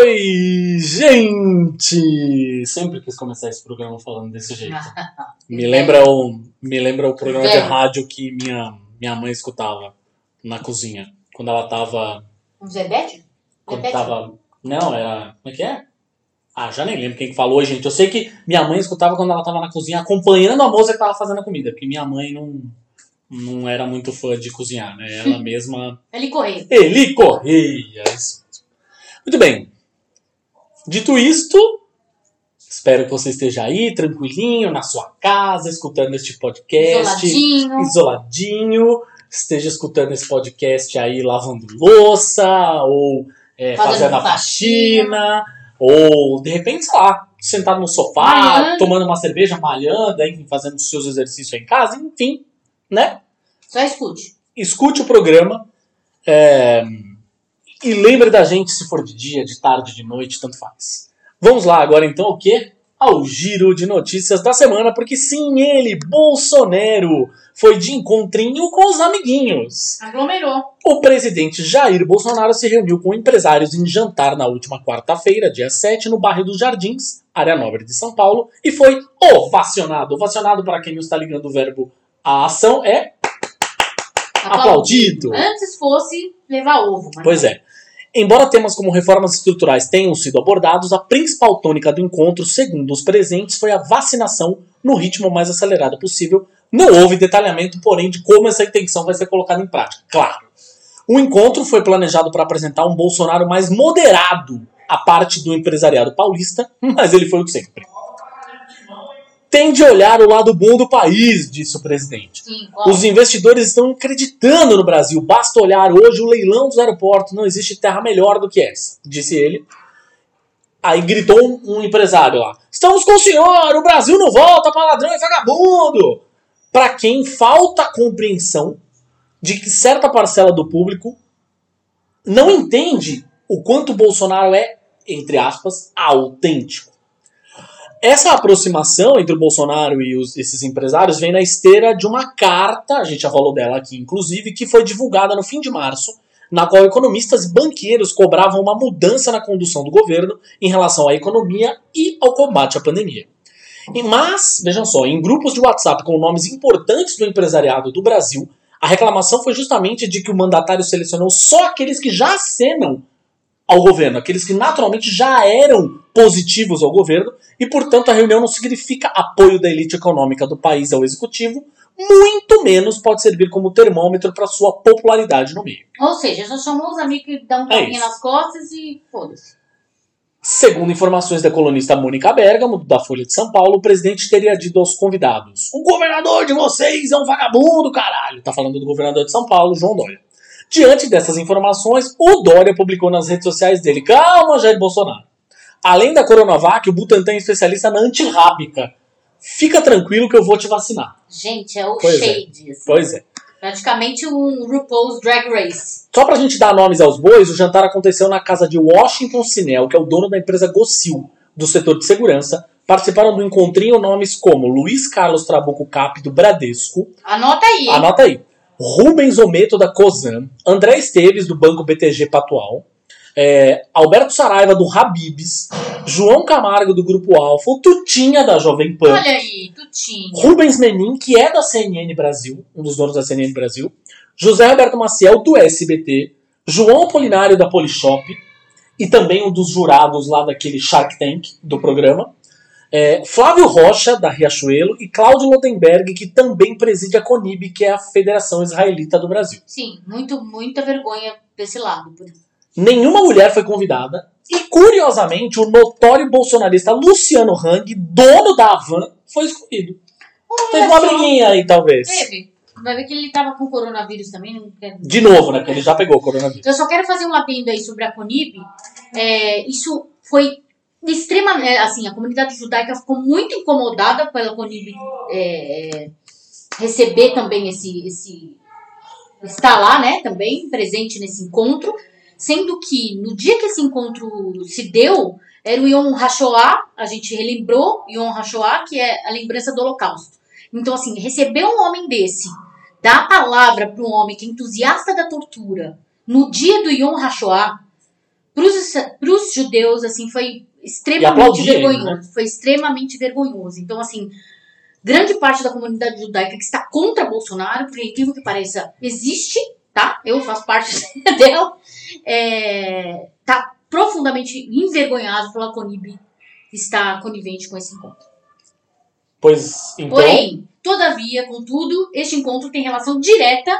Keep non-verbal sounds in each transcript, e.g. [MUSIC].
Oi, gente! Sempre quis começar esse programa falando desse jeito. [LAUGHS] Me lembra o, me lembra o programa de Velho. rádio que minha, minha mãe escutava na cozinha. Quando ela tava. Um Zebete? Quando Zebete? tava. Não, era. Como é que é? Ah, já nem lembro quem que falou, gente. Eu sei que minha mãe escutava quando ela tava na cozinha acompanhando a moça que tava fazendo a comida. Porque minha mãe não, não era muito fã de cozinhar, né? Ela [LAUGHS] mesma Ele Correia. isso mesmo. Muito bem. Dito isto, espero que você esteja aí, tranquilinho, na sua casa, escutando este podcast. Isoladinho. Isoladinho. Esteja escutando esse podcast aí lavando louça, ou é, Fazendo a faxina, ou de repente, sei lá, sentado no sofá, Malhando. tomando uma cerveja, malhando, enfim, fazendo os seus exercícios em casa, enfim, né? Só escute. escute o programa é, e lembre da gente se for de dia, de tarde, de noite, tanto faz. Vamos lá agora então o quê? Ao giro de notícias da semana, porque sim, ele, Bolsonaro, foi de encontrinho com os amiguinhos. Aglomerou. O presidente Jair Bolsonaro se reuniu com empresários em jantar na última quarta-feira, dia 7, no bairro dos Jardins, área nobre de São Paulo, e foi ovacionado. Ovacionado, para quem não está ligando o verbo à ação, é aplaudido. Antes fosse levar ovo. Pois é. Embora temas como reformas estruturais tenham sido abordados, a principal tônica do encontro, segundo os presentes, foi a vacinação no ritmo mais acelerado possível. Não houve detalhamento, porém, de como essa intenção vai ser colocada em prática. Claro. O encontro foi planejado para apresentar um Bolsonaro mais moderado à parte do empresariado paulista, [LAUGHS] mas ele foi o de sempre. Tem de olhar o lado bom do país, disse o presidente. Sim? Os investidores estão acreditando no Brasil. Basta olhar hoje o leilão dos aeroportos. Não existe terra melhor do que essa, disse ele. Aí gritou um, empresário lá: Estamos com o senhor, o Brasil não volta para ladrão e vagabundo. Para quem falta a compreensão de que certa parcela do público não entende o quanto o Bolsonaro é, entre aspas, autêntico. Essa aproximação entre o Bolsonaro e os- esses empresários vem na esteira de uma carta, a gente já falou dela aqui inclusive, que foi divulgada no fim de março, na qual economistas e banqueiros cobravam uma mudança na condução do governo em relação à economia e ao combate à pandemia. Mas, vejam só, em grupos de WhatsApp com nomes importantes do empresariado do Brasil, a reclamação foi justamente de que o mandatário selecionou só aqueles que já acenam ao governo, aqueles que naturalmente já eram positivos ao governo, e portanto a reunião não significa apoio da elite econômica do país ao executivo, muito menos pode servir como termômetro para sua popularidade no meio. Ou seja, só chamou os amigos que dão um É tapinha isso. nas costas e foda-se. Segundo informações da colunista Mônica Bergamo, da Folha de São Paulo, o presidente teria dito aos convidados: O governador de vocês é um vagabundo, caralho. Tá falando do governador de São Paulo, João Dória. Diante dessas informações, o Dória publicou nas redes sociais dele: Calma, Jair Bolsonaro. Além da Coronavac, o Butantan é especialista na antirrábica. Fica tranquilo que eu vou te vacinar. Gente, é o Pois é. shade. assim. Pois é. Praticamente um RuPaul's Drag Race. Só pra gente dar nomes aos bois, o jantar aconteceu na casa de Washington Sinel, que é o dono da empresa Gocil, do setor de segurança. Participaram do encontrinho nomes como Luiz Carlos Trabuco Cap, do Bradesco, Anota aí. anota aí, Rubens Ometo, da Cosan, André Esteves, do Banco BTG Patual, é, Alberto Saraiva, do Habibs, João Camargo, do Grupo Alfa, o Tutinha, da Jovem Pan, Olha aí, Tutinha. Rubens Menin, que é da CNN Brasil, um dos donos da CNN Brasil, José Roberto Maciel, do SBT, João Apolinário, da Polishop, e também um dos jurados lá daquele Shark Tank do programa, é, Flávio Rocha, da Riachuelo, e Cláudio Lodenberg, que também preside a CONIB, que é a Federação Israelita do Brasil. Sim, muito, muita vergonha desse lado. por- Nenhuma mulher foi convidada, e curiosamente, o notório bolsonarista Luciano Hang, dono da Havan, foi excluído. Teve uma só. briguinha aí, talvez. Teve. Vai ver que ele tava com coronavírus também. Não quero... De novo, né? Porque ele já pegou o coronavírus. Eu só quero fazer um adendo aí sobre a Conib. É, isso foi extremamente, é, assim, a comunidade judaica ficou muito incomodada pela Conib é, é, receber também esse, esse, estar lá, né, também presente nesse encontro, sendo que no dia que esse encontro se deu, era o Yom HaShoah, a gente relembrou Yom HaShoah, que é a lembrança do Holocausto. Então, assim, receber um homem desse, dar a palavra para um homem que é entusiasta da tortura, no dia do Yom HaShoah, para os judeus, assim, foi extremamente vergonhoso. Né? Foi extremamente vergonhoso. Então, assim, grande parte da comunidade judaica que está contra Bolsonaro, por incrível que pareça, existe, tá? Eu faço parte [LAUGHS] dela. É, tá profundamente envergonhado pela Conib estar conivente com esse encontro. Pois, então... Porém, todavia, contudo, este encontro tem relação direta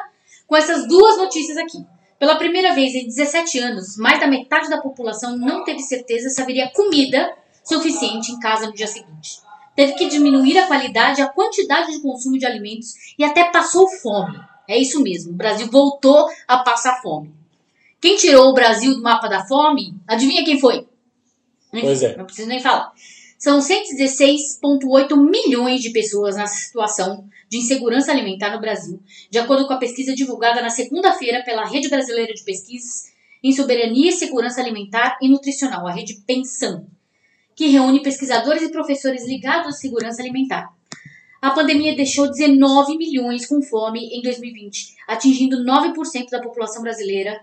com essas duas notícias aqui. Pela primeira vez em 17 anos, mais da metade da população não teve certeza se haveria comida suficiente em casa no dia seguinte. Teve que diminuir a qualidade e a quantidade de consumo de alimentos e até passou fome. É isso mesmo, o Brasil voltou a passar fome. Quem tirou o Brasil do mapa da fome, adivinha quem foi? Pois é. Não preciso nem falar. São 116,8 milhões de pessoas na situação de insegurança alimentar no Brasil, de acordo com a pesquisa divulgada na segunda-feira pela Rede Brasileira de Pesquisas em Soberania e Segurança Alimentar e Nutricional, a Rede Pensão, que reúne pesquisadores e professores ligados à segurança alimentar. A pandemia deixou 19 milhões com fome em 2020, atingindo 9% da população brasileira,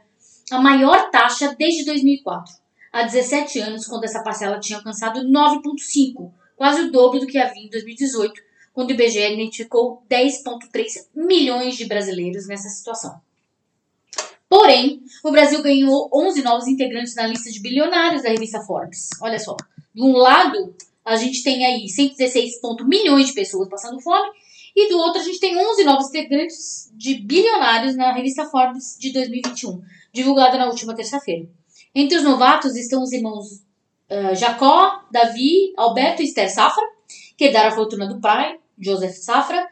a maior taxa desde 2004 há 17 anos, quando essa parcela tinha alcançado 9,5, quase o dobro do que havia em 2018, quando o IBGE identificou 10,3 milhões de brasileiros nessa situação. Porém, o Brasil ganhou 11 novos integrantes na lista de bilionários da revista Forbes. Olha só, de um lado, a gente tem aí 116 milhões de pessoas passando fome, e do outro, a gente tem 11 novos integrantes de bilionários na revista Forbes de 2021, divulgada na última terça-feira. Entre os novatos estão os irmãos uh, Jacó, Davi, Alberto e Esther Safra, que herdaram a fortuna do pai, Joseph Safra,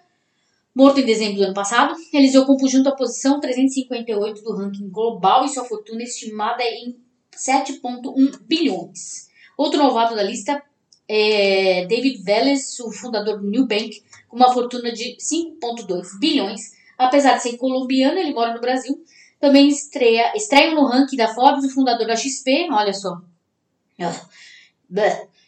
morto em dezembro do ano passado. Eles ocupam junto a posição 358 do ranking global e sua fortuna é estimada em 7,1 bilhões. Outro novato da lista é David Vélez, o fundador do New Bank, com uma fortuna de 5,2 bilhões. Apesar de ser colombiano, ele mora no Brasil também estreia, estreia no ranking da Forbes o fundador da XP, olha só.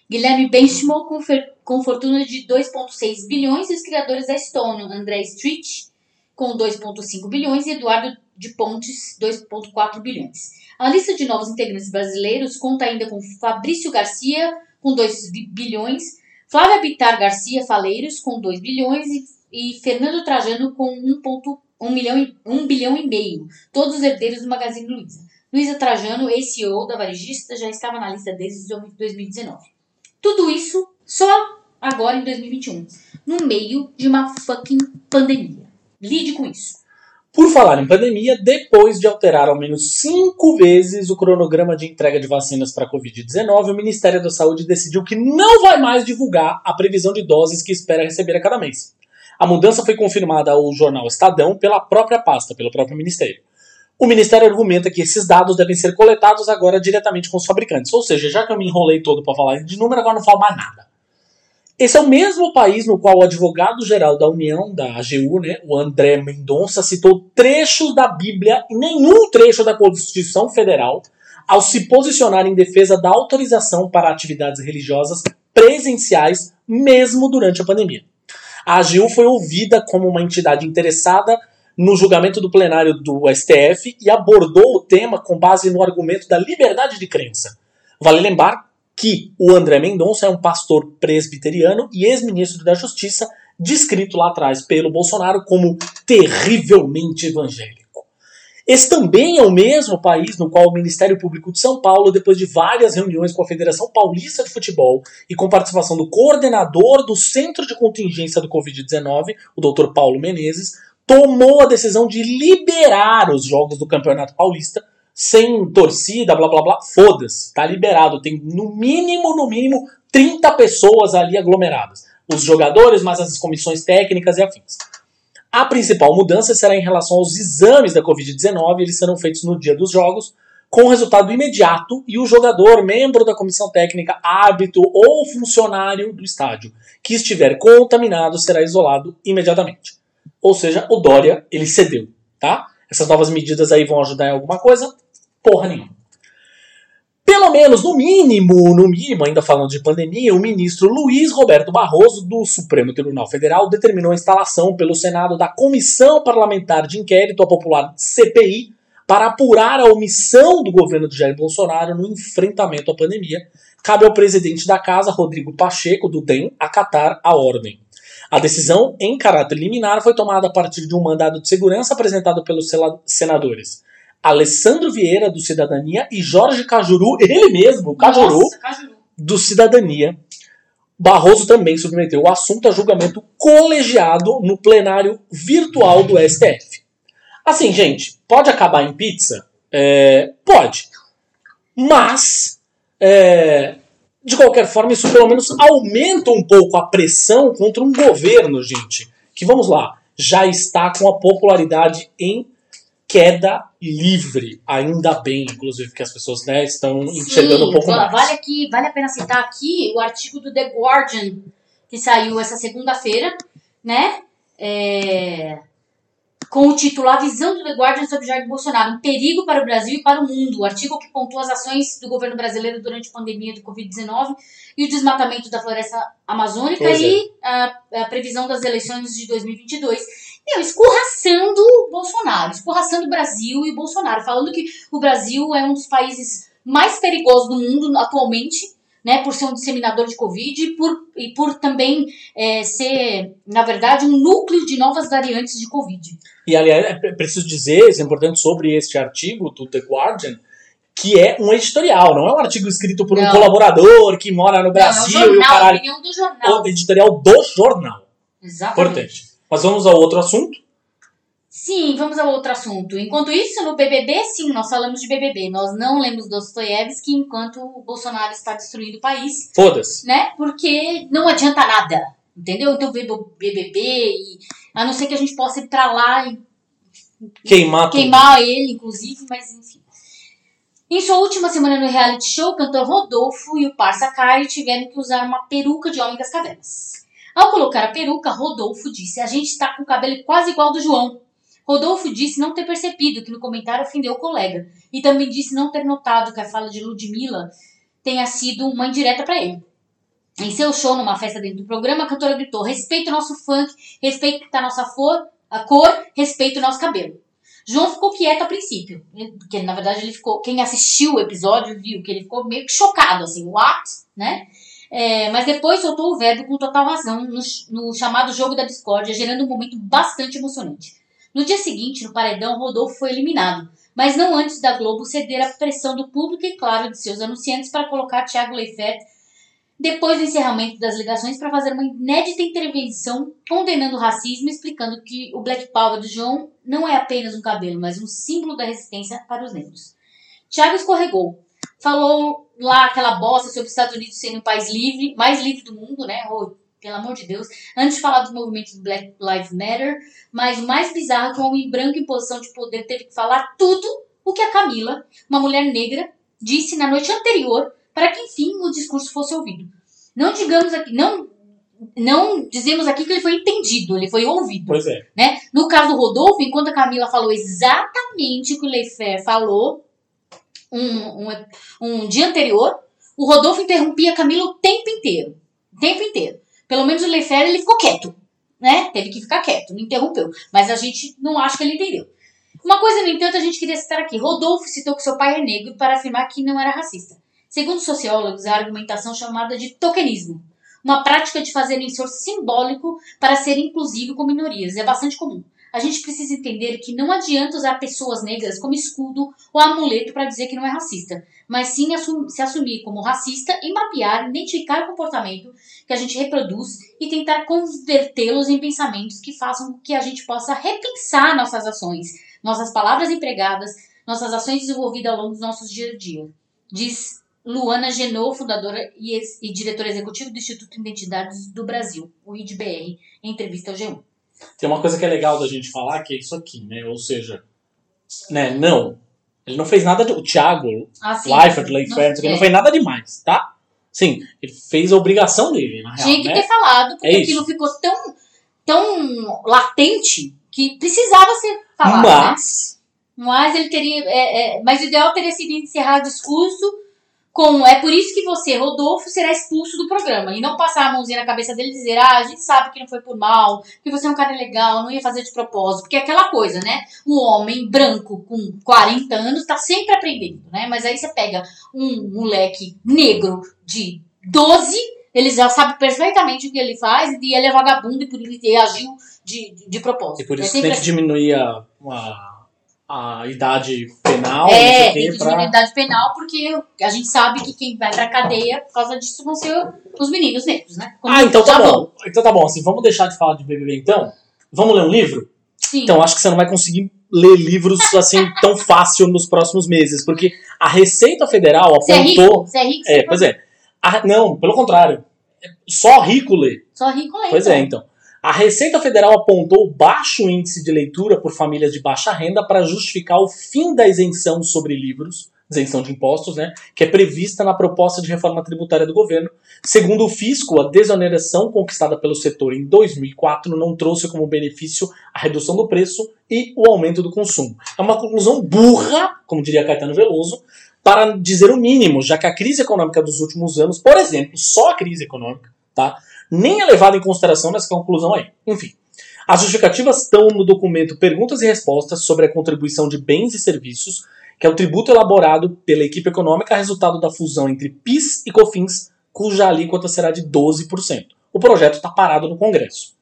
Guilherme Benchimol com, com fortuna de 2,6 bilhões e os criadores da Stone, André Street com 2,5 bilhões e Eduardo de Pontes 2,4 bilhões. A lista de novos integrantes brasileiros conta ainda com Fabrício Garcia com 2 bilhões, Flávia Bitar Garcia Faleiros com 2 bilhões e, e Fernando Trajano com 1,4 um, milhão e, um bilhão e meio, todos os herdeiros do Magazine Luiza. Luiza Trajano, ex-CEO da varejista, já estava na lista desde 2019. Tudo isso só agora em 2021, no meio de uma fucking pandemia. Lide com isso. Por falar em pandemia, depois de alterar ao menos cinco vezes o cronograma de entrega de vacinas para a Covid-19, o Ministério da Saúde decidiu que não vai mais divulgar a previsão de doses que espera receber a cada mês. A mudança foi confirmada ao jornal Estadão pela própria pasta, pelo próprio Ministério. O Ministério argumenta que esses dados devem ser coletados agora diretamente com os fabricantes. Ou seja, já que eu me enrolei todo para falar de número, agora não falo mais nada. Esse é o mesmo país no qual o advogado-geral da União, da AGU, né, o André Mendonça, citou trechos da Bíblia e nenhum trecho da Constituição Federal ao se posicionar em defesa da autorização para atividades religiosas presenciais, mesmo durante a pandemia a AGU foi ouvida como uma entidade interessada no julgamento do plenário do STF e abordou o tema com base no argumento da liberdade de crença. Vale lembrar que o André Mendonça é um pastor presbiteriano e ex-ministro da Justiça, descrito lá atrás pelo Bolsonaro como terrivelmente evangélico. Esse também é o mesmo país no qual o Ministério Público de São Paulo, depois de várias reuniões com a Federação Paulista de Futebol e com participação do coordenador do Centro de Contingência do Covid-19, o Dr. Paulo Menezes, tomou a decisão de liberar os jogos do Campeonato Paulista sem torcida, blá blá blá. Foda-se, tá liberado. Tem no mínimo, no mínimo, 30 pessoas ali aglomeradas. Os jogadores, mais as comissões técnicas e afins. A principal mudança será em relação aos exames da Covid-19, eles serão feitos no dia dos jogos, com resultado imediato e o jogador, membro da comissão técnica, árbitro ou funcionário do estádio que estiver contaminado será isolado imediatamente. Ou seja, o Dória, ele cedeu, tá? Essas novas medidas aí vão ajudar em alguma coisa? Porra nenhuma. Pelo menos, no mínimo, no mínimo, ainda falando de pandemia, o ministro Luiz Roberto Barroso, do Supremo Tribunal Federal, determinou a instalação pelo Senado da Comissão Parlamentar de Inquérito, a popular CPI, para apurar a omissão do governo de Jair Bolsonaro no enfrentamento à pandemia. Cabe ao presidente da casa, Rodrigo Pacheco, do DEM, acatar a ordem. A decisão, em caráter liminar, foi tomada a partir de um mandado de segurança apresentado pelos senadores Alessandro Vieira, do Cidadania, e Jorge Cajuru, ele mesmo, Cajuru, Nossa, Cajuru. do Cidadania. Barroso também submeteu o assunto a julgamento colegiado no plenário virtual do STF. Assim, gente, pode acabar em pizza? É, pode. Mas, é, de qualquer forma, isso pelo menos aumenta um pouco a pressão contra um governo, gente, que, vamos lá, já está com a popularidade em queda livre, ainda bem, inclusive, que as pessoas né, estão enxergando um pouco vale, mais. Vale, aqui, vale a pena citar aqui o artigo do The Guardian, que saiu essa segunda-feira, né? É, com o título A Visão do The Guardian sobre Jair Bolsonaro, um perigo para o Brasil e para o mundo. O artigo que pontua as ações do governo brasileiro durante a pandemia do Covid-19 e o desmatamento da floresta amazônica é. e a, a previsão das eleições de 2022. Meu, escorraçando o Bolsonaro, escorraçando o Brasil e o Bolsonaro, falando que o Brasil é um dos países mais perigosos do mundo atualmente, né, por ser um disseminador de Covid e por, e por também é, ser, na verdade, um núcleo de novas variantes de Covid. E aliás, é pre- preciso dizer, isso é importante sobre este artigo do The Guardian, que é um editorial, não é um artigo escrito por um Não. colaborador que mora no Brasil Não, é o e o jornal, a caralho. opinião do jornal. O editorial do jornal. Exatamente. Importante. Mas vamos ao outro assunto. Sim, vamos ao outro assunto. Enquanto isso, no BBB, sim, nós falamos de BBB. Nós não lemos Dostoiévski enquanto o Bolsonaro está destruindo o país, Foda-se. né? Porque não adianta nada, entendeu? Então, BBB, e, a não ser que a gente possa ir pra lá e Queimar tudo. queimar ele, inclusive, mas enfim. Em sua última semana no reality show, o cantor Rodolfo e o parça Kari tiveram que usar uma peruca de homem das cavernas. Ao colocar a peruca, Rodolfo disse: A gente está com o cabelo quase igual do João. Rodolfo disse não ter percebido que no comentário ofendeu o colega. E também disse não ter notado que a fala de Ludmilla tenha sido uma indireta para ele. Em seu show, numa festa dentro do programa, a cantora gritou: Respeita o nosso funk, respeita a nossa for, a cor, respeita o nosso cabelo. João ficou quieto a princípio, porque na verdade ele ficou. Quem assistiu o episódio viu que ele ficou meio que chocado, assim, what? Né? É, mas depois soltou o verbo com total razão no, no chamado jogo da discórdia, gerando um momento bastante emocionante. No dia seguinte, no paredão, Rodolfo foi eliminado, mas não antes da Globo ceder à pressão do público e, claro, de seus anunciantes para colocar Thiago Leifert depois do encerramento das ligações para fazer uma inédita intervenção condenando o racismo e explicando que o Black Power do João não é apenas um cabelo, mas um símbolo da resistência para os negros. Thiago escorregou. Falou lá aquela bosta sobre os Estados Unidos serem o país livre, mais livre do mundo, né? Oh, pelo amor de Deus. Antes de falar dos movimentos do Black Lives Matter, mas o mais bizarro é que um homem branco em posição de poder teve que falar tudo o que a Camila, uma mulher negra, disse na noite anterior para que enfim o discurso fosse ouvido. Não digamos aqui, não, não dizemos aqui que ele foi entendido, ele foi ouvido. Pois é. Né? No caso do Rodolfo, enquanto a Camila falou exatamente o que o Leifer falou um, um, um dia anterior, o Rodolfo interrompia Camila o tempo inteiro. O tempo inteiro. Pelo menos o Leifer ele ficou quieto. Né? Teve que ficar quieto, não interrompeu. Mas a gente não acha que ele entendeu. Uma coisa, no entanto, a gente queria citar aqui. Rodolfo citou que seu pai é negro para afirmar que não era racista. Segundo sociólogos, a argumentação chamada de tokenismo, uma prática de fazer um esforço simbólico para ser inclusivo com minorias, é bastante comum. A gente precisa entender que não adianta usar pessoas negras como escudo ou amuleto para dizer que não é racista, mas sim assum se assumir como racista e mapear, identificar o comportamento que a gente reproduz e tentar convertê-los em pensamentos que façam com que a gente possa repensar nossas ações, nossas palavras empregadas, nossas ações desenvolvidas ao longo dos nossos dia a dia. Diz Luana Genot, fundadora e, e diretora executiva do Instituto Identidades do Brasil, o IDBR, em entrevista ao G1. Tem uma coisa que é legal da gente falar, que é isso aqui, né? Ou seja, né, não. Ele não fez nada de. O Thiago, Assim, Leifert, Leifert, não- ele não fez nada demais, tá? Sim, ele fez a obrigação dele, na real. Tinha que né? ter falado, porque É aquilo ficou tão, tão latente que precisava ser falado, né? Mas. Mas ele teria. é, é, mas o ideal teria sido encerrar o discurso com é por isso que você, Rodolfo, será expulso do programa. E não passar a mãozinha na cabeça dele e dizer, ah, a gente sabe que não foi por mal, que você é um cara legal, não ia fazer de propósito. Porque é aquela coisa, né? O homem branco com 40 anos tá sempre aprendendo, né? Mas aí você pega um moleque negro de 12, ele já sabe perfeitamente o que ele faz e ele é vagabundo e por ele agiu de, de, de propósito. E por é isso sempre tem que assim. diminuir a, a, a idade penal, É, tem que pra- diminuir a idade penal, porque a gente sabe que quem vai pra cadeia por causa disso vão ser os meninos negros, né? Como Ah, então tá bom. vão. Então tá bom, assim, vamos deixar de falar de BBB então? Vamos ler um livro? Sim. Então acho que você não vai conseguir ler livros assim [LAUGHS] tão fácil nos próximos meses, porque a Receita Federal você é rico? apontou. Você é rico? É, pois é. A- não, pelo contrário. Só rico lê. Só rico lê. Pois é, então. A Receita Federal apontou baixo índice de leitura por famílias de baixa renda para justificar o fim da isenção sobre livros, isenção de impostos, né, que é prevista na proposta de reforma tributária do governo. Segundo o fisco, a desoneração conquistada pelo setor em 2004 não trouxe como benefício a redução do preço e o aumento do consumo. É uma conclusão burra, como diria Caetano Veloso, para dizer o mínimo, já que a crise econômica dos últimos anos, por exemplo, só a crise econômica, tá? Nem é levado em consideração nessa conclusão aí. Enfim, as justificativas estão no documento Perguntas e Respostas sobre a contribuição de bens e serviços, que é o tributo elaborado pela equipe econômica resultado da fusão entre PIS e COFINS, cuja alíquota será de 12%. O projeto está parado no Congresso.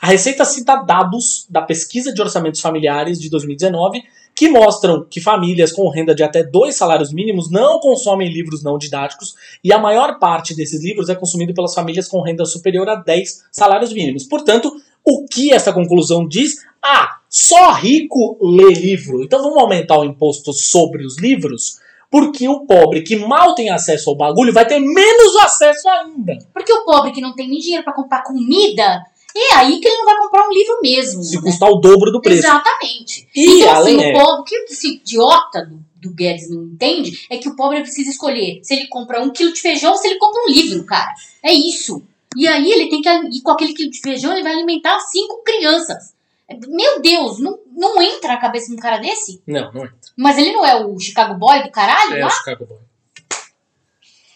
A Receita cita dados da pesquisa de orçamentos familiares de 2019 que mostram que famílias com renda de até dois salários mínimos não consomem livros não didáticos e a maior parte desses livros é consumido pelas famílias com renda superior a 10 salários mínimos. Portanto, o que essa conclusão diz? Ah, só rico lê livro. Então vamos aumentar o imposto sobre os livros, porque o pobre que mal tem acesso ao bagulho vai ter menos acesso ainda. Porque o pobre que não tem nem dinheiro pra comprar comida, é aí que ele não vai comprar um livro mesmo. Se né? custar o dobro do preço. Exatamente. E então, assim, é- o pobre, o que esse idiota do, do Guedes não entende é que o pobre precisa escolher se ele compra um quilo de feijão ou se ele compra um livro, cara. É isso. E aí ele tem que. E com aquele quilo de feijão ele vai alimentar cinco crianças. Meu Deus, não, não entra na cabeça de um cara desse? Não, não é. Mas ele não é o Chicago Boy do caralho É lá? o Chicago Boy.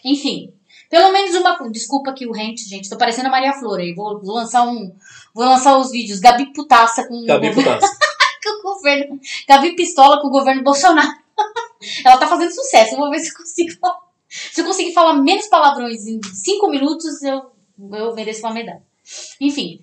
Enfim. Pelo menos uma. Desculpa aqui o rant, gente. Tô parecendo a Maria Flor aí. Vou, vou lançar um. Vou lançar os vídeos. Gabi Putaça com Gabi o governo. Putaça. [LAUGHS] com o governo. Gabi Pistola com o governo Bolsonaro. [LAUGHS] Ela tá fazendo sucesso. Eu vou ver se eu consigo. Se eu conseguir falar menos palavrões em cinco minutos, eu, eu mereço uma medalha. Enfim.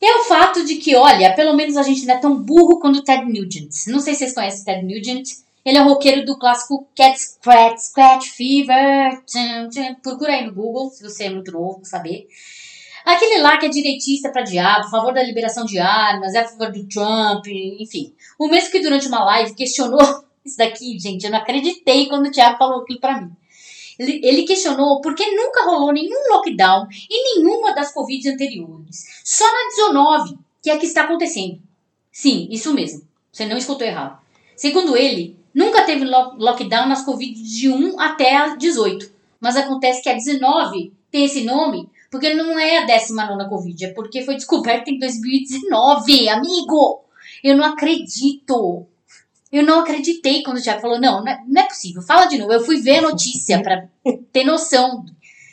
É o fato de que, olha, pelo menos a gente não é tão burro quanto o Ted Nugent. Não sei se vocês conhecem o Ted Nugent. Ele é roqueiro do clássico Cat Scratch, Scratch Fever. Tchan, tchan. Procura aí no Google, se você é muito novo pra saber. Aquele lá que é direitista pra diabo, a favor da liberação de armas, é a favor do Trump, enfim. O mesmo que durante uma live questionou [LAUGHS] isso daqui, gente, eu não acreditei quando o Thiago falou aquilo pra mim. Ele, ele questionou por que nunca rolou nenhum lockdown em nenhuma das Covid anteriores. Só na 19, que é que está acontecendo. Sim, isso mesmo. Você não escutou errado. Segundo ele, nunca teve lo- lockdown nas Covid de 1 até a 18. Mas acontece que a 19 tem esse nome porque não é a 19 Covid, é porque foi descoberta em 2019, amigo! Eu não acredito! Eu não acreditei quando o Thiago falou, não, não é, é possível, fala de novo. Eu fui ver a notícia pra ter noção.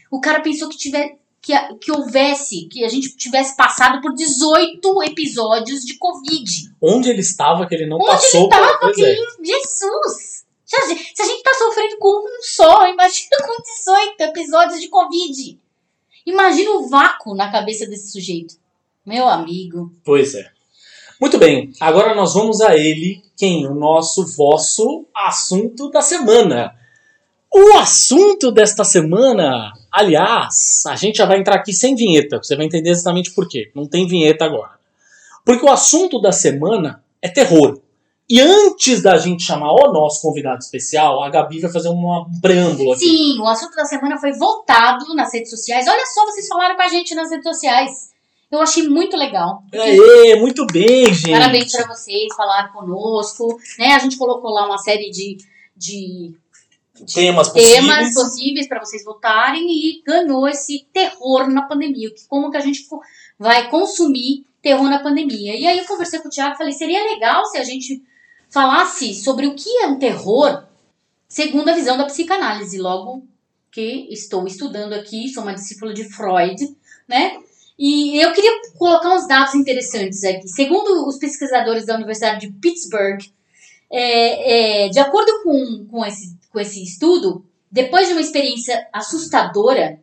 O cara pensou que tiver, que, que houvesse, que a gente tivesse passado por 18 episódios de Covid. Onde ele estava que ele não Onde passou ele tava, por... Pois que é. ele- Jesus! Se a, gente, se a gente tá sofrendo com um só, imagina com 18 episódios de Covid. Imagina o vácuo na cabeça desse sujeito. Meu amigo. Pois é. Muito bem, agora nós vamos a ele, quem? O nosso vosso assunto da semana. O assunto desta semana, aliás, a gente já vai entrar aqui sem vinheta, você vai entender exatamente por quê. Não tem vinheta agora. Porque o assunto da semana é terror. E antes da gente chamar o nosso convidado especial, a Gabi vai fazer uma- um preâmbulo aqui. Sim, o assunto da semana foi voltado nas redes sociais. Olha só, vocês falaram com a gente nas redes sociais. Eu achei muito legal. Aê, muito bem, gente. Parabéns para vocês, falaram conosco. Né? A gente colocou lá uma série de, de, Temas temas possíveis. possíveis para vocês votarem e ganhou esse terror na pandemia. Como que a gente vai consumir terror na pandemia? E aí eu conversei com o Thiago e falei, seria legal se a gente falasse sobre o que é um terror segundo a visão da psicanálise. Logo que estou estudando aqui, sou uma discípula de Freud, né? E eu queria colocar uns dados interessantes aqui. Segundo os pesquisadores da Universidade de Pittsburgh, é, é, de acordo com, com, esse, com esse estudo, depois de uma experiência assustadora,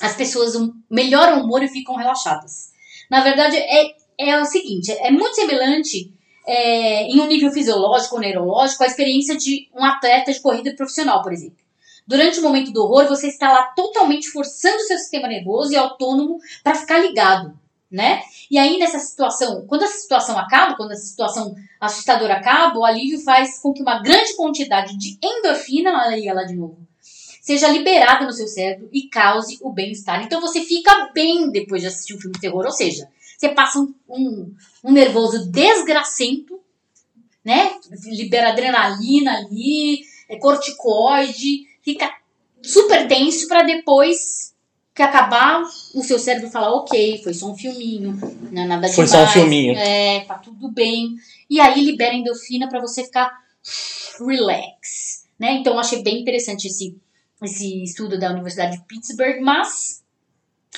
as pessoas melhoram o humor e ficam relaxadas. Na verdade, é, é o seguinte: é muito semelhante é, em um nível fisiológico ou neurológico à experiência de um atleta de corrida profissional, por exemplo. Durante o momento do horror, você está lá totalmente forçando o seu sistema nervoso e autônomo para ficar ligado, né? E aí, nessa situação, quando essa situação acaba, quando essa situação assustadora acaba, o alívio faz com que uma grande quantidade de endorfina, olha aí ela de novo, seja liberada no seu cérebro e cause o bem-estar. Então você fica bem depois de assistir um filme de terror, ou seja, você passa um, um, um nervoso desgracento, né? Libera adrenalina ali, é corticoide, fica super tenso para depois que acabar o seu cérebro falar, ok, foi só um filminho, não é nada Foi demais. só um filminho. É, tá tudo bem. E aí libera endorfina para você ficar relax, né? Então eu achei bem interessante esse, esse estudo da Universidade de Pittsburgh, mas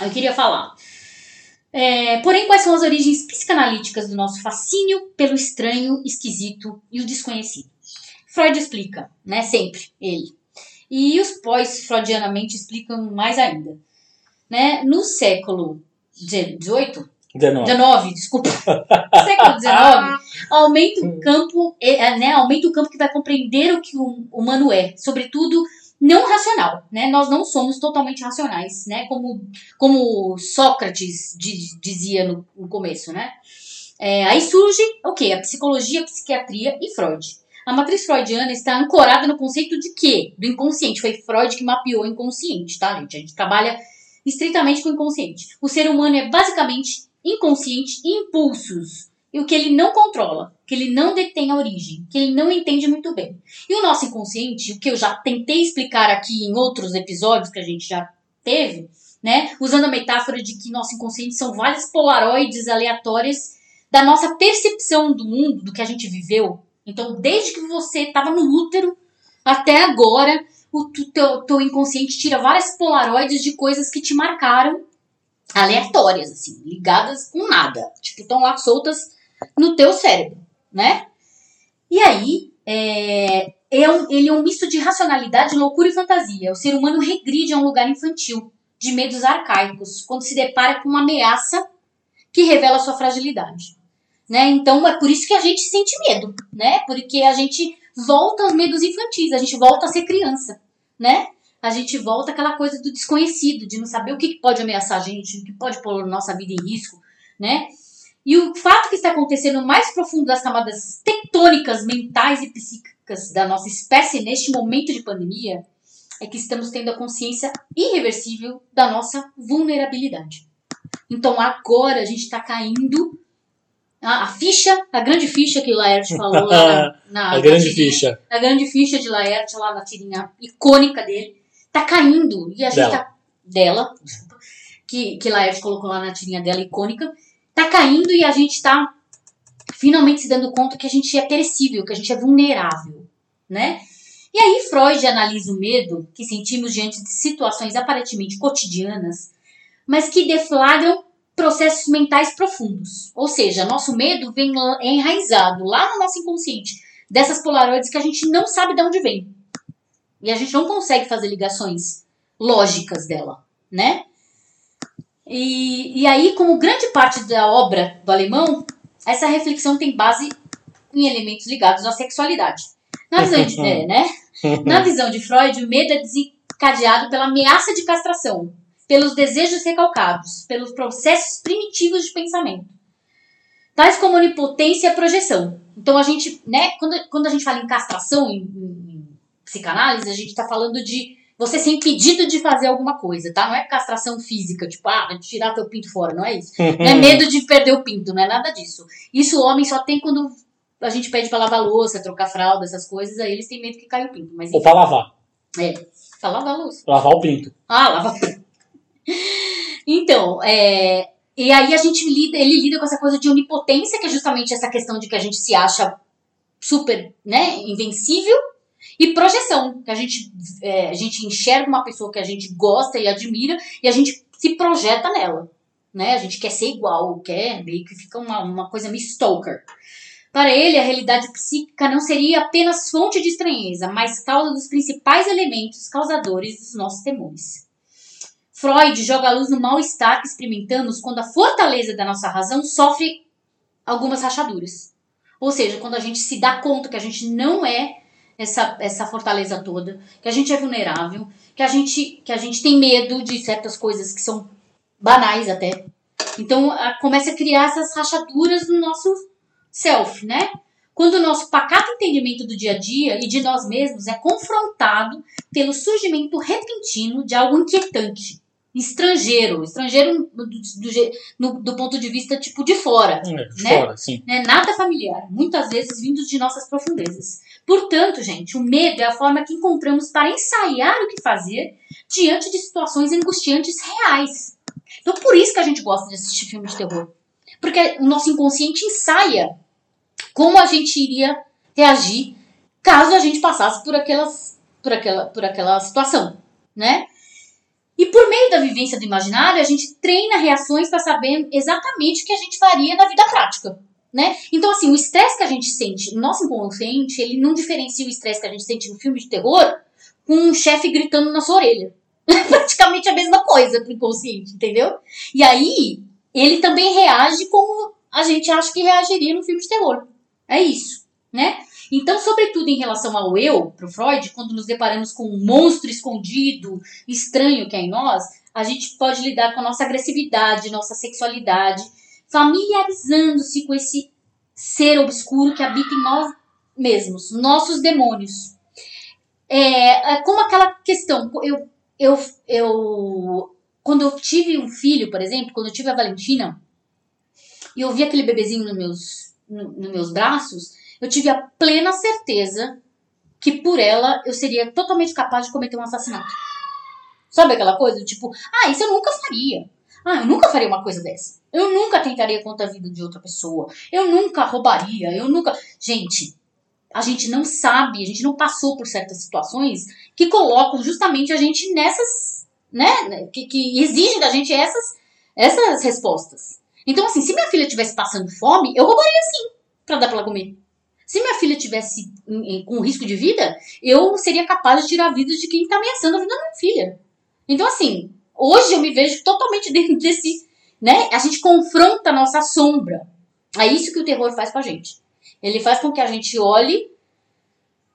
eu queria falar. É, porém, quais são as origens psicanalíticas do nosso fascínio pelo estranho, esquisito e o desconhecido? Freud explica, né? Sempre, ele. E os pós-freudianamente explicam mais ainda. Né? No século XVIII, 19. 19, desculpa, [LAUGHS] século XIX, aumenta o campo, é, né, aumenta o campo que vai compreender o que o humano é, sobretudo não racional, né? Nós não somos totalmente racionais, né? Como, como Sócrates di- dizia no, no começo, né? É, aí surge o quê? A psicologia, a psiquiatria e Freud. A matriz freudiana está ancorada no conceito de quê? Do inconsciente. Foi Freud que mapeou o inconsciente, tá, gente? A gente trabalha estritamente com o inconsciente. O ser humano é basicamente inconsciente e impulsos. E o que ele não controla, que ele não detém a origem, que ele não entende muito bem. E o nosso inconsciente, o que eu já tentei explicar aqui em outros episódios que a gente já teve, né? Usando a metáfora de que nosso inconsciente são várias polaroides aleatórias da nossa percepção do mundo, do que a gente viveu. Então, desde que você estava no útero até agora, o teu, teu inconsciente tira várias polaroides de coisas que te marcaram aleatórias, assim, ligadas com nada. Tipo, estão lá soltas no teu cérebro, né? E aí, é, é um- ele é um misto de racionalidade, loucura e fantasia. O ser humano regride a um lugar infantil, de medos arcaicos, quando se depara com uma ameaça que revela sua fragilidade. Né? Então é por isso que a gente sente medo, né? Porque a gente volta aos medos infantis, a gente volta a ser criança, né? A gente volta àquela coisa do desconhecido, de não saber o que pode ameaçar a gente, o que pode pôr nossa vida em risco, né? E o fato que está acontecendo mais profundo das camadas tectônicas mentais e psíquicas da nossa espécie neste momento de pandemia é que estamos tendo a consciência irreversível da nossa vulnerabilidade. Então agora a gente está caindo a, a ficha, a grande ficha que o Laerte falou lá na, [LAUGHS] na- A na grande tirinha, ficha. a grande ficha de Laerte lá na tirinha icônica dele, tá caindo. E a gente Dela. tá. Dela, desculpa. Que, que Laerte colocou lá na tirinha dela icônica. Tá caindo e a gente tá finalmente se dando conta que a gente é perecível, que a gente é vulnerável, né? E aí Freud analisa o medo que sentimos diante de situações aparentemente cotidianas, mas que deflagram processos mentais profundos. Ou seja, nosso medo vem é enraizado lá no nosso inconsciente, dessas polaroides que a gente não sabe de onde vem. E a gente não consegue fazer ligações lógicas dela, né? E, e aí, como grande parte da obra do alemão, essa reflexão tem base em elementos ligados à sexualidade. Na visão de, [LAUGHS] é, né? Na visão de Freud, o medo é desencadeado pela ameaça de castração, pelos desejos recalcados, pelos processos primitivos de pensamento, tais como onipotência e projeção. Então a gente, né, quando, quando a gente fala em castração, em, em- em psicanálise, a gente está falando de você ser impedido de fazer alguma coisa, tá? Não é castração física, tipo, ah, tirar teu pinto fora, não é isso. [LAUGHS] não é medo de perder o pinto, não é nada disso. Isso o homem só tem quando a gente pede pra lavar louça, trocar fralda, essas coisas, aí eles têm medo que caia o pinto. Mas, Ou pra lavar. É, pra lavar a louça. Lavar o pinto. Ah, lava o pinto. Então, é, e aí a gente lida, ele lida com essa coisa de onipotência, que é justamente essa questão de que a gente se acha super, né, invencível, e projeção, que a gente, é, a gente enxerga uma pessoa que a gente gosta e admira e a gente se projeta nela, né? A gente quer ser igual, quer meio que fica uma, uma coisa meio stalker. Para ele, a realidade psíquica não seria apenas fonte de estranheza, mas causa dos principais elementos causadores dos nossos temores. Freud joga a luz no mal-estar que experimentamos quando a fortaleza da nossa razão sofre algumas rachaduras. Ou seja, quando a gente se dá conta que a gente não é essa, essa fortaleza toda, que a gente é vulnerável, que a gente, que a gente tem medo de certas coisas que são banais até. Então a, começa a criar essas rachaduras no nosso self, né? Quando o nosso pacato entendimento do dia a dia e de nós mesmos é confrontado pelo surgimento repentino de algo inquietante, estrangeiro, estrangeiro do, do, do, do ponto de vista tipo de fora, É, né? Fora, sim. né? Nada familiar, muitas vezes vindos de nossas profundezas. Portanto, gente, o medo é a forma que encontramos para ensaiar o que fazer diante de situações angustiantes reais. Então, por isso que a gente gosta de assistir filme de terror. Porque o nosso inconsciente ensaia como a gente iria reagir caso a gente passasse por aquelas por aquela por aquela situação, né? E por meio da vivência do imaginário, a gente treina reações para saber exatamente o que a gente faria na vida prática né? Então, assim, o estresse que a gente sente no nosso inconsciente, ele não diferencia o estresse que a gente sente no filme de terror com um chefe gritando na sua orelha. [LAUGHS] Praticamente a mesma coisa pro inconsciente, entendeu? E aí, ele também reage como a gente acha que reagiria no filme de terror. É isso, né? Então, sobretudo em relação ao eu, pro Freud, quando nos deparamos com um monstro escondido, estranho que é em nós, a gente pode lidar com a nossa agressividade, nossa sexualidade, familiarizando-se com esse ser obscuro que habita em nós mesmos, nossos demônios. É, é como aquela questão, eu, eu, eu, quando eu tive um filho, por exemplo, quando eu tive a Valentina, e eu vi aquele bebezinho nos meus, no, nos meus braços, eu tive a plena certeza que por ela eu seria totalmente capaz de cometer um assassinato. Sabe aquela coisa? Tipo, ah, isso eu nunca faria. Ah, eu nunca faria uma coisa dessa. Eu nunca tentaria contra a vida de outra pessoa. Eu nunca roubaria. Eu nunca. Gente, a gente não sabe, a gente não passou por certas situações que colocam justamente a gente nessas, né? Que, que exigem da gente essas, essas respostas. Então, assim, se minha filha estivesse passando fome, eu roubaria sim, pra dar pra ela comer. Se minha filha tivesse com risco de vida, eu seria capaz de tirar a vida de quem tá ameaçando a vida da minha filha. Então, assim, hoje eu me vejo totalmente [LAUGHS] dentro desse, né? A gente confronta a nossa sombra. É isso que o terror faz com a gente. Ele faz com que a gente olhe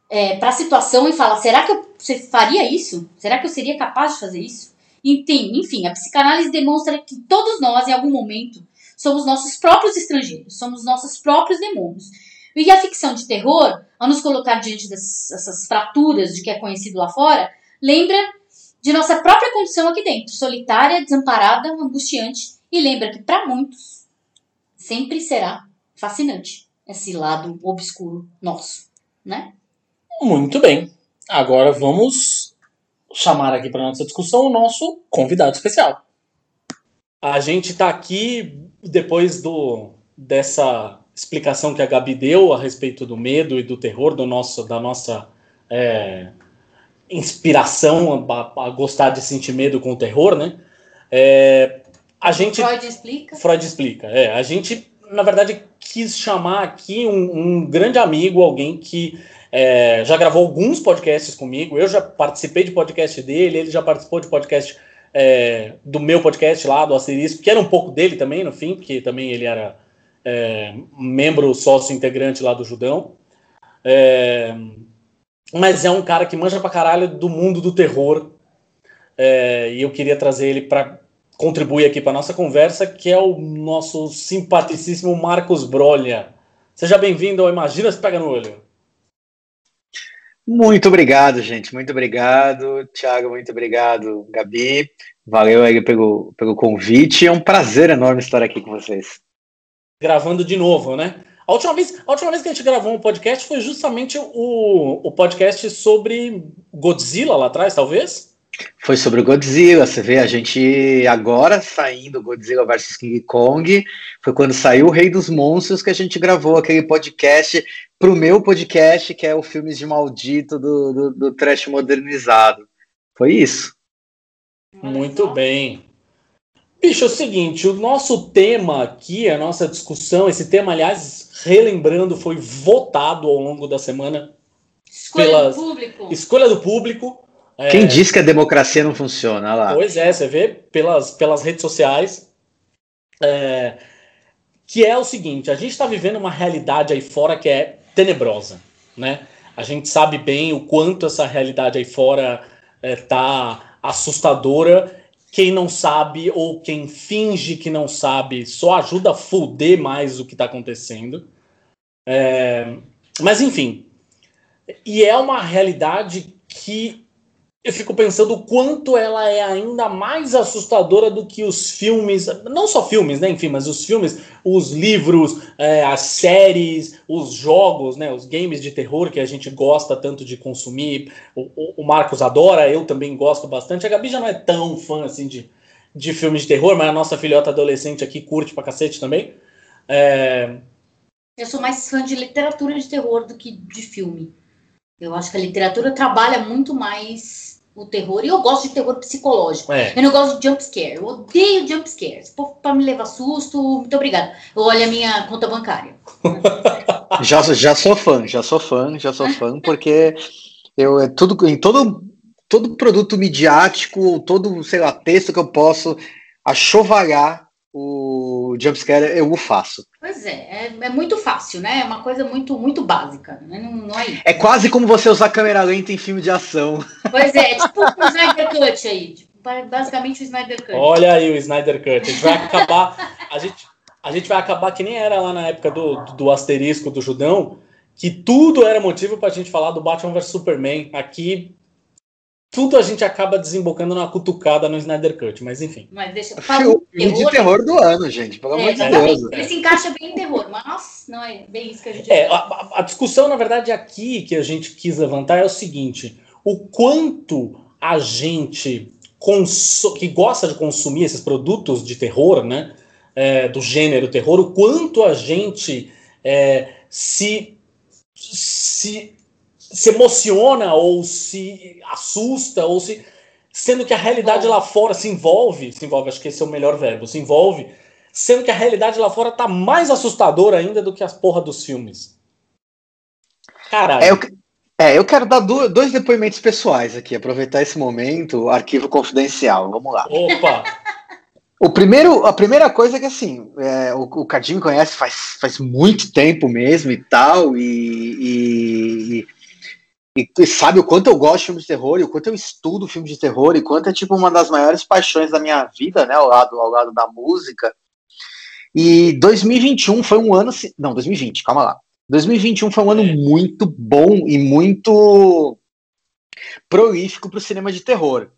é, para a situação e fala: será que eu faria isso? Será que eu seria capaz de fazer isso? Enfim, a psicanálise demonstra que todos nós, em algum momento, somos nossos próprios estrangeiros, somos nossos próprios demônios. E a ficção de terror, ao nos colocar diante dessas fraturas de que é conhecido lá fora, lembra de nossa própria condição aqui dentro, solitária, desamparada, angustiante, e lembra que para muitos sempre será fascinante esse lado obscuro nosso, né? Muito bem. Agora vamos chamar aqui para nossa discussão o nosso convidado especial. A gente está aqui depois do dessa explicação que a Gabi deu a respeito do medo e do terror do nosso da nossa é, inspiração a, a, gostar de sentir medo com o terror, né? É, a gente Freud explica. Freud explica. É, a gente na verdade quis chamar aqui um, um grande amigo, alguém que é, já gravou alguns podcasts comigo. Eu já participei de podcast dele, ele já participou de podcast é, do meu podcast lá, do Asterisco, que era um pouco dele também, no fim, porque também ele era é, membro sócio integrante lá do Judão. É, mas é um cara que manja pra caralho do mundo do terror. É, e eu queria trazer ele para contribuir aqui para nossa conversa, que é o nosso simpaticíssimo Marcos Brolha. Seja bem-vindo ao Imagina se Pega no Olho. Muito obrigado, gente. Muito obrigado. Thiago, muito obrigado. Gabi, valeu aí pelo, pelo convite. É um prazer enorme estar aqui com vocês. Gravando de novo, né? A última vez, a última vez que a gente gravou um podcast foi justamente o, o podcast sobre Godzilla lá atrás, talvez? Foi sobre o Godzilla. Você vê a gente agora saindo Godzilla vs King Kong. Foi quando saiu o Rei dos Monstros que a gente gravou aquele podcast pro meu podcast, que é o Filmes de Maldito do, do, do Trash Modernizado. Foi isso. Muito bem. Bicho, é o seguinte, o nosso tema aqui, a nossa discussão, esse tema, aliás, relembrando, foi votado ao longo da semana. Escolha pelas... do público. Escolha do público. Quem é... diz que a democracia não funciona? lá. Pois é, você vê pelas, pelas redes sociais. É... Que é o seguinte: a gente está vivendo uma realidade aí fora que é tenebrosa, né? A gente sabe bem o quanto essa realidade aí fora é, tá assustadora. Quem não sabe ou quem finge que não sabe só ajuda a fuder mais o que está acontecendo. É, mas enfim, e é uma realidade que eu fico pensando o quanto ela é ainda mais assustadora do que os filmes, não só filmes, né, enfim, mas os filmes, os livros, é, as séries, os jogos, né, os games de terror que a gente gosta tanto de consumir. O, o, Marcos adora, eu também gosto bastante. A Gabi já não é tão fã assim de, de filmes de terror, mas a nossa filhota adolescente aqui curte pra cacete também. É... Eu sou mais fã de literatura de terror do que de filme. Eu acho que a literatura trabalha muito mais o terror. E eu gosto de terror psicológico. É. Eu não gosto de jump scare. Eu odeio jump scare. Se for pra me levar susto, muito obrigada. Eu olho a minha conta bancária. [LAUGHS] já, já sou fã, já sou fã, já sou fã, porque eu é tudo em todo todo produto midiático, todo, sei lá, texto que eu posso achovalhar o jumpscare eu o faço. Pois é, é, é, muito fácil, né? É uma coisa muito, muito básica. Né? Não, não é, é quase como você usar câmera lenta em filme de ação. Pois é, tipo o Snyder Cut aí. Tipo, basicamente o Snyder Cut. Olha aí o Snyder Cut. A gente vai acabar. a, gente, a gente vai acabar que nem era lá na época do, do asterisco do Judão, que tudo era motivo pra gente falar do Batman vs Superman. Aqui tudo a gente acaba desembocando numa cutucada no Snyder Cut, mas enfim. Mas deixa eu. O filme de terror do ano, gente, pelo é, amor de Deus. Ele se encaixa bem em terror, mas não é bem isso que a gente. É, a, a, discussão, na verdade, aqui que a gente quis levantar é o seguinte: o quanto a gente que gosta de consumir esses produtos de terror, né? É, do gênero terror, o quanto a gente é, se, se se emociona ou se assusta ou se sendo que a realidade lá fora se envolve, se envolve, acho que esse é o melhor verbo, se envolve, sendo que a realidade lá fora tá mais assustadora ainda do que as porra dos filmes. Caralho. É, eu, é, eu quero dar dois depoimentos pessoais aqui, aproveitar esse momento, arquivo confidencial. Vamos lá. Opa! O primeiro, a primeira coisa é que assim, é, o, o conhece faz, faz muito tempo mesmo e tal, e, e, e, e, sabe o quanto eu gosto de filmes de terror, e o quanto eu estudo filmes de terror, e quanto é tipo uma das maiores paixões da minha vida, né, ao lado, ao lado da música. E 2021 foi um ano, não, 2020, calma lá. 2021 foi um ano muito bom e muito prolífico para o cinema de terror.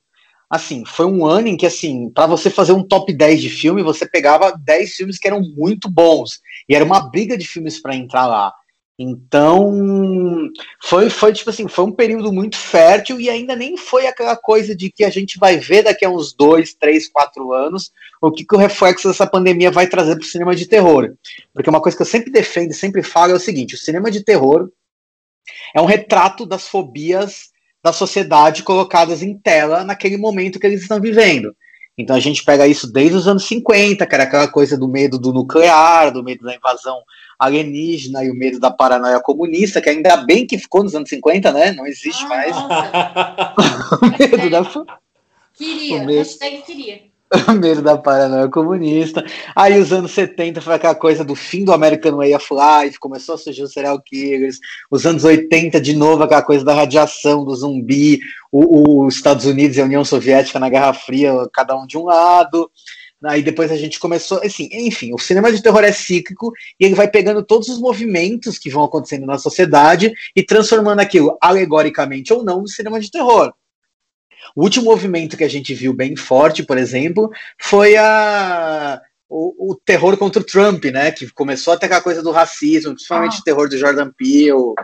Assim, foi um ano em que, assim, para você fazer um top 10 de filme, você pegava 10 filmes que eram muito bons. E era uma briga de filmes para entrar lá. Então, foi, foi tipo assim, foi um período muito fértil e ainda nem foi aquela coisa de que a gente vai ver daqui a uns dois, três, quatro anos o que, que o reflexo dessa pandemia vai trazer para o cinema de terror. Porque uma coisa que eu sempre defendo e sempre falo é o seguinte: o cinema de terror é um retrato das fobias da sociedade colocadas em tela naquele momento que eles estão vivendo. Então a gente pega isso desde os anos 50, que era aquela coisa do medo do nuclear, do medo da invasão alienígena e o medo da paranoia comunista, que ainda bem que ficou nos anos 50, né? Não existe ah, mais. [LAUGHS] o medo da. Queria, o medo... hashtag queria. [LAUGHS] O medo da paranoia comunista. Aí os anos 70 foi aquela coisa do fim do American Way of Life, começou a surgir os serial killers. Os anos 80, de novo, aquela coisa da radiação, do zumbi, os Estados Unidos e a União Soviética na Guerra Fria, cada um de um lado. Aí depois a gente começou, assim, enfim, o cinema de terror é cíclico e ele vai pegando todos os movimentos que vão acontecendo na sociedade e transformando aquilo, alegoricamente ou não, no cinema de terror. O último movimento que a gente viu bem forte, por exemplo, foi a o, o, terror contra o Trump, né? Que começou a ter aquela coisa do racismo, principalmente ah. o terror do Jordan Peele.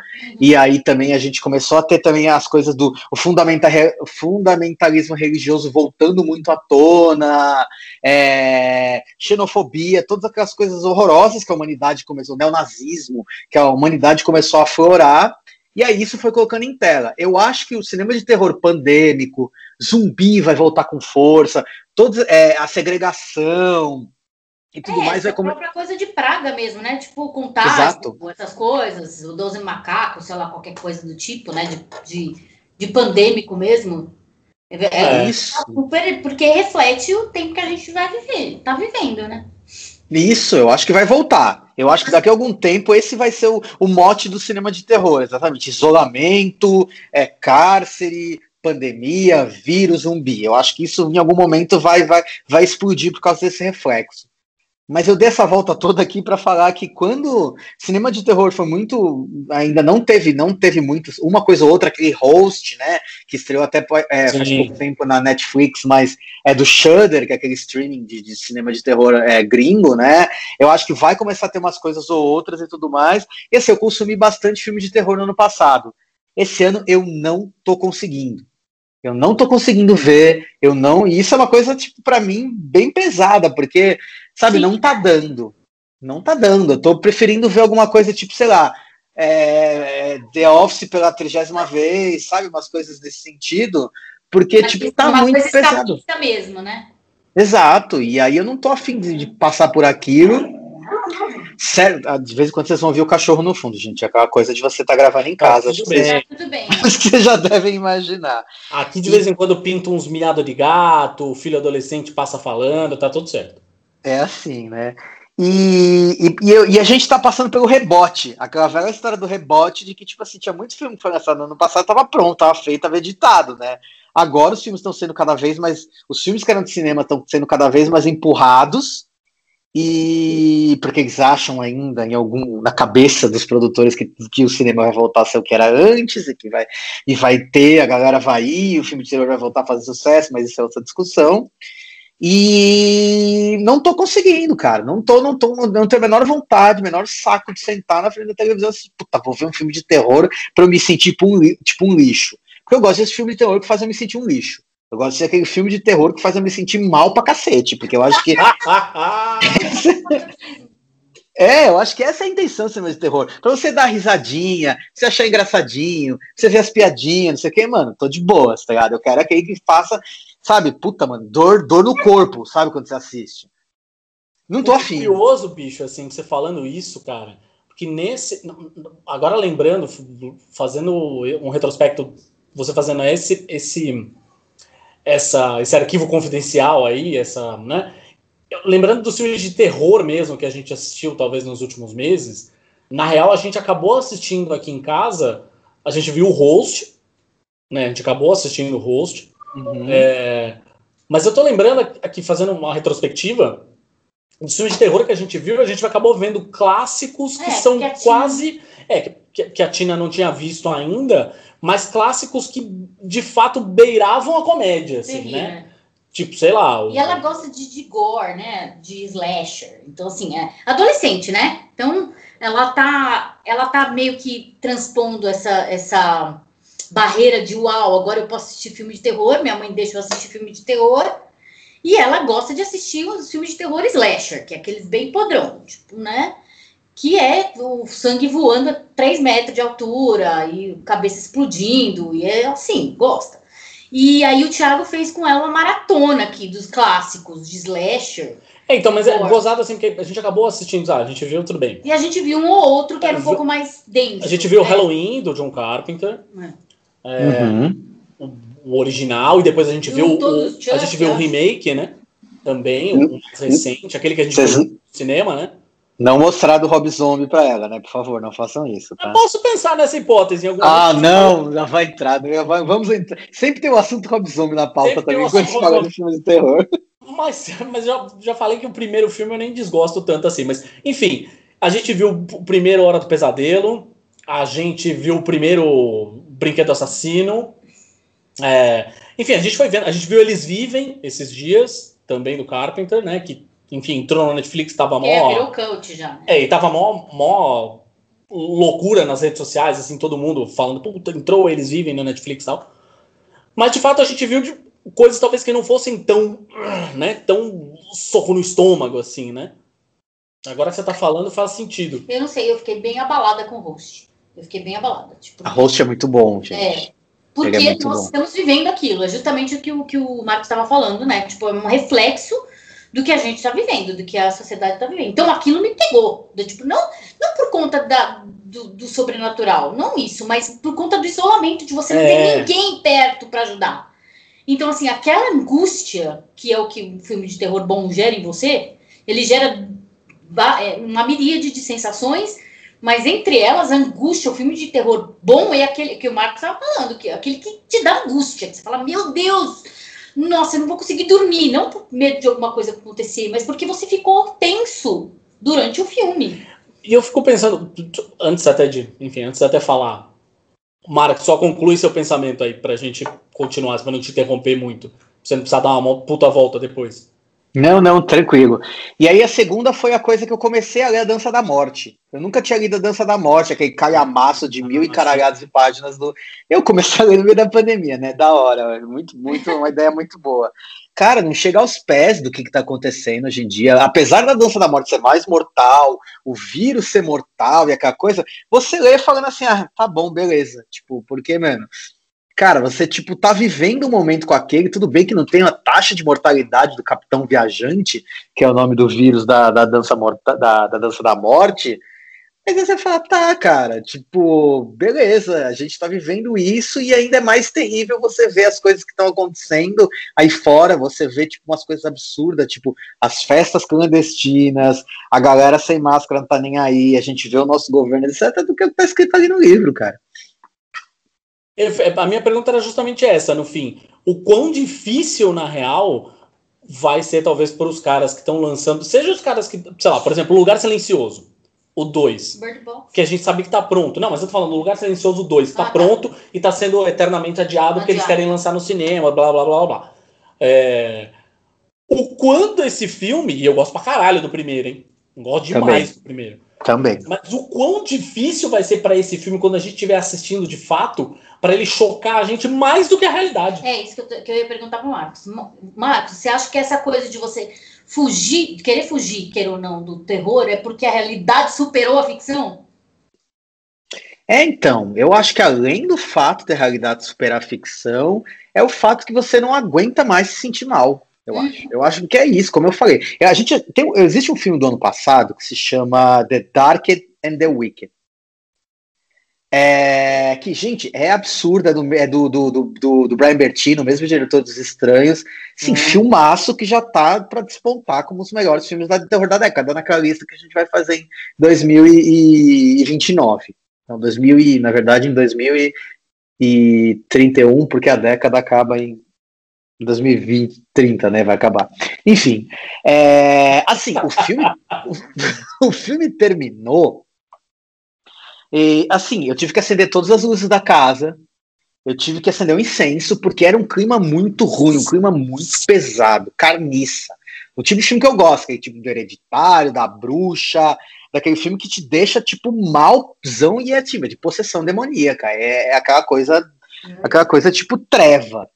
E aí também a gente começou a ter também as coisas do o fundamental, fundamentalismo religioso voltando muito à tona, é, xenofobia, todas aquelas coisas horrorosas que a humanidade começou, neonazismo, que a humanidade começou a florar. E aí isso foi colocando em tela. Eu acho que o cinema de terror pandêmico, zumbi vai voltar com força, todos, é, a segregação, e tudo é, mais vai comer. própria coisa de praga mesmo, né? Tipo, contágio, essas coisas, o 12 macacos, sei lá, qualquer coisa do tipo, né? De, de, de pandêmico mesmo. É, é, é isso. Super, porque reflete o tempo que a gente vai viver, tá vivendo, né? Isso, eu acho que vai voltar. Eu acho que daqui a algum tempo esse vai ser o, o mote do cinema de terror, exatamente. Isolamento, é, cárcere, pandemia, vírus, zumbi. Eu acho que isso em algum momento vai, vai, vai explodir por causa desse reflexo. Mas eu dei essa volta toda aqui para falar que quando cinema de terror foi muito, ainda não teve, não teve muitos, uma coisa ou outra, aquele host, né, que estreou até é, faz pouco tempo na Netflix, mas é do Shudder, que é aquele streaming de, de cinema de terror é, gringo, né? Eu acho que vai começar a ter umas coisas ou outras e tudo mais. E assim, eu consumi bastante filme de terror no ano passado. Esse ano eu não tô conseguindo. Eu não tô conseguindo ver, eu não. E isso é uma coisa, tipo, para mim, bem pesada, porque Sabe, Sim. não tá dando. Não tá dando. Eu tô preferindo ver alguma coisa tipo, sei lá, é, The Office pela trigésima vez, sabe? Umas coisas nesse sentido. Porque, Mas tipo, tá muito pesado. mesmo, né? Exato. E aí eu não tô afim de, de passar por aquilo. Sério, ah, de vez em quando vocês vão ver o cachorro no fundo, gente. É aquela coisa de você estar tá gravando em tá casa. Tá, tudo, bem. [LAUGHS] Vocês, tudo bem. Vocês já devem imaginar. Aqui de e... vez em quando pinta uns miados de gato, o filho adolescente passa falando, tá tudo certo. É assim, né? E, e, e, a gente tá passando pelo rebote, aquela velha história do rebote de que, tipo assim, tinha muito filme que foi lançado no ano passado, tava pronto, tava feito, tava editado, né? Agora os filmes estão sendo cada vez mais. Os filmes que eram de cinema estão sendo cada vez mais empurrados. E porque eles acham ainda em algum na cabeça dos produtores que, que o cinema vai voltar a ser o que era antes e que vai e vai ter, a galera vai ir, o filme de terror vai voltar a fazer sucesso, mas isso é outra discussão. E não tô conseguindo, cara. Não tô, não tô, não tenho a menor vontade, menor saco de sentar na frente da televisão assim, puta, vou ver um filme de terror pra eu me sentir tipo um, tipo um lixo. Porque eu gosto desse filme de terror que faz eu me sentir um lixo. Eu gosto de ser aquele filme de terror que faz eu me sentir mal pra cacete, porque eu acho que. [LAUGHS] É, eu acho que essa é a intenção do cinema de terror. Pra você dar risadinha, você achar engraçadinho, você ver as piadinhas, não sei o que, mano, tô de boas, tá ligado? Eu quero aquele que faça Sabe, puta, mano, dor, dor no corpo, sabe, quando você assiste. Não tô afim. É curioso, bicho, assim, você falando isso, cara, porque nesse. Agora lembrando, fazendo um retrospecto, você fazendo esse, esse, essa, esse arquivo confidencial aí, essa, né? Lembrando dos filmes de terror mesmo que a gente assistiu, talvez nos últimos meses, na real a gente acabou assistindo aqui em casa, a gente viu o Host, né? A gente acabou assistindo o Host. Uhum. É, mas eu tô lembrando aqui, fazendo uma retrospectiva, dos filmes de terror que a gente viu, a gente acabou vendo clássicos que é, são que quase. É, que, que, a Tina não tinha visto ainda, mas clássicos que de fato beiravam a comédia, assim, Seria. né? Tipo, sei lá. O... E ela gosta de, de gore, né? De slasher. Então, assim, é adolescente, né? Então, ela tá, ela tá meio que transpondo essa, essa barreira de uau, agora eu posso assistir filme de terror, minha mãe deixa eu assistir filme de terror. E ela gosta de assistir os filmes de terror slasher, que é aqueles bem podrão, tipo, né? Que é o sangue voando a 3 metros de altura e cabeça explodindo, e é assim, gosta. E aí o Thiago fez com ela uma maratona aqui dos clássicos de slasher. É, então, mas é gozado assim, porque a gente acabou assistindo, ah, a gente viu tudo bem. E a gente viu um ou outro que era um pouco mais denso. A gente viu o né? Halloween, do John Carpenter. É. É, uhum. o, o, original, e depois a gente viu o, a gente viu o remake, né? Também, o mais recente, aquele que a gente viu no cinema, né? Não mostrar do Rob Zombie pra ela, né? Por favor, não façam isso. Tá? Eu posso pensar nessa hipótese em algum Ah, não, já vai entrar. Já vai, vamos entrar. Sempre tem o um assunto Rob Zombie na pauta Sempre também, quando se fala de filme de terror. [LAUGHS] Mas, mas já, já falei que o primeiro filme eu nem desgosto tanto assim. Mas, enfim, a gente viu o primeiro Hora do Pesadelo, a gente viu o primeiro Brinquedo Assassino. É, enfim, a gente foi vendo, a gente viu Eles Vivem esses dias, também do Carpenter, né? Que, enfim, entrou na Netflix, tava mó. É, virou cult já. Né? É, e tava mó, mó loucura nas redes sociais, assim, todo mundo falando, puta, entrou Eles Vivem na Netflix e tal. Mas de fato a gente viu de coisas talvez que não fossem tão, né, tão soco no estômago, assim, né? Agora que você tá falando faz sentido. Eu não sei, eu fiquei bem abalada com o host. Eu fiquei bem abalada. Tipo, A host é muito bom, gente. É. Porque é nós bom. estamos vivendo aquilo. É justamente o que o, que o Marcos estava falando, né? Tipo, é um reflexo do que a gente está vivendo, do que a sociedade está vivendo. Então aquilo me pegou. Do, tipo, não, não por conta da, do, do sobrenatural, não isso, mas por conta do isolamento, de você não É. ter ninguém perto para ajudar. Então, assim, aquela angústia, que é o que um filme de terror bom gera em você, ele gera é, uma miríade de sensações, mas entre elas, a angústia, o filme de terror bom é aquele que o Marcos estava falando, que é aquele que te dá angústia, que você fala, meu Deus, nossa, eu não vou conseguir dormir, não por medo de alguma coisa acontecer, mas porque você ficou tenso durante o filme. E eu fico pensando, antes até de, enfim, antes até falar, Marcos, só conclui seu pensamento aí pra gente continuar, pra não te interromper muito. Você não precisar dar uma puta volta depois. Não, não, tranquilo. E aí a segunda foi a coisa que eu comecei a ler a Dança da Morte. Eu nunca tinha lido a Dança da Morte, aquele calhamaço de mil e de páginas do. Eu comecei a ler no meio da pandemia, né? Da hora. Muito, muito, uma ideia muito boa. Cara, não chega aos pés do que, que tá acontecendo hoje em dia. Apesar da Dança da Morte ser mais mortal, o vírus ser mortal e aquela coisa, você lê falando assim, ah, tá bom, beleza. Tipo, porque, mano, cara, você, tipo, tá vivendo um momento com aquele, tudo bem que não tem a taxa de mortalidade do Capitão Viajante, que é o nome do vírus da, da, dança, morta, da, da dança da morte, mas aí você fala, tá, cara, tipo, beleza, a gente tá vivendo isso e ainda é mais terrível você ver as coisas que estão acontecendo aí fora, você vê, tipo, umas coisas absurdas, tipo, as festas clandestinas, a galera sem máscara não tá nem aí, a gente vê o nosso governo, etc, do que tá escrito ali no livro, cara. A minha pergunta era justamente essa, no fim. O quão difícil, na real, vai ser, talvez, para os caras que estão lançando, seja os caras que, sei lá, por exemplo, o Lugar Silencioso, o 2, Bird Box. que a gente sabe que tá pronto. Não, mas eu tô falando, o Lugar Silencioso 2 tá Ah, tá. pronto e tá sendo eternamente adiado porque eles Adiado. querem lançar no cinema, blá, blá, blá, blá. É... O quanto esse filme, e eu gosto pra caralho do primeiro, hein? Gosto demais do primeiro. Também. Mas o quão difícil vai ser pra esse filme quando a gente estiver assistindo de fato, pra ele chocar a gente mais do que a realidade. É isso que eu, que eu ia perguntar pro Marcos. Ma- Marcos, você acha que essa coisa de você fugir, querer fugir, queira ou não, do terror, é porque a realidade superou a ficção? É, então, eu acho que além do fato da realidade superar a ficção, é o fato que você não aguenta mais se sentir mal. Eu acho. Eu acho que é isso, como eu falei. É, A gente tem, existe um filme do ano passado que se chama The Dark and the Wicked. É, que, gente, é absurda, do, é do, do, do, do, Brian Bertino, mesmo diretor dos Estranhos. Sim, Uhum. filmaço que já tá pra despontar como os melhores filmes da terror da década, naquela lista que a gente vai fazer em 2029. Então, 2000 e, na verdade, em 2031, porque a década acaba em 2020, 30, né? Vai acabar. Enfim, é, assim, o filme, o, [LAUGHS] o filme terminou. E, assim, eu tive que acender todas as luzes da casa. Eu tive que acender um incenso, porque era um clima muito ruim, um clima muito pesado, carniça. O tipo de filme que eu gosto, aquele tipo do hereditário, da bruxa, daquele filme que te deixa, tipo, malzão e é tipo, de possessão demoníaca. É, é aquela coisa, aquela coisa tipo treva.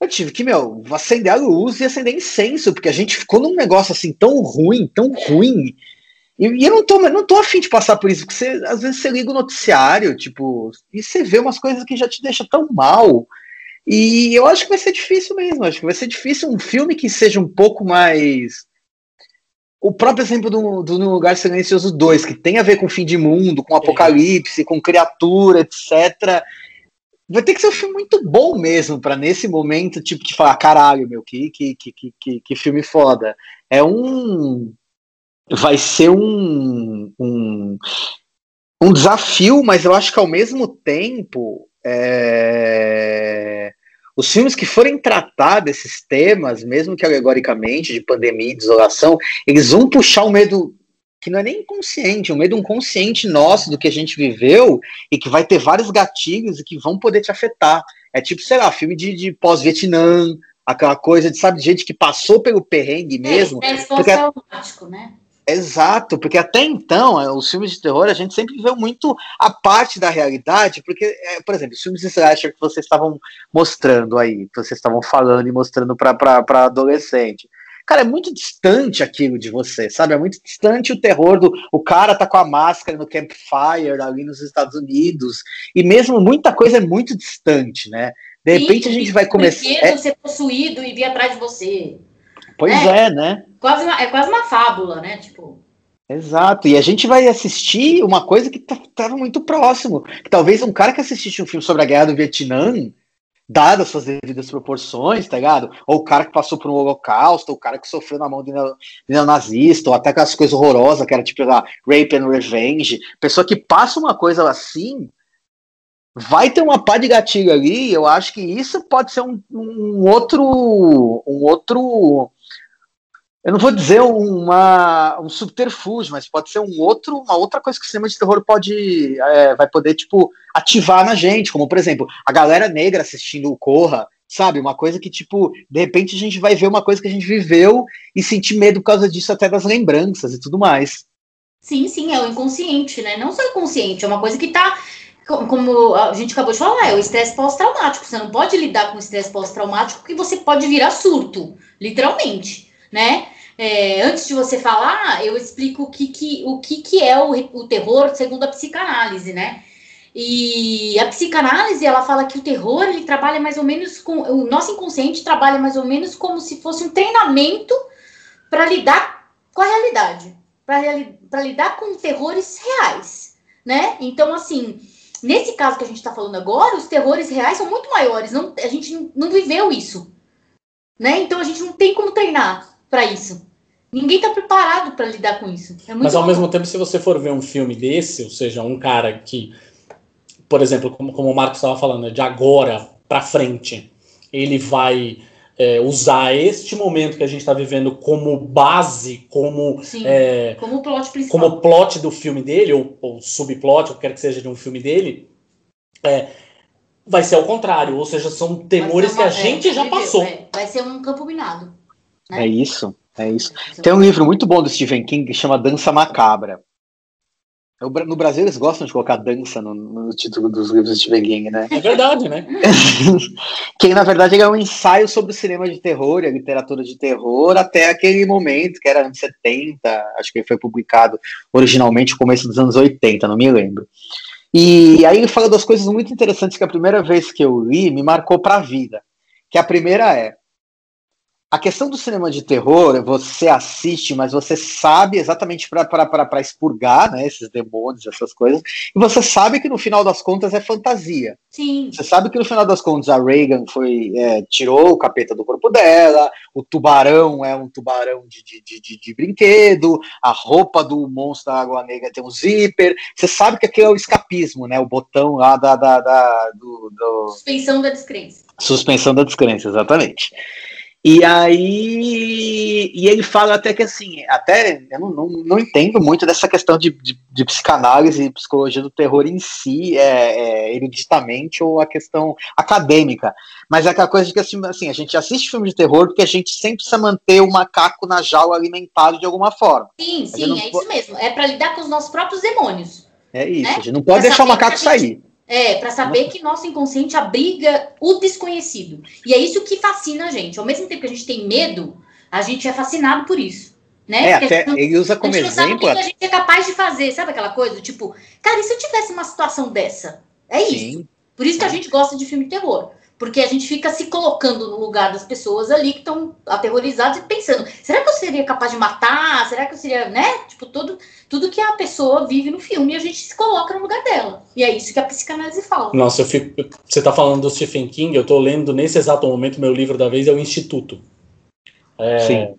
Eu tive que, meu, acender a luz e acender incenso, porque a gente ficou num negócio assim tão ruim, tão ruim. E, e eu não tô, não tô afim de passar por isso, porque você, às vezes você liga o noticiário, tipo, e você vê umas coisas que já te deixam tão mal. E eu acho que vai ser difícil mesmo. Acho que vai ser difícil um filme que seja um pouco mais. O próprio exemplo do, do No Lugar Silencioso 2, que tem a ver com fim de mundo, com apocalipse, com criatura, etc. Vai ter que ser um filme muito bom mesmo, para nesse momento, tipo, de falar, caralho, meu, que, que, que, que, que filme foda. É um. Vai ser um, um, um desafio, mas eu acho que ao mesmo tempo. É, os filmes que forem tratar desses temas, mesmo que alegoricamente, de pandemia e desolação, eles vão puxar o medo que não é nem inconsciente, é um medo inconsciente nosso do que a gente viveu e que vai ter vários gatilhos e que vão poder te afetar. É tipo, sei lá, filme de, de pós-Vietnã, aquela coisa de, sabe, gente que passou pelo perrengue mesmo. É, é né? Exato, porque até então, é, os filmes de terror, a gente sempre viveu muito a parte da realidade, porque, é, por exemplo, os filmes de slasher que vocês estavam mostrando aí, que vocês estavam falando e mostrando para adolescente. Cara, é muito distante aquilo de você, sabe? É muito distante o terror do. O cara tá com a máscara no campfire ali nos Estados Unidos. E mesmo muita coisa é muito distante, né? De repente Sim, a gente vai começar. É... ser possuído e vir atrás de você. Pois é, é né? Quase uma, é quase uma fábula, né? Tipo. Exato, e a gente vai assistir uma coisa que estava tá, muito próximo. Talvez um cara que assistisse um filme sobre a guerra do Vietnã, dadas suas devidas proporções, tá ligado? Ou o cara que passou por um holocausto, ou o cara que sofreu na mão de neonazista, ou até aquelas coisas horrorosas, que era tipo lá, rape and revenge. Pessoa que passa uma coisa assim, vai ter uma pá de gatilho ali, eu acho que isso pode ser um, um outro um outro eu não vou dizer uma, um subterfúgio, mas pode ser um outro, uma outra coisa que o cinema de terror pode é, vai poder tipo ativar na gente, como por exemplo a galera negra assistindo o Corra, sabe, uma coisa que tipo de repente a gente vai ver uma coisa que a gente viveu e sentir medo por causa disso até das lembranças e tudo mais. Sim, sim, é o inconsciente, né? Não só inconsciente, é uma coisa que tá como a gente acabou de falar, é o estresse pós-traumático. Você não pode lidar com o estresse pós-traumático porque você pode virar surto, literalmente, né? É, antes de você falar, eu explico o que, que, o que, que é o, o terror segundo a psicanálise, né? E a psicanálise, ela fala que o terror, ele trabalha mais ou menos com... O nosso inconsciente trabalha mais ou menos como se fosse um treinamento para lidar com a realidade. Para lidar com terrores reais, né? Então, assim, nesse caso que a gente está falando agora, os terrores reais são muito maiores. Não, a gente não viveu isso, né? Então, a gente não tem como treinar para isso. Ninguém está preparado para lidar com isso. É Mas ao bom. mesmo tempo, se você for ver um filme desse, ou seja, um cara que, por exemplo, como, como o Marcos estava falando, de agora para frente, ele vai é, usar este momento que a gente está vivendo como base, como Sim, é, como plot principal. como plot do filme dele ou, ou subplot, ou quer que seja de um filme dele, é, vai ser ao contrário, ou seja, são temores uma, que a gente já passou. É, vai ser um campo minado. Né? É isso, é isso. Tem um livro muito bom do Stephen King que chama Dança Macabra. No Brasil eles gostam de colocar dança no, no título dos livros do Stephen King, né? É verdade, né? [LAUGHS] que na verdade é um ensaio sobre o cinema de terror e a literatura de terror até aquele momento, que era anos 70, acho que ele foi publicado originalmente no começo dos anos 80, não me lembro. E aí ele fala das coisas muito interessantes que a primeira vez que eu li me marcou para a vida. Que a primeira é a questão do cinema de terror, você assiste, mas você sabe exatamente para expurgar né, esses demônios, essas coisas, e você sabe que no final das contas é fantasia. Sim. Você sabe que no final das contas a Reagan foi, é, tirou o capeta do corpo dela, o tubarão é um tubarão de, de, de, de brinquedo, a roupa do monstro da Água Negra tem um zíper. Você sabe que aquilo é o escapismo, né? O botão lá da. da, da do, do... Suspensão da descrença. Suspensão da descrença, exatamente. E aí, e ele fala até que assim, até eu não, não, não entendo muito dessa questão de, de, de, psicanálise e psicologia do terror em si, é, é, eruditamente, ou a questão acadêmica. Mas é aquela coisa de que assim, assim, a gente assiste filme de terror porque a gente sempre precisa manter o macaco na jaula alimentado de alguma forma. Sim, sim, é isso mesmo. É para lidar com os nossos próprios demônios. É isso, né? a gente não pode deixar o macaco sair. É, para saber que nosso inconsciente abriga o desconhecido. E é isso que fascina a gente. Ao mesmo tempo que a gente tem medo, a gente é fascinado por isso. Né? É, até ele usa como a gente exemplo. Não sabe o que a gente é capaz de fazer, sabe aquela coisa? Tipo, cara, e se eu tivesse uma situação dessa? É isso. Sim. Por isso que a gente gosta de filme de terror. Porque a gente fica se colocando no lugar das pessoas ali que estão aterrorizadas e pensando: será que eu seria capaz de matar? Será que eu seria, né? Tipo, tudo, tudo que a pessoa vive no filme e a gente se coloca no lugar dela. E é isso que a psicanálise fala. Nossa, eu fico, você está falando do Stephen King, eu estou lendo nesse exato momento meu livro da vez, é o Instituto. É, Sim.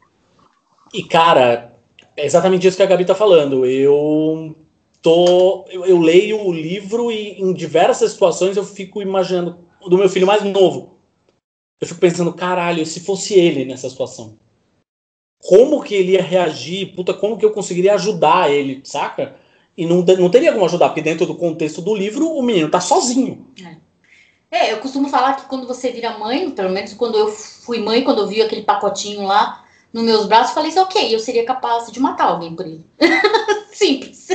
E, cara, é exatamente isso que a Gabi está falando. Eu tô. Eu, eu leio o livro e em diversas situações eu fico imaginando do meu filho mais novo. eu fico pensando, caralho, se fosse ele nessa situação, como que ele ia reagir? Puta, como que eu conseguiria ajudar ele, saca? E não, não teria como ajudar, porque dentro do contexto do livro, o menino tá sozinho. É, eu costumo falar que quando você vira mãe, pelo menos quando eu fui mãe, quando eu vi aquele pacotinho lá nos meus braços, eu falei assim, ok, eu seria capaz de matar alguém por ele. [LAUGHS] Simples.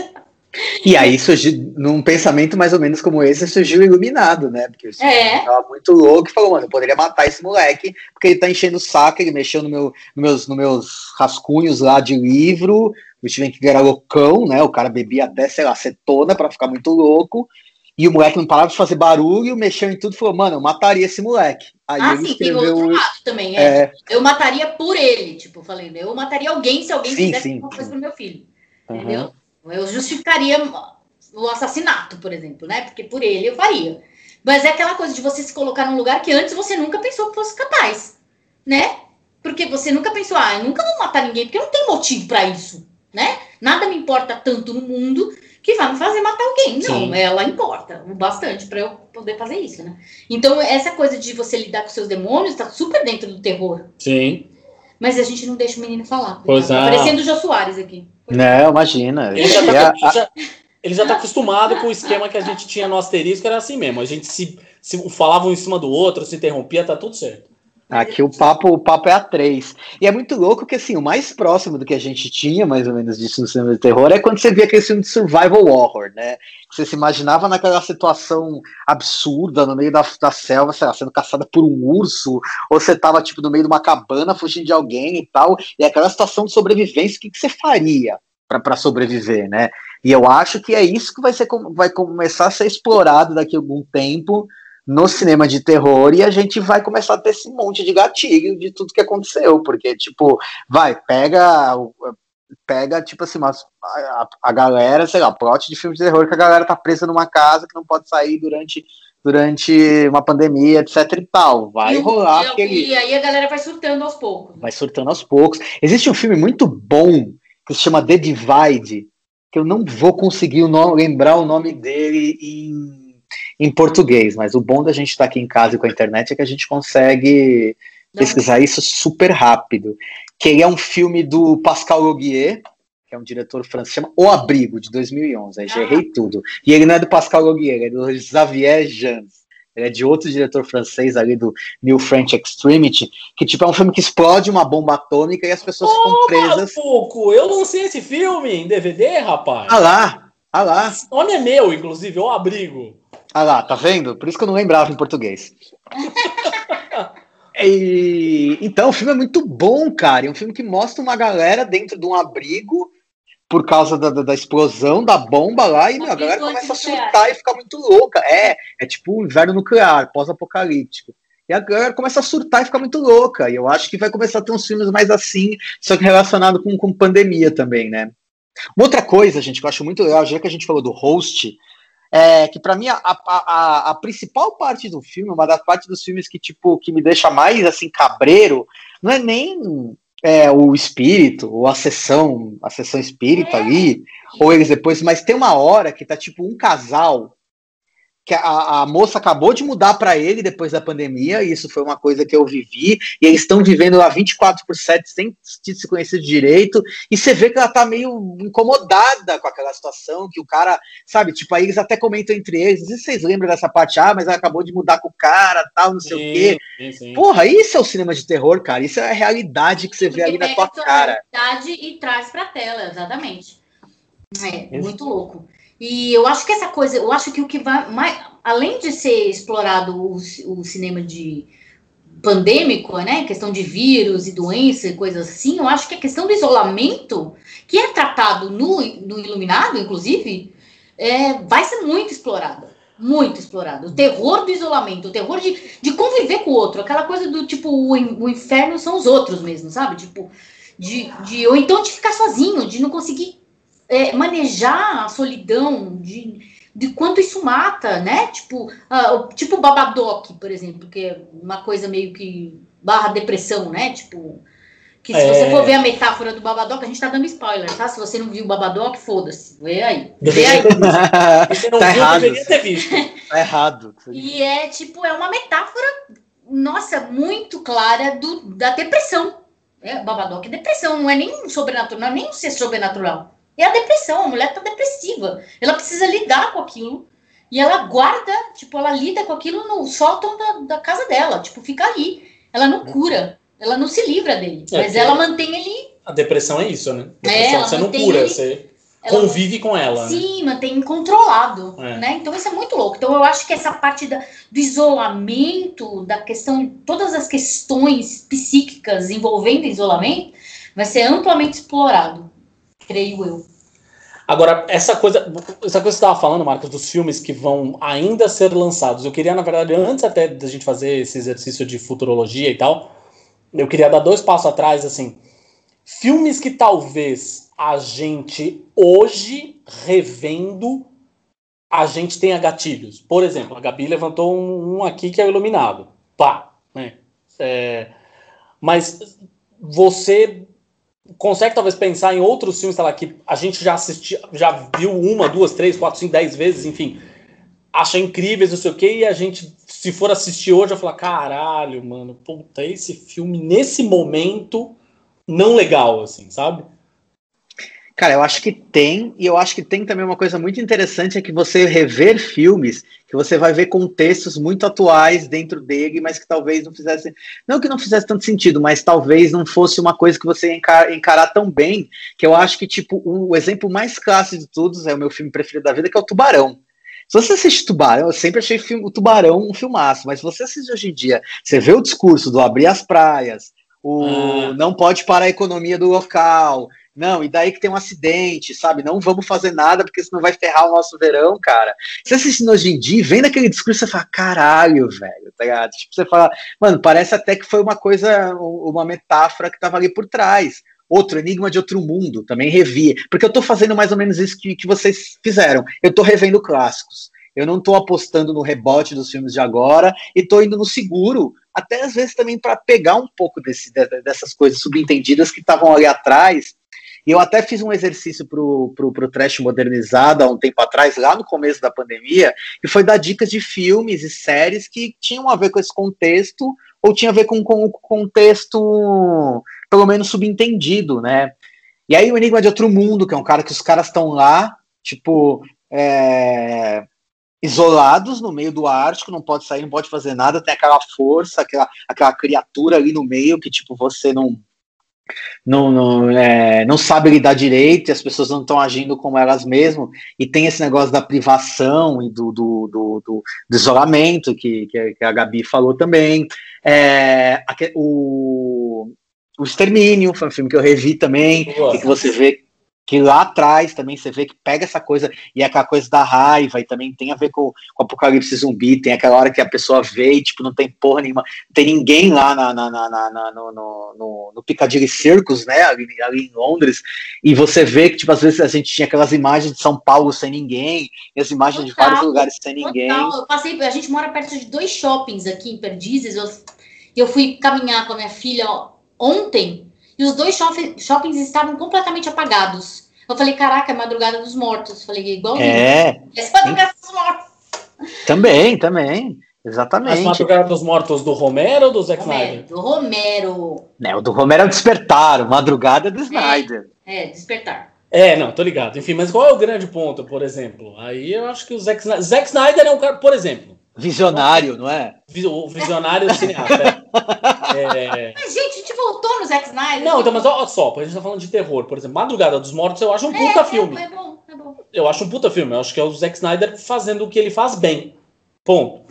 E aí surgiu, num pensamento mais ou menos como esse, surgiu iluminado, né? Porque o É. tava muito louco e falou, mano, eu poderia matar esse moleque, porque ele tá enchendo o saco, ele mexeu no meu, no meus, nos meus rascunhos lá de livro, o Steven King era loucão, né? O cara bebia até, sei lá, acetona pra ficar muito louco. E o moleque não parava de fazer barulho, mexeu em tudo e falou, mano, eu mataria esse moleque. Aí ah, sim, tem escreveu. outro lado também, é. É, Eu mataria por ele, tipo, falei, eu mataria alguém se alguém Sim, fizesse sim. alguma coisa pro meu filho. aham. Entendeu? Eu justificaria o assassinato, por exemplo, né? Porque por ele eu faria. Mas é aquela coisa de você se colocar num lugar que antes você nunca pensou que fosse capaz, né? Porque você nunca pensou, ah, eu nunca vou matar ninguém, porque eu não tenho motivo pra isso, né? Nada me importa tanto no mundo que vai me fazer matar alguém. Não, Sim. ela importa o bastante pra eu poder fazer isso, né? Então, essa coisa de você lidar com seus demônios tá super dentro do terror. Sim. Mas a gente não deixa o menino falar. Pois é. Tá Parecendo o Jô Soares aqui. Não, imagina. Ele já, É, tá, a- já- ele já tá acostumado com o esquema que a gente tinha no asterisco, era assim mesmo. A gente se, se falava um em cima do outro, se interrompia, tá tudo certo. Aqui o papo, o papo é a três. E é muito louco que, assim, o mais próximo do que a gente tinha, mais ou menos, disso no cinema de terror, é quando você via aquele filme de survival horror, né? Você se imaginava naquela situação absurda, no meio da, da selva, sei lá, sendo caçada por um urso, ou você tava, tipo, no meio de uma cabana, fugindo de alguém e tal, e aquela situação de sobrevivência, o que, que você faria para sobreviver, né? E eu acho que é isso que vai, ser, vai começar a ser explorado daqui a algum tempo, no cinema de terror e a gente vai começar a ter esse monte de gatilho de tudo que aconteceu, porque, tipo, vai, pega, pega, tipo assim, mas a, a galera, sei lá, plot de filme de terror que a galera tá presa numa casa que não pode sair durante, durante uma pandemia, etc e tal, vai e, rolar e, aquele... e aí a galera vai surtando aos poucos. Vai surtando aos poucos. Existe um filme muito bom que se chama The Divide, que eu não vou conseguir o nome, lembrar o nome dele em, em português, mas o bom da gente estar aqui em casa e com a internet é que a gente consegue pesquisar isso super rápido. Que é um filme do Pascal Laugier, que é um diretor francês, chama O Abrigo, de 2011. Aí já Ah. errei tudo. E ele não é do Pascal Laugier, ele é do Xavier Jans. Ele é de outro diretor francês ali do New French Extremity, que tipo é um filme que explode uma bomba atômica e as pessoas ficam presas. Pouco, eu lancei esse filme em DVD, rapaz. Ah lá, ah lá, Esse nome é meu, inclusive, o abrigo. Ah lá, tá vendo? Por isso que eu não lembrava em português. [LAUGHS] E, então, o filme é muito bom, cara. É um filme que mostra uma galera dentro de um abrigo por causa da, da, da explosão da bomba lá e meu, a galera começa a surtar e ficar muito louca. É, é tipo um inverno nuclear, pós-apocalíptico. E a galera começa a surtar e ficar muito louca. E eu acho que vai começar a ter uns filmes mais assim, só que relacionado com, com pandemia também, né? Uma outra coisa, gente, que eu acho muito legal, já que a gente falou do host, é que para mim a, a, a, principal parte do filme, uma das partes dos filmes que tipo que me deixa mais assim cabreiro, não é nem é, o espírito ou a sessão, a sessão espírita ali, ou eles depois, mas tem uma hora que tá tipo um casal que a, a moça acabou de mudar para ele depois da pandemia, e isso foi uma coisa que eu vivi, e eles estão vivendo lá 24 por 7 sem se conhecer direito, e você vê que ela tá meio incomodada com aquela situação, que o cara, sabe, tipo, aí eles até comentam entre eles, não sei se vocês lembram dessa parte, ah, mas ela acabou de mudar com o cara, tal, não sei o quê. sim, sim. Porra, isso é o cinema de terror, cara, isso é a realidade que você vê ali na tua cara. realidade e traz pra tela, exatamente. É, muito louco. E eu acho que essa coisa, eu acho que o que vai mais, além de ser explorado o, o cinema de pandêmico, né, questão de vírus e doença e coisas assim, eu acho que a questão do isolamento, que é tratado no, no Iluminado, inclusive, é, vai ser muito explorada. Muito explorado. O terror do isolamento, o terror de, de conviver com o outro, aquela coisa do tipo, o, o inferno são os outros mesmo, sabe? Tipo, de, de, ou então de ficar sozinho, de não conseguir é, manejar a solidão, de, de quanto isso mata, né? Tipo, o- tipo o Babadoc, por exemplo, que é uma coisa meio que barra depressão, né? Tipo, que se É. você for ver a metáfora do Babadoc, a gente tá dando spoiler, tá? Se você não viu o Babadoc, foda-se, vê aí. Vê aí. [LAUGHS] você não Tá viu, errado. deveria ter visto. tá errado. E é tipo, é uma metáfora nossa, muito clara do, da depressão. É, Babadook é depressão, não é nem sobrenatural, não é nem um ser sobrenatural. É a depressão, a mulher tá depressiva. Ela precisa lidar com aquilo. E ela guarda, tipo, ela lida com aquilo no sótão da, da casa dela. Tipo, fica ali. Ela não cura. Ela não se livra dele. É, mas ela mantém ele. A depressão é isso, né? É, Depressão ela você não cura, ele- você ela- convive com ela. né? Sim, mantém controlado, É. né? Então isso é muito louco. Então eu acho que essa parte da- do isolamento, da questão, todas as questões psíquicas envolvendo isolamento, vai ser amplamente explorado, creio eu. Agora, essa coisa, essa coisa que você estava falando, Marcos, dos filmes que vão ainda ser lançados, eu queria, na verdade, antes até da gente fazer esse exercício de futurologia e tal, eu queria dar dois passos atrás, assim. Filmes que talvez a gente, hoje, revendo, a gente tenha gatilhos. Por exemplo, a Gabi levantou um, um aqui que é o Iluminado. Pá, né? É, mas você consegue talvez pensar em outros filmes, sei lá, que a gente já assistiu, já viu uma, duas, três, quatro, cinco, dez vezes, enfim, acha incríveis, não sei o quê, e a gente, se for assistir hoje, vai falar, caralho, mano, puta, esse filme, nesse momento, não legal, assim, sabe? Cara, eu acho que tem, e eu acho que tem também uma coisa muito interessante, é que você rever filmes, que você vai ver contextos muito atuais dentro dele, mas que talvez não fizesse, não que não fizesse tanto sentido, mas talvez não fosse uma coisa que você ia encar- encarar tão bem, que eu acho que, tipo, o exemplo mais clássico de todos, é o meu filme preferido da vida, que é o Tubarão. Se você assiste Tubarão, eu sempre achei o Tubarão um filmaço, mas se você assiste hoje em dia, você vê o discurso do abrir as praias, o Ah. não pode parar a economia do local, não, e daí que tem um acidente, sabe? Não vamos fazer nada porque senão vai ferrar o nosso verão, cara. Você assistindo hoje em dia, vendo aquele discurso, você fala, caralho, velho, tá ligado? Tipo, você fala, mano, parece até que foi uma coisa, uma metáfora que tava ali por trás. Outro, Enigma de Outro Mundo, também revi. Porque eu tô fazendo mais ou menos isso que, que vocês fizeram. Eu tô revendo clássicos. Eu não tô apostando no rebote dos filmes de agora e tô indo no seguro, até às vezes também para pegar um pouco desse, de- dessas coisas subentendidas que estavam ali atrás e eu até fiz um exercício pro, pro, pro Trash Modernizado há um tempo atrás, lá no começo da pandemia, e foi dar dicas de filmes e séries que tinham a ver com esse contexto, ou tinha a ver com, com o contexto, pelo menos, subentendido, né? E aí o Enigma de Outro Mundo, que é um cara que os caras estão lá, tipo, é, isolados no meio do Ártico, não pode sair, não pode fazer nada, tem aquela força, aquela, aquela criatura ali no meio que, tipo, você não não, não, é, não sabe lidar direito e as pessoas não estão agindo como elas mesmas, e tem esse negócio da privação e do, do, do, do- do isolamento que, que, a Gabi falou também. É, aque- o, o Extermínio foi um filme que eu revi também, Boa. e que você vê que lá atrás também você vê que pega essa coisa e é aquela coisa da raiva e também tem a ver com, com o apocalipse zumbi, tem aquela hora que a pessoa vê e tipo, não tem porra nenhuma, não tem ninguém lá na, na, na, na- no, no, no, Piccadilly Circus, né, ali, ali em Londres, e você vê que tipo, às vezes a gente tinha aquelas imagens de São Paulo sem ninguém, e as imagens de Total, vários lugares sem ninguém. Total, eu passei, a gente mora perto de dois shoppings aqui em Perdizes. Eu, eu fui caminhar com a minha filha ontem e os dois shopping- shoppings estavam completamente apagados. Eu falei, caraca, é madrugada dos mortos. Falei, igualzinho. É, Essa madrugada dos mortos. também, também. As Exatamente. Madrugada dos Mortos do Romero ou do Zack Romero, Snyder? do Romero. Né, o do Romero é o Despertar, Madrugada é do Snyder. É, despertar. É, não, tô ligado. Enfim, mas qual é o grande ponto, por exemplo? Aí eu acho que o Zack Snyder. Zack Snyder é um cara, por exemplo, Visionário, não é? vi- o visionário cineasta. É, [LAUGHS] Mas, gente, a gente voltou no Zack Snyder. Não, então, mas olha só, a gente tá falando de terror. Por exemplo, Madrugada dos Mortos eu acho um puta é, filme. É, é bom, é bom. Eu acho um puta filme. Eu acho que é o Zack Snyder fazendo o que ele faz bem. Ponto.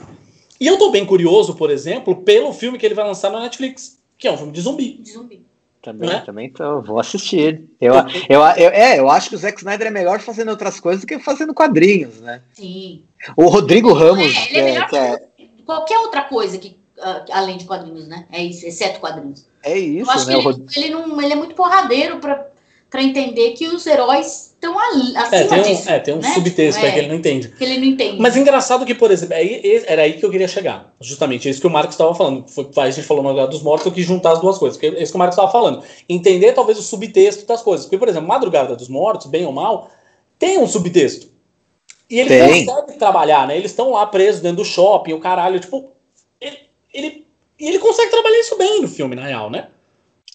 E eu tô bem curioso, por exemplo, pelo filme que ele vai lançar na Netflix, que é um filme de zumbi. De zumbi. Também, Né? também tô, vou assistir. Eu, eu, eu, é, eu acho que o Zack Snyder é melhor fazendo outras coisas do que fazendo quadrinhos, né? Sim. O Rodrigo Ramos, É, ele é é, melhor que é, que qualquer outra coisa que, ah, além de quadrinhos, né? É isso, exceto quadrinhos. é Eu isso, acho né? que ele, Rod- ele não, ele é muito porradeiro pra entender que os heróis estão ali- É, acima tem um, disso. é, tem um né? subtexto Tipo, aí que é, ele não entende. que ele não entende. Mas engraçado que, por exemplo, é aí- era aí que eu queria chegar. Justamente, é isso que o Marcos estava falando. Foi, a gente falou no lugar dos mortos, eu quis juntar as duas coisas. Porque é isso que o Marcos estava falando. Entender talvez o subtexto das coisas. Porque, por exemplo, Madrugada dos Mortos, bem ou mal, tem um subtexto. E ele Tem. consegue trabalhar, né? Eles estão lá presos dentro do shopping, o caralho, tipo. Ele, ele E ele consegue trabalhar isso bem no filme, na real, né?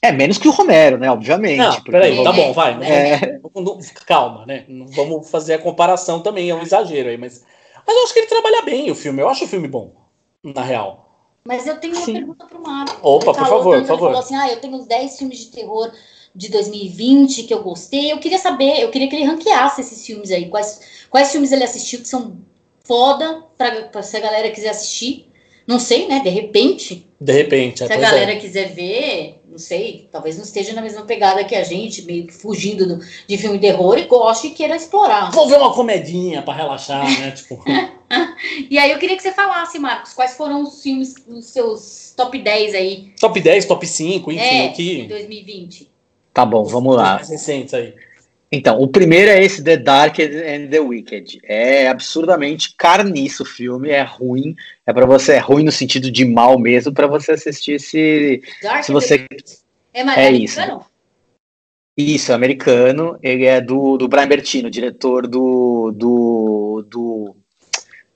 É, menos que o Romero, né? Obviamente. Não, porque- peraí, tá bom, vai. É. não- calma, né? Não vamos fazer a comparação também, é um exagero aí, mas. Mas eu acho que ele trabalha bem o filme. Eu acho o filme bom, na real. Mas eu tenho uma Sim. pergunta pro Marco. Opa, Ele por favor, por ele favor. falou assim: ah, eu tenho uns 10 filmes de terror de 2020 que eu gostei. Eu queria saber, eu queria que ele ranqueasse esses filmes aí. Quais, quais filmes ele assistiu que são foda pra, pra se a galera quiser assistir. Não sei, né? De repente, De repente, é, se a é. galera quiser ver, não sei, talvez não esteja na mesma pegada que a gente, meio que fugindo do- de filme de terror e goste e queira explorar. Vou ver uma comedinha pra relaxar, né? [LAUGHS] Tipo, E aí eu queria que você falasse, Marcos, quais foram os filmes, os seus top 10 aí top 10, top 5, enfim, é, o que. em 2020? Tá bom, vamos os lá. Mais recentes aí. Então, o primeiro é esse The Dark and the Wicked. É absurdamente carniço o filme, é ruim. É para você, é ruim no sentido de mal mesmo, para você assistir esse. Dark Se você. É, É é isso. americano? Isso, americano. Ele é do, do Brian Bertino, diretor do, do, do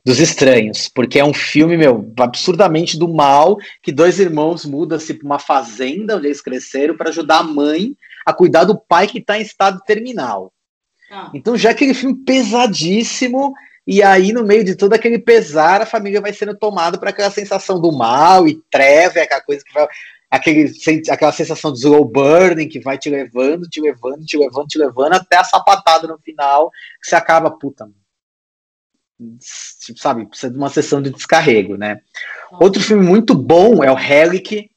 dos Estranhos, porque é um filme, meu, absurdamente do mal, que dois irmãos mudam-se para uma fazenda onde eles cresceram para ajudar a mãe a cuidar do pai que está em estado terminal. Ah, Então, já aquele filme pesadíssimo, e aí, no meio de todo aquele pesar, a família vai sendo tomada para aquela sensação do mal e treva, é aquela coisa que vai. Aquele, aquela sensação de slow burning que vai te levando, te levando, te levando, te levando, até a sapatada no final, que você acaba, puta. Tipo, sabe, precisa de uma sessão de descarrego, né? Outro filme muito bom é o Relic.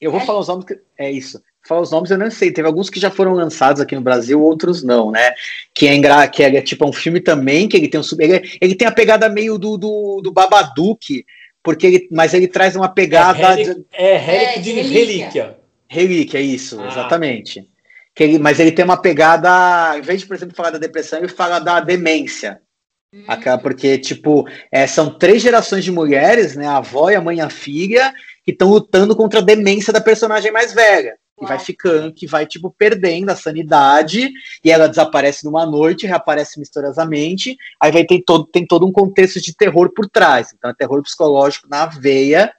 Eu vou Relic? falar os nomes. que- É isso. Falar os nomes eu não sei. Teve alguns que já foram lançados aqui no Brasil, outros não, né? Que é, engra... que é tipo um filme também, que ele tem um sub- ele, ele tem a pegada meio do, do, do Babadook, porque ele... mas ele traz uma pegada. é, relic, é, relic É, de de relíquia. relíquia. Isso, Ah. exatamente. Que ele, mas ele tem uma pegada, em vez de, por exemplo, falar da depressão, ele fala da demência. hum, porque, tipo, é, são três gerações de mulheres, né? A avó e a mãe e a filha, que estão lutando contra a demência da personagem mais velha. E vai ficando, que vai, tipo, perdendo a sanidade, e ela desaparece numa noite, reaparece misteriosamente. Aí vai ter todo, tem todo um contexto de terror por trás. Então, é terror psicológico na veia.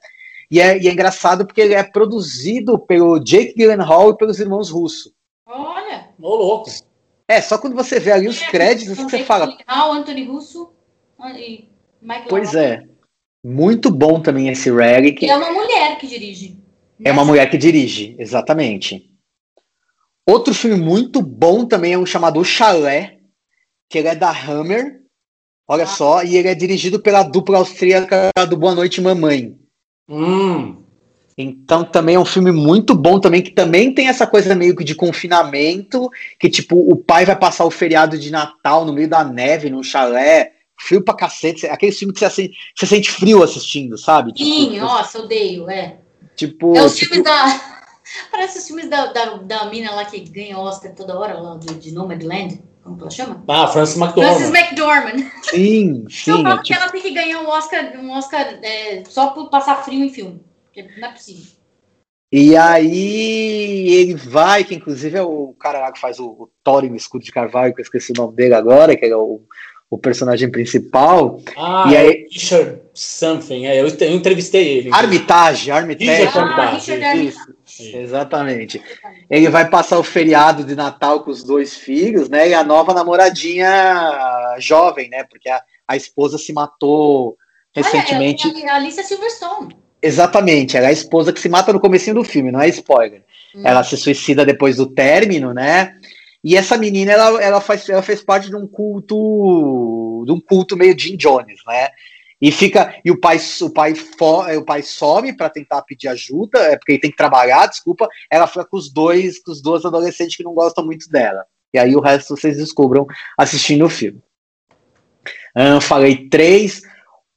E é, e é engraçado porque ele é produzido pelo Jake Gyllenhaal e pelos irmãos Russo. Olha. Ô, louco. É, só quando você vê ali os créditos que você fala, Ah, Anthony Russo ah, e Michael pois é. Muito bom também esse Relic. E é uma mulher que dirige. É uma mulher que dirige, exatamente. Outro filme muito bom também é um chamado O Chalé, que ele é da Hammer. Olha Ah. só, e ele é dirigido pela dupla austríaca do Boa Noite Mamãe. Hum. Então também é um filme muito bom também, que também tem essa coisa meio que de confinamento, que tipo, o pai vai passar o feriado de Natal no meio da neve, num chalé, frio pra cacete, aquele filme que você, assim, você sente frio assistindo, sabe? Sim, tipo, nossa, odeio, é. Tipo, É os tipo- filmes da. [LAUGHS] Parece os filmes da, da, da mina lá que ganha Oscar toda hora, lá do, de Nomadland. Como ela chama? Ah, Francis Frances McDormand. McDormand. [LAUGHS] sim, Eu sim, falo é que tipo, ela tem que ganhar um Oscar, um Oscar é, só por passar frio em filme. Não é possível. E aí ele vai, que inclusive é o cara lá que faz o, o Thor no escudo de carvalho, que eu esqueci o nome dele agora, que é o, o personagem principal. Ah, E é aí- o Richard Something. É, eu, eu entrevistei ele. Armitage, Armitage. Richard Ah, Armitage, Richard Armitage. Isso, exatamente. Ele vai passar o feriado de Natal com os dois filhos, né? E a nova namoradinha jovem, né? Porque a, a esposa se matou recentemente. Olha, é a Alicia Silverstone. Exatamente, ela é a esposa que se mata no comecinho do filme, não é spoiler. Hum. Ela se suicida depois do término, né? E essa menina, ela, ela, faz, ela fez parte de um culto, de um culto meio Jim Jones, né? E fica e o pai, o pai, fo, o pai some para tentar pedir ajuda, é porque ele tem que trabalhar, desculpa. Ela fica com os dois, com os dois adolescentes que não gostam muito dela. E aí o resto vocês descubram assistindo o filme. Ah, falei três.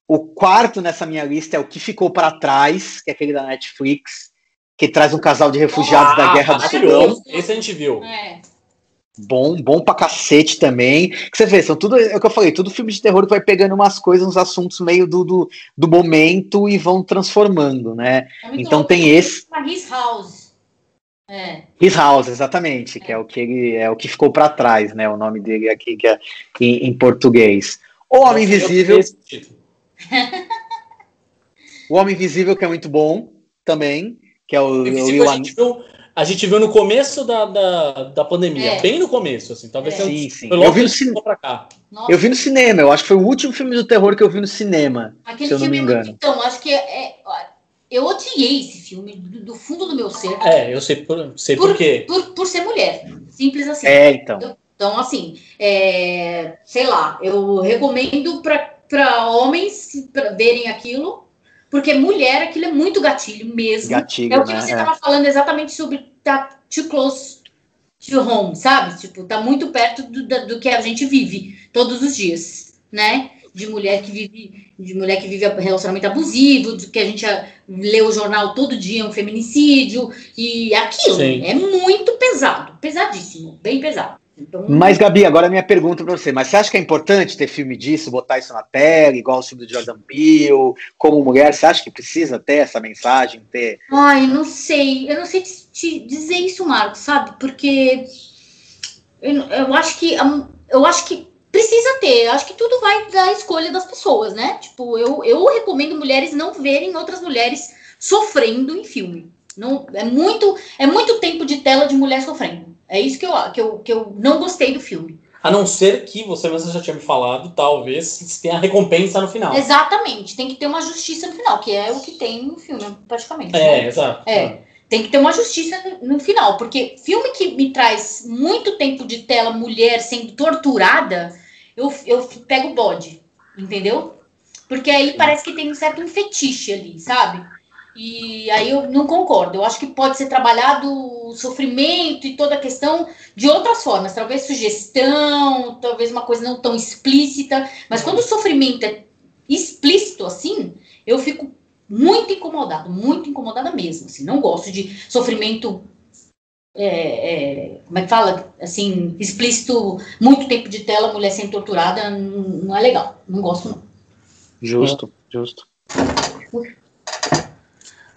O quarto nessa minha lista é o que ficou para trás, que é aquele da Netflix, que traz um casal de refugiados da Guerra do Sudão. maravilhoso. Esse a gente viu. É. Bom, bom pra cacete também. Que você vê, são tudo, é o que eu falei, tudo filme de terror que vai pegando umas coisas, uns assuntos meio do, do, do momento e vão transformando, né? É Então louco. tem esse, His House. É. His House, exatamente, que é o que ele é o que ficou pra trás, né? O nome dele aqui que é em, em português. O Homem Invisível. [LAUGHS] O Homem Invisível, que é muito bom também, que é o. Invisível, o a, gente viu, a gente viu no começo da, da, da pandemia, É. bem no começo, assim. Talvez É. Sim, sim. foi logo Eu vi no que cine- ficou pra cá. Nossa, Eu vi no cinema, eu acho que foi o último filme do terror que eu vi no cinema, aquele se eu não me filme, engano. então, acho que é, é- eu odiei esse filme do, do fundo do meu ser É, eu sei por, sei por, quê. por, por ser mulher. Simples assim. É, então. Então, assim, é, sei lá, eu recomendo para homens pra verem aquilo, porque mulher, aquilo é muito gatilho mesmo. Gatilho, é o que né? você É. estava falando exatamente sobre tá too close to home, sabe? Tipo, tá muito perto do, do que a gente vive todos os dias, né? De mulher que vive, de mulher que vive relacionamento abusivo, de que a gente lê o jornal todo dia, um feminicídio, e aquilo Sim. é muito pesado, pesadíssimo, bem pesado. Então, Mas, Gabi, agora a minha pergunta pra você. Mas você acha que é importante ter filme disso, botar isso na tela, igual o filme do Jordan Peele, como mulher? Você acha que precisa ter essa mensagem, ter... Ai, não sei. Eu não sei te, te dizer isso, Marcos, sabe? Porque eu, eu acho que hum, eu acho que precisa ter. Eu acho que tudo vai da escolha das pessoas, né? Tipo, eu, eu recomendo mulheres não verem outras mulheres sofrendo em filme. Não, é muito é muito tempo de tela de mulher sofrendo. É isso que eu, que eu, que eu não gostei do filme. A não ser que você mesmo já tinha me falado, talvez tenha recompensa no final. Exatamente. Tem que ter uma justiça no final, que é o que tem no filme, praticamente. É, né? exato. É. Tem que ter uma justiça no- final, porque filme que me traz muito tempo de tela mulher sendo torturada, eu, eu pego o bode, entendeu? Porque aí parece que tem um certo um fetiche ali, sabe? E aí eu não concordo. Eu acho que pode ser trabalhado o sofrimento e toda a questão de outras formas, talvez sugestão, talvez uma coisa não tão explícita, mas quando o sofrimento é explícito assim, eu fico muito incomodado, muito incomodada mesmo. Assim, não gosto de sofrimento. é, é, como é que fala? Assim, explícito, muito tempo de tela, mulher sendo torturada, não, não é legal. Não gosto, não. Justo, justo.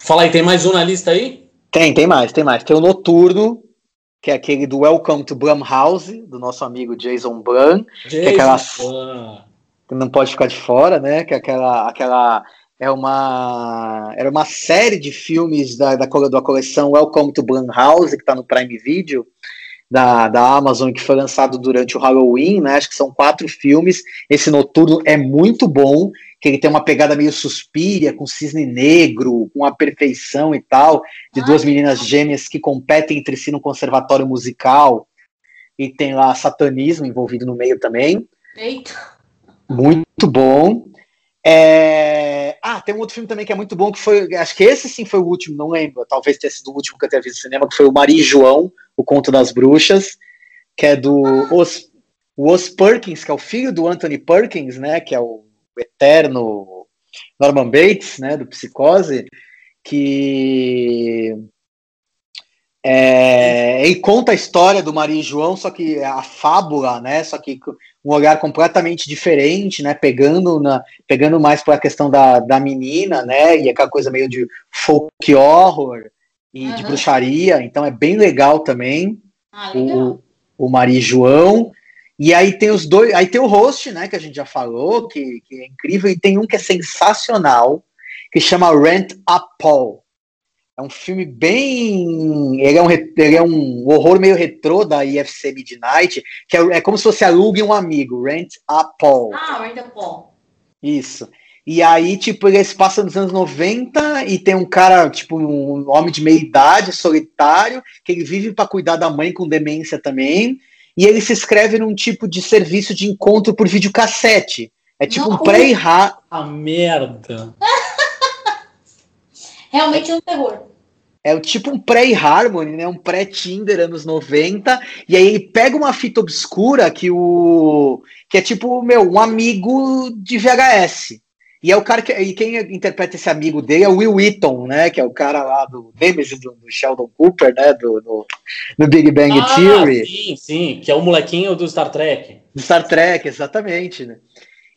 Fala aí, tem mais um na lista aí? Tem, tem mais, tem mais. Tem o Noturno, que é aquele do Welcome to Blumhouse, do nosso amigo Jason Blum, Jason, aquela- ah, que não pode ficar de fora, né? Que é aquela, aquela é uma era uma série de filmes da, da, da coleção Welcome to Blumhouse, que está no Prime Video da, da Amazon, que foi lançado durante o Halloween, né? Acho que são quatro filmes. Esse Noturno é muito bom, que ele tem uma pegada meio suspíria, com cisne negro, com a perfeição e tal, de Ah, duas meninas gêmeas que competem entre si no conservatório musical, e tem lá satanismo envolvido no meio também. Eita. Muito bom. É, Ah, tem um outro filme também que é muito bom, que foi. Acho que esse sim foi o último, não lembro. Talvez tenha sido o último que eu tenha visto no cinema, que foi o Maria e João, o Conto das Bruxas, que é do Os, o Os Perkins, que é o filho do Anthony Perkins, né? Que é o eterno Norman Bates, né? Do Psicose, que é, ele conta a história do Maria e João, só que a fábula, né? Só que um olhar completamente diferente, né? Pegando, na, pegando mais para a questão da, da menina, né? E aquela coisa meio de folk horror e de Aham. bruxaria. Então é bem legal também Ah, legal. o, o Maria e João. E aí tem os dois, aí tem o host, né, que a gente já falou, que, que é incrível, e tem um que é sensacional, que chama Rent a Paul. É um filme bem. Ele é um, ele é um horror meio retrô da IFC Midnight, que é, é como se fosse alugue um amigo, Rent a Paul. Ah, Renda Paul. Isso. E aí, tipo, ele se passa nos anos 90 e tem um cara, tipo, um homem de meia idade, solitário, que ele vive para cuidar da mãe com demência também. E ele se inscreve num tipo de serviço de encontro por videocassete. É tipo um Não. pré-ra. a merda. [LAUGHS] Realmente é um terror. É o tipo um pré-harmony, né? Um pré-Tinder anos 90. E aí ele pega uma fita obscura que o. que é tipo, meu, um amigo de VHS. E é o cara que. E quem interpreta esse amigo dele é o Will Wheaton, né? Que é o cara lá do Nemesis do, do Sheldon Cooper, né? Do, no, no Big Bang Ah, Theory. sim, sim, que é o molequinho do Star Trek. Do Star Trek, exatamente, né?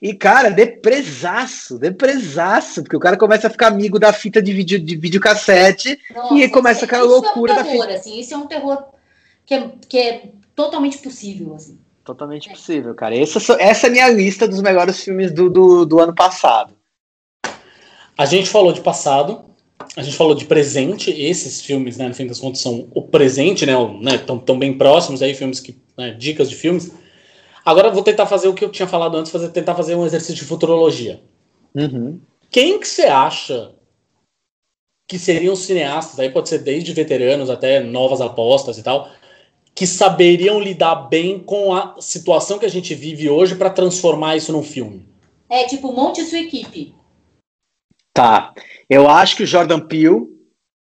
E, cara, depresaço, depresaço, porque o cara começa a ficar amigo da fita de, vídeo, de videocassete Nossa, E começa aquela isso loucura é da um terror, assim. Isso é um terror que é, que é totalmente possível, assim. Totalmente possível, cara. Essa, essa é a minha lista dos melhores filmes do, do, do ano passado. A gente falou de passado, a gente falou de presente, esses filmes, né, no fim das contas, são o presente, né, estão né, tão bem próximos aí, filmes que, né, dicas de filmes. Agora vou tentar fazer o que eu tinha falado antes, fazer, tentar fazer um exercício de futurologia. Uhum. Quem que você acha que seriam cineastas, aí pode ser desde veteranos até novas apostas e tal, que saberiam lidar bem com a situação que a gente vive hoje para transformar isso num filme? É, tipo, monte sua equipe. Tá. Eu acho que o Jordan Peele,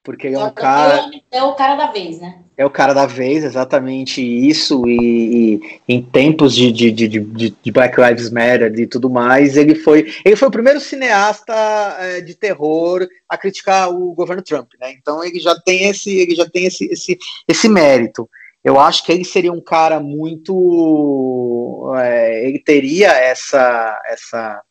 porque ele é um cara. É o cara da vez, né? É o cara da vez, exatamente isso. E, e em tempos de, de, de, de, Black Lives Matter e tudo mais, ele foi, ele foi o primeiro cineasta é, de terror a criticar o governo Trump, né? Então ele já tem esse, ele já tem esse, esse, esse mérito. Eu acho que ele seria um cara muito. É, ele teria essa, essa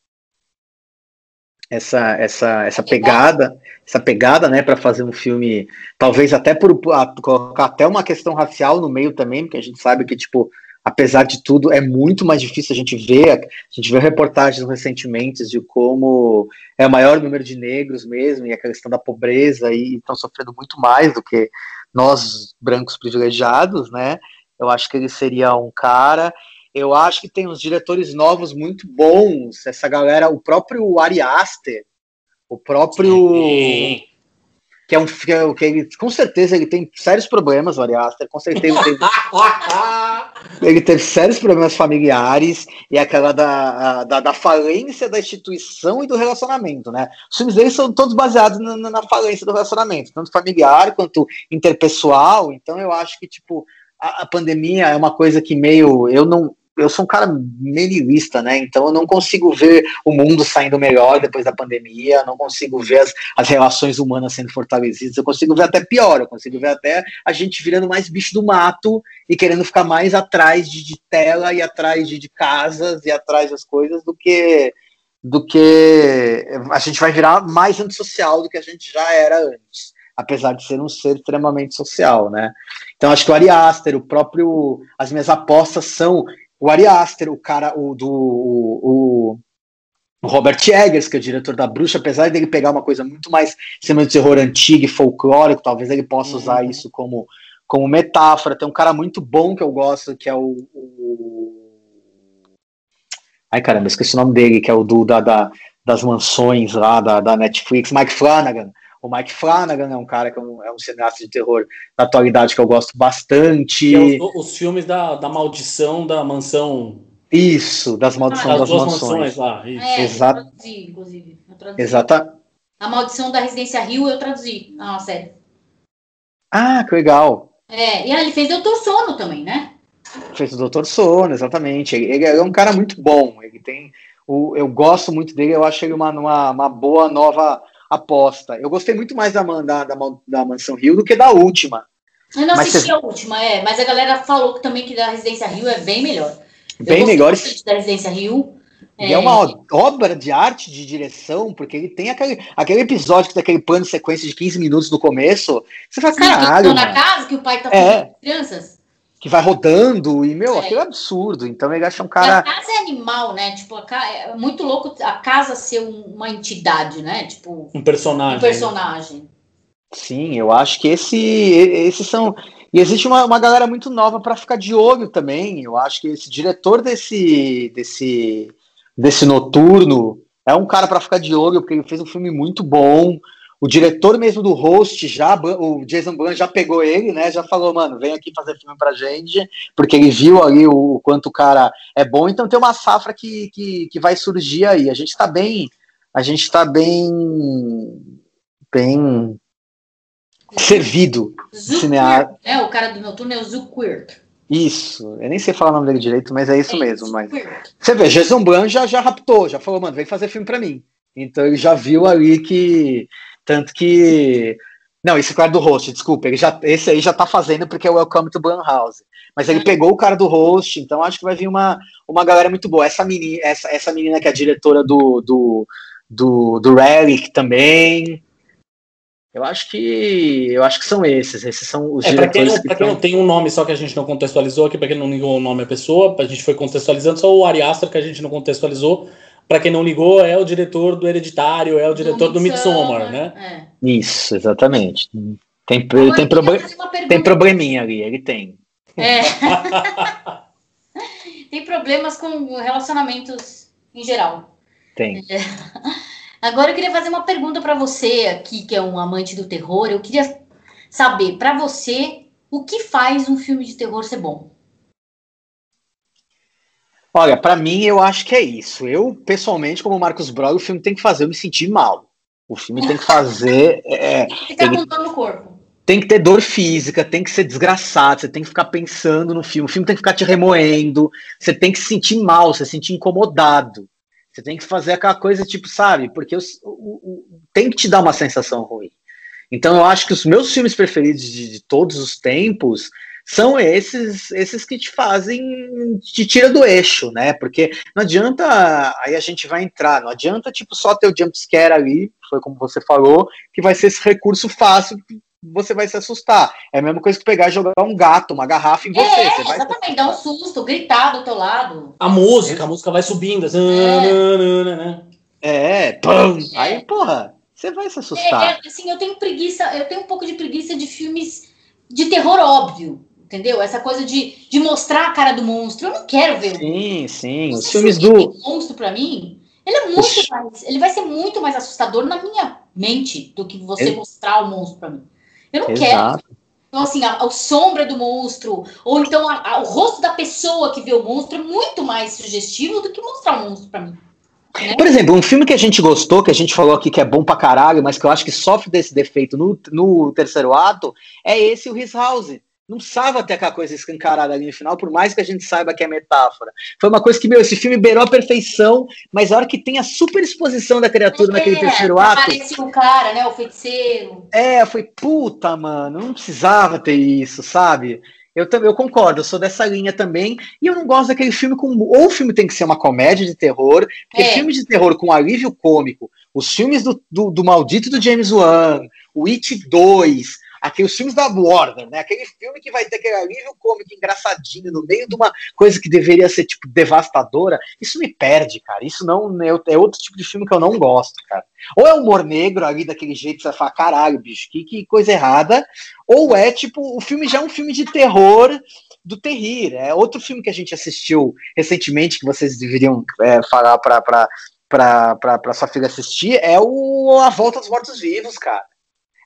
essa essa essa pegada essa pegada né para fazer um filme talvez até por a, colocar até uma questão racial no meio também porque a gente sabe que tipo apesar de tudo é muito mais difícil a gente ver a gente vê reportagens recentemente de como é o maior número de negros mesmo e a questão da pobreza e estão sofrendo muito mais do que nós brancos privilegiados né eu acho que ele seria um cara eu acho que tem uns diretores novos muito bons. Essa galera, o próprio Ari Aster, o próprio. Sim. Que é um que, é, que ele, com certeza ele tem sérios problemas, o Ari Aster, com certeza ele teve, [LAUGHS] ele teve sérios problemas familiares e aquela da, da, da, falência da instituição e do relacionamento, né? Os filmes dele são todos baseados na, na falência do relacionamento, tanto familiar quanto interpessoal. Então eu acho que, tipo, a, a pandemia é uma coisa que meio. Eu não eu sou um cara menilista, né? Então eu não consigo ver o mundo saindo melhor depois da pandemia, não consigo ver as, as relações humanas sendo fortalecidas, eu consigo ver até pior, eu consigo ver até a gente virando mais bicho do mato e querendo ficar mais atrás de, de tela e atrás de, de casas e atrás das coisas do que do que a gente vai virar mais antissocial do que a gente já era antes apesar de ser um ser extremamente social, né? Então acho que o Ari Aster, o próprio, as minhas apostas são o Ari Aster, o cara o, do o, o Robert Eggers, que é o diretor da Bruxa, apesar dele pegar uma coisa muito mais cinema de terror antigo e folclórico, talvez ele possa usar uhum. isso como, como metáfora. Tem um cara muito bom que eu gosto, que é o, o... Ai caramba, esqueci o nome dele, que é o do da, da das mansões lá da, da Netflix, Mike Flanagan. O Mike Flanagan é um cara que é um, é um cineasta de terror da atualidade que eu gosto bastante. É os, os, filmes da, da maldição da mansão. Isso, das maldições ah, das, das mansões. mansões lá. Isso. É, Exato. traduzi, inclusive. Exata. A maldição da residência Rio eu traduzi. Ah, sério. Ah, que legal. É, e ele fez Doutor Sono também, né? Fez o Doutor Sono, exatamente. Ele, ele é um cara muito bom. Ele tem. O, eu gosto muito dele, eu acho ele uma, uma, uma boa nova aposta. Eu gostei muito mais da, da, da, da Mansão Rio do que da última. Eu não assisti você... a última, é, mas a galera falou também que da Residência Rio é bem melhor. Bem melhor. Da Residência Rio. É... é uma obra de arte, de direção, porque ele tem aquele, aquele episódio que tem aquele plano de sequência de 15 minutos no começo. Você fala, caralho. Que na casa, que o pai tá é. crianças que vai rodando e, meu, é. aquilo é absurdo. Então ele acha um cara. A casa é animal, né? Tipo, a ca... é muito louco a casa ser uma entidade, né? Tipo. Um personagem. Um personagem. Sim, eu acho que esse, esses são. E existe uma, uma galera muito nova para ficar de olho também. Eu acho que esse diretor desse, desse, desse noturno é um cara para ficar de olho, porque ele fez um filme muito bom. O diretor mesmo do host, já, o Jason Blum já pegou ele, né? Já falou, mano, vem aqui fazer filme pra gente, porque ele viu ali o, o quanto o cara é bom. Então tem uma safra que, que, que vai surgir aí. A gente tá bem. A gente tá bem. Bem. Servido. Cinear... É, o cara do noturno é o Zuckwirt. Isso, eu nem sei falar o nome dele direito, mas é isso é mesmo. Mas... Você vê, Jason Blum já, já raptou, já falou, mano, vem fazer filme pra mim. Então ele já viu ali que tanto que. Não, esse cara do host, desculpa, ele já, esse aí já tá fazendo porque é o Welcome to Blumhouse. Mas ele pegou o cara do host, então acho que vai vir uma, uma galera muito boa. Essa menina, essa, essa menina que é a diretora do, do, do, do Relic também. Eu acho que eu acho que são esses. Esses são os é, diretores. Para quem, quem, não tem um nome só que a gente não contextualizou aqui, para quem não ligou o nome à pessoa, a gente foi contextualizando só o Ari Aster que a gente não contextualizou. Para quem não ligou, é o diretor do Hereditário, é o diretor do, do Midsommar, né? É. Isso, exatamente. Tem, tem, proble tem probleminha ali, ele tem. É. [LAUGHS] tem problemas com relacionamentos em geral. Tem. É. Agora eu queria fazer uma pergunta para você aqui, que é um amante do terror. Eu queria saber, para você, o que faz um filme de terror ser bom? Olha, para mim eu acho que é isso. Eu, pessoalmente, como Marcos Brog, o filme tem que fazer eu me sentir mal. O filme tem que fazer. [LAUGHS] É, Ficar ele... no corpo. Tem que ter dor física, tem que ser desgraçado, você tem que ficar pensando no filme, o filme tem que ficar te remoendo, você tem que se sentir mal, você se sentir incomodado. Você tem que fazer aquela coisa, tipo, sabe? Porque o, o, tem que te dar uma sensação ruim. Então eu acho que os meus filmes preferidos de, de todos os tempos são esses esses que te fazem, te tira do eixo, né? Porque não adianta, aí a gente vai entrar, não adianta tipo só ter o jump scare ali, foi como você falou, que vai ser esse recurso fácil você vai se assustar. É a mesma coisa que pegar e jogar um gato, uma garrafa em você. É, você vai exatamente, dar um susto, gritar do teu lado. A música, a música vai subindo. Assim, é, é pum. É. Aí, porra, você vai se assustar. É, é, assim, eu tenho preguiça, eu tenho um pouco de preguiça de filmes de terror óbvio. Entendeu? Essa coisa de, de mostrar a cara do monstro. Eu não quero ver. Sim, sim. Os filmes do. monstro, para mim, ele é muito mais. Ele vai ser muito mais assustador na minha mente do que você mostrar o monstro para mim. Eu não Exato. quero. Então, assim, a, a, sombra do monstro, ou então a, a, o rosto da pessoa que vê o monstro é muito mais sugestivo do que mostrar o monstro para mim. Né? Por exemplo, um filme que a gente gostou, que a gente falou aqui que é bom pra caralho, mas que eu acho que sofre desse defeito no, no terceiro ato, é esse o His House não precisava ter aquela coisa escancarada ali no final, por mais que a gente saiba que é metáfora. Foi uma coisa que, meu, esse filme beirou a perfeição, mas a hora que tem a super exposição da criatura é, naquele terceiro ato. Aparece o cara, né? O feiticeiro. É, foi puta, mano, não precisava ter isso, sabe? Eu também eu concordo, eu sou dessa linha também, e eu não gosto daquele filme com. Ou o filme tem que ser uma comédia de terror, porque é. filme de terror com alívio cômico, os filmes do, do, do maldito do James Wan, o It 2, aqueles filmes da Warner, né? Aquele filme que vai ter aquele alívio cômico engraçadinho no meio de uma coisa que deveria ser, tipo, devastadora. Isso me perde, cara. Isso não é, é outro tipo de filme que eu não gosto, cara. Ou é humor negro ali daquele jeito você fala, caralho, bicho, que, que coisa errada. Ou é, tipo, o filme já é um filme de terror do Terrir. É outro filme que a gente assistiu recentemente, que vocês deveriam é, falar pra, pra sua filha assistir, é o A Volta dos Mortos Vivos, cara.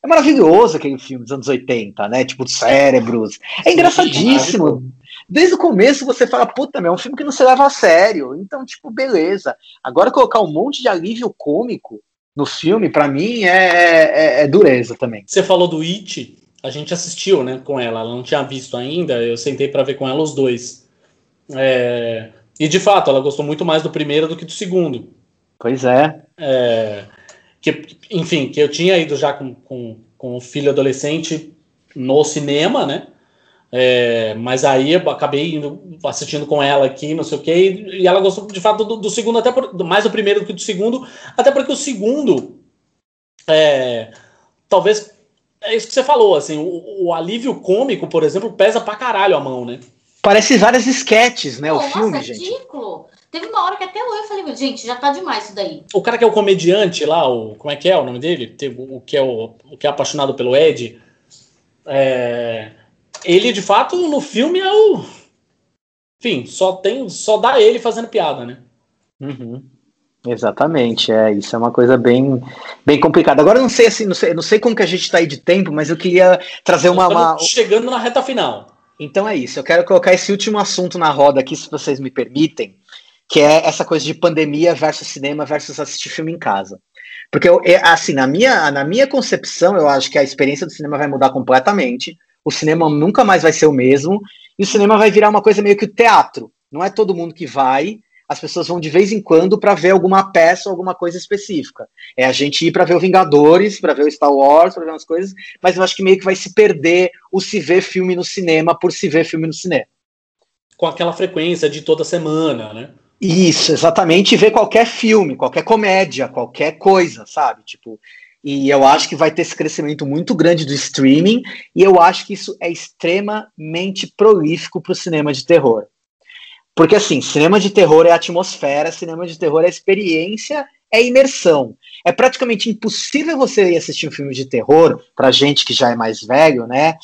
É maravilhoso aquele filme dos anos 80, né? Tipo, cérebros. É engraçadíssimo. Desde o começo você fala, puta, meu, é um filme que não se leva a sério. Então, tipo, beleza. Agora colocar um monte de alívio cômico no filme, para mim, é, é, é, dureza também. Você falou do It, a gente assistiu, né, com ela. Ela não tinha visto ainda, eu sentei para ver com ela os dois. É... E de fato, ela gostou muito mais do primeiro do que do segundo. Pois é. É que, enfim, que eu tinha ido já com, com, com o filho adolescente no cinema, né? É, mas aí eu acabei indo, assistindo com ela aqui, não sei o que, e ela gostou de fato do, do segundo, até por, mais do primeiro do que do segundo, até porque o segundo, é, talvez, é isso que você falou, assim, o, o, alívio cômico, por exemplo, pesa pra caralho a mão, né? Parece várias esquetes, né, o filme, nossa, gente. ridículo. Teve uma hora que até eu falei, gente, já tá demais isso daí. O cara que é o comediante lá, o, como é que é o nome dele? O, o que, é o, o que é apaixonado pelo Ed. É, ele, de fato, no filme é o. Enfim, só tem. Só dá ele fazendo piada, né? Uhum. Exatamente, é, isso é uma coisa bem, bem complicada. Agora eu não sei assim, não sei, não sei como que a gente está aí de tempo, mas eu queria trazer uma, uma, Chegando na reta final. Então é isso, eu quero colocar esse último assunto na roda aqui, se vocês me permitem que é essa coisa de pandemia versus cinema versus assistir filme em casa. Porque, eu, é, assim, na minha, na minha concepção, eu acho que a experiência do cinema vai mudar completamente, o cinema nunca mais vai ser o mesmo, e o cinema vai virar uma coisa meio que o teatro. Não é todo mundo que vai, as pessoas vão de vez em quando para ver alguma peça ou alguma coisa específica. É a gente ir para ver o Vingadores, para ver o Star Wars, para ver umas coisas, mas eu acho que meio que vai se perder o se ver filme no cinema por se ver filme no cinema. Com aquela frequência de toda semana, né? Isso, exatamente, ver qualquer filme, qualquer comédia, qualquer coisa, sabe? Tipo, e eu acho que vai ter esse crescimento muito grande do streaming, e eu acho que isso é extremamente prolífico para o cinema de terror. Porque assim, cinema de terror é atmosfera, cinema de terror é experiência, é imersão. É praticamente impossível você ir assistir um filme de terror, pra gente que já é mais velho, né?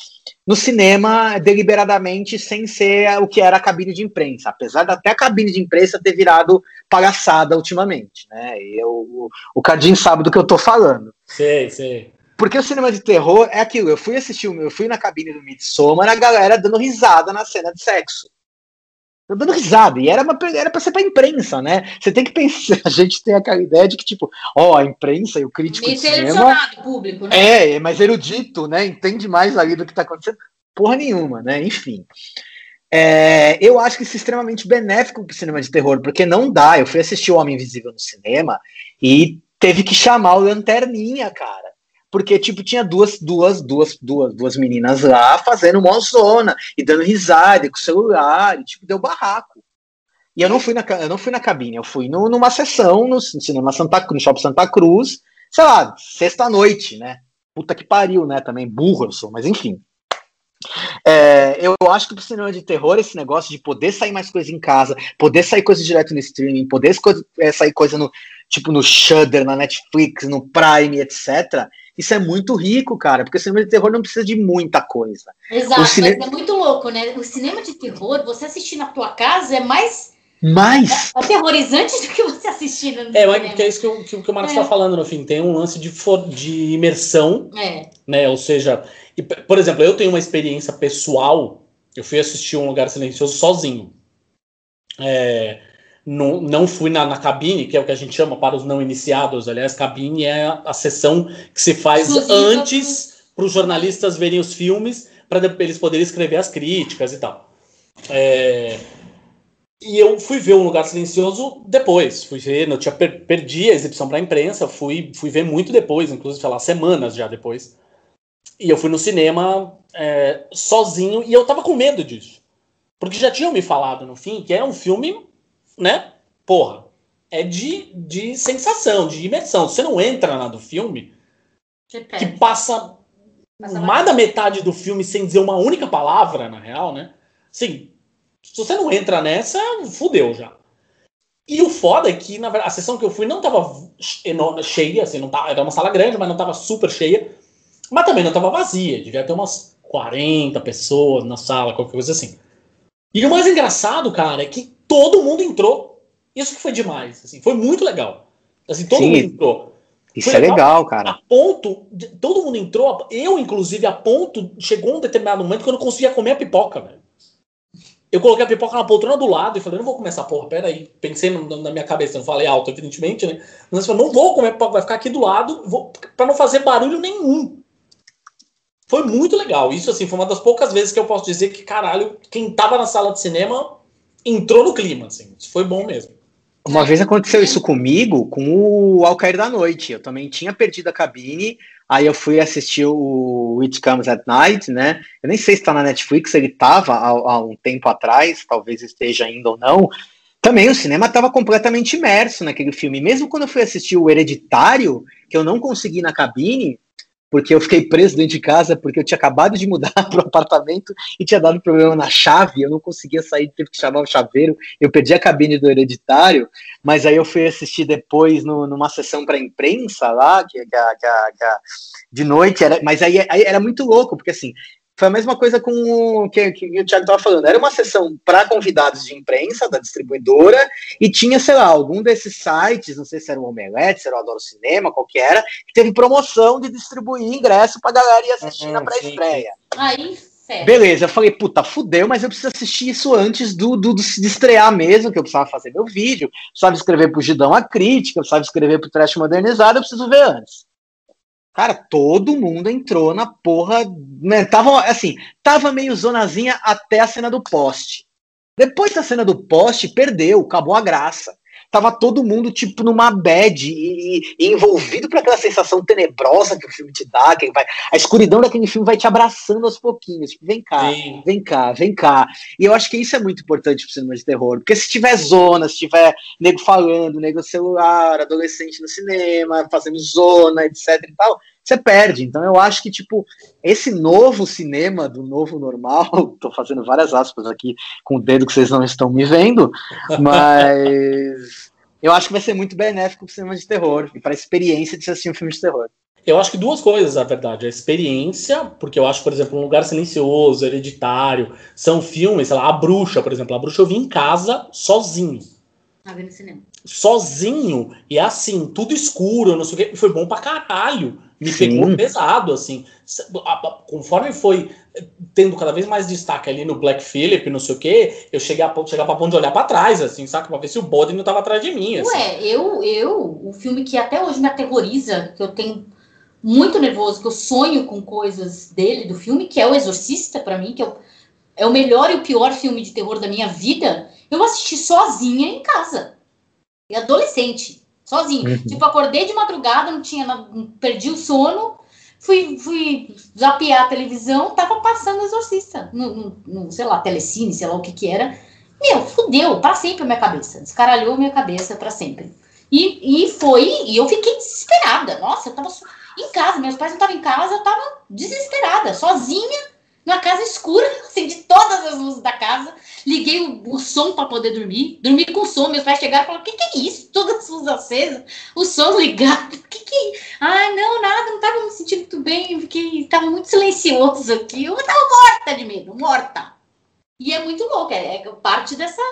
No cinema, deliberadamente, sem ser o que era a cabine de imprensa. Apesar de até a cabine de imprensa ter virado palhaçada ultimamente, né? E eu, o, o Cardinho sabe do que eu tô falando. Sei, sei. Porque o cinema de terror é aquilo. Eu fui assistir, eu fui na cabine do Midsommar, a galera dando risada na cena de sexo dando risada. E era, uma, era pra ser pra imprensa, né? Você tem que pensar, [LAUGHS] a gente tem aquela ideia de que, tipo, ó, a imprensa e o crítico de cinema... público, né? É, mais erudito, né? Entende mais ali do que tá acontecendo. Porra nenhuma, né? Enfim. É, eu acho que isso é extremamente benéfico pro cinema de terror, porque não dá. Eu fui assistir O Homem Invisível no cinema e teve que chamar o Lanterninha, cara porque tipo tinha duas duas duas duas duas meninas lá fazendo mozona e dando risada com o celular e tipo deu barraco e eu não fui na eu não fui na cabine eu fui no, numa sessão no cinema Santa Cruz no Shopping Santa Cruz sei lá sexta noite né puta que pariu né também burro eu sou mas enfim é, eu acho que pro cinema de terror, esse negócio de poder sair mais coisa em casa, poder sair coisa direto no streaming, poder é, sair coisa no tipo no Shudder, na Netflix, no Prime, etc. Isso é muito rico, cara, porque o cinema de terror não precisa de muita coisa. Exato, cine... mas é muito louco, né? O cinema de terror, você assistir na tua casa é mais. Mais aterrorizante [LAUGHS] do que você assistir no É, mas que é isso que, o, que, que o Marcos está é. falando no fim. Tem um lance de, for, de imersão, é. né? Ou seja, e, por exemplo, eu tenho uma experiência pessoal. Eu fui assistir um lugar silencioso sozinho. É, não, não fui na, na, cabine, que é o que a gente chama para os não iniciados. Aliás, cabine é a, a sessão que se faz antes para os jornalistas verem os filmes, para eles poderem escrever as críticas e tal. É, e eu fui ver um lugar silencioso depois. Fui ver, eu tinha per, perdi a exibição para a imprensa, fui, fui ver muito depois, inclusive, sei lá, semanas já depois. E eu fui no cinema é, sozinho e eu tava com medo disso. Porque já tinham me falado no fim que é um filme né? Porra, é de, de sensação, de imersão. Você não entra na do filme, que passa, passa mais da metade do filme sem dizer uma única palavra, na real, né? Sim, se você não entra nessa, fudeu já. E o foda é que, na verdade, a sessão que eu fui não tava cheia, assim, não tava, era uma sala grande, mas não tava super cheia. Mas também não tava vazia, devia ter umas 40 pessoas na sala, qualquer coisa assim. E o mais engraçado, cara, é que todo mundo entrou. Isso que foi demais, assim, foi muito legal. Assim, todo Sim, mundo entrou. Isso foi é legal, legal, cara. A ponto, todo mundo entrou, eu inclusive a ponto, chegou um determinado momento que eu não conseguia comer a pipoca, velho. Eu coloquei a pipoca na poltrona do lado e falei, não vou comer essa porra, pera aí. Pensei na minha cabeça, não falei alto, evidentemente, né? Mas eu falei, não vou comer a pipoca, vai ficar aqui do lado, vou, pra não fazer barulho nenhum. Foi muito legal. Isso, assim, foi uma das poucas vezes que eu posso dizer que, caralho, quem tava na sala de cinema entrou no clima, assim. Isso foi bom mesmo. Uma vez aconteceu isso comigo, com o Ao Cair da Noite. Eu também tinha perdido a cabine, aí eu fui assistir o It Comes at Night, né? Eu nem sei se está na Netflix, ele estava há, há, um tempo atrás, talvez esteja ainda ou não. Também o cinema estava completamente imerso naquele filme. Mesmo quando eu fui assistir o Hereditário, que eu não consegui na cabine, porque eu fiquei preso dentro de casa, porque eu tinha acabado de mudar [LAUGHS] para o apartamento e tinha dado problema na chave, eu não conseguia sair, teve que chamar o chaveiro, eu perdi a cabine do hereditário, mas aí eu fui assistir depois no, numa sessão para imprensa lá, que, que, que, que, de noite, era, mas aí, aí era muito louco, porque assim, foi a mesma coisa com o que, que o Thiago estava falando. Era uma sessão para convidados de imprensa da distribuidora e tinha, sei lá, algum desses sites, não sei se era o Omelete, se era o Adoro Cinema, qual que era, que teve promoção de distribuir ingresso para galera ir assistir uhum, na pré-estreia. Aí, certo. Beleza, eu falei, puta, fudeu, mas eu preciso assistir isso antes do, do, do, de estrear mesmo, que eu precisava fazer meu vídeo, precisava escrever pro Gidão a crítica, precisava escrever pro Trash Modernizado, eu preciso ver antes. Cara, todo mundo entrou na porra. Né? Tava assim, tava meio zonazinha até a cena do poste. Depois da cena do poste, perdeu, acabou a graça. Tava todo mundo, tipo, numa bad e, e, envolvido por aquela sensação tenebrosa que o filme te dá, que vai, a escuridão daquele filme vai te abraçando aos pouquinhos. Tipo, vem cá, Sim. vem cá, vem cá. E eu acho que isso é muito importante pro cinema de terror, porque se tiver zona, se tiver nego falando, nego celular, adolescente no cinema, fazendo zona, etc e tal, você perde. Então eu acho que, tipo, esse novo cinema do novo normal, [LAUGHS] tô fazendo várias aspas aqui com o dedo que vocês não estão me vendo, mas [LAUGHS] eu acho que vai ser muito benéfico pro cinema de terror e para a experiência de assistir um filme de terror. Eu acho que duas coisas, na verdade. A experiência, porque eu acho, por exemplo, Um Lugar Silencioso, Hereditário, são filmes, sei lá, A Bruxa, por exemplo. A Bruxa eu vi em casa sozinho. Tá vendo cinema. Sozinho, e assim, tudo escuro, não sei o quê. E foi bom pra caralho. Me Sim. pegou pesado, assim. Conforme foi tendo cada vez mais destaque ali no Black Phillip, não sei o quê, eu cheguei a, chegar pra ponto de olhar pra trás, assim, saca? Pra ver se o bode não tava atrás de mim, assim. Ué, eu, eu, o filme que até hoje me aterroriza, que eu tenho muito nervoso, que eu sonho com coisas dele, do filme, que é O Exorcista, pra mim, que é o, é o melhor e o pior filme de terror da minha vida, eu assisti sozinha em casa. E adolescente, sozinho. Uhum. Tipo, acordei de madrugada, não tinha, perdi o sono, fui, fui zapear a televisão, tava passando Exorcista, no, no, no, sei lá, telecine, sei lá o que que era. Meu, fudeu, pra sempre a minha cabeça, descaralhou minha cabeça pra sempre. E, e foi, e eu fiquei desesperada. Nossa, eu tava em casa, meus pais não estavam em casa, eu tava desesperada, sozinha, numa casa escura, [LAUGHS] acendi todas as luzes da casa, liguei o, o som para poder dormir, dormi com som, meus pais chegaram e falaram, o que, que é isso? Todas as luzes acesas, o som ligado, o [LAUGHS] que que é isso? Ah, não, nada, não tava me sentindo muito bem, fiquei, tava muito silencioso aqui, eu tava morta de medo, morta. E é muito louco, é, é parte dessa,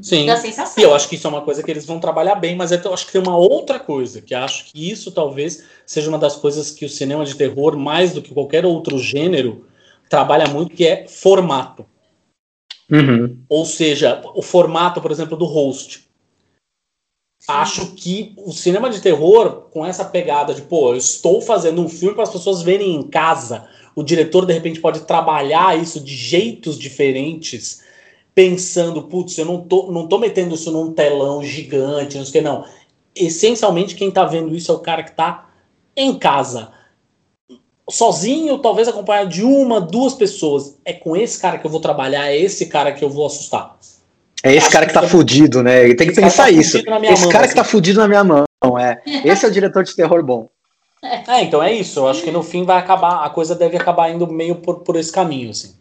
Sim. da sensação. E eu acho que isso é uma coisa que eles vão trabalhar bem, mas eu acho que tem uma outra coisa, que acho que isso talvez seja uma das coisas que o cinema de terror, mais do que qualquer outro gênero, trabalha muito, que é formato. Uhum. Ou seja, o formato, por exemplo, do host. Acho que o cinema de terror, com essa pegada de, pô, eu estou fazendo um filme para as pessoas verem em casa, o diretor de repente pode trabalhar isso de jeitos diferentes, pensando, putz, eu não tô, não tô metendo isso num telão gigante, não sei o que, não. Essencialmente, quem tá vendo isso é o cara que tá em casa. Sozinho, talvez acompanhado de uma, duas pessoas. É com esse cara que eu vou trabalhar, é esse cara que eu vou assustar. É esse Acho cara que que tá é- fudido, né? Ele tem que Esse pensar tá isso. fudido na minha Esse mão, cara assim. que tá fudido na minha mão, é. [LAUGHS] Esse é o diretor de terror bom. É, então é isso. Eu acho que no fim vai acabar, a coisa deve acabar indo meio por, por esse caminho, assim.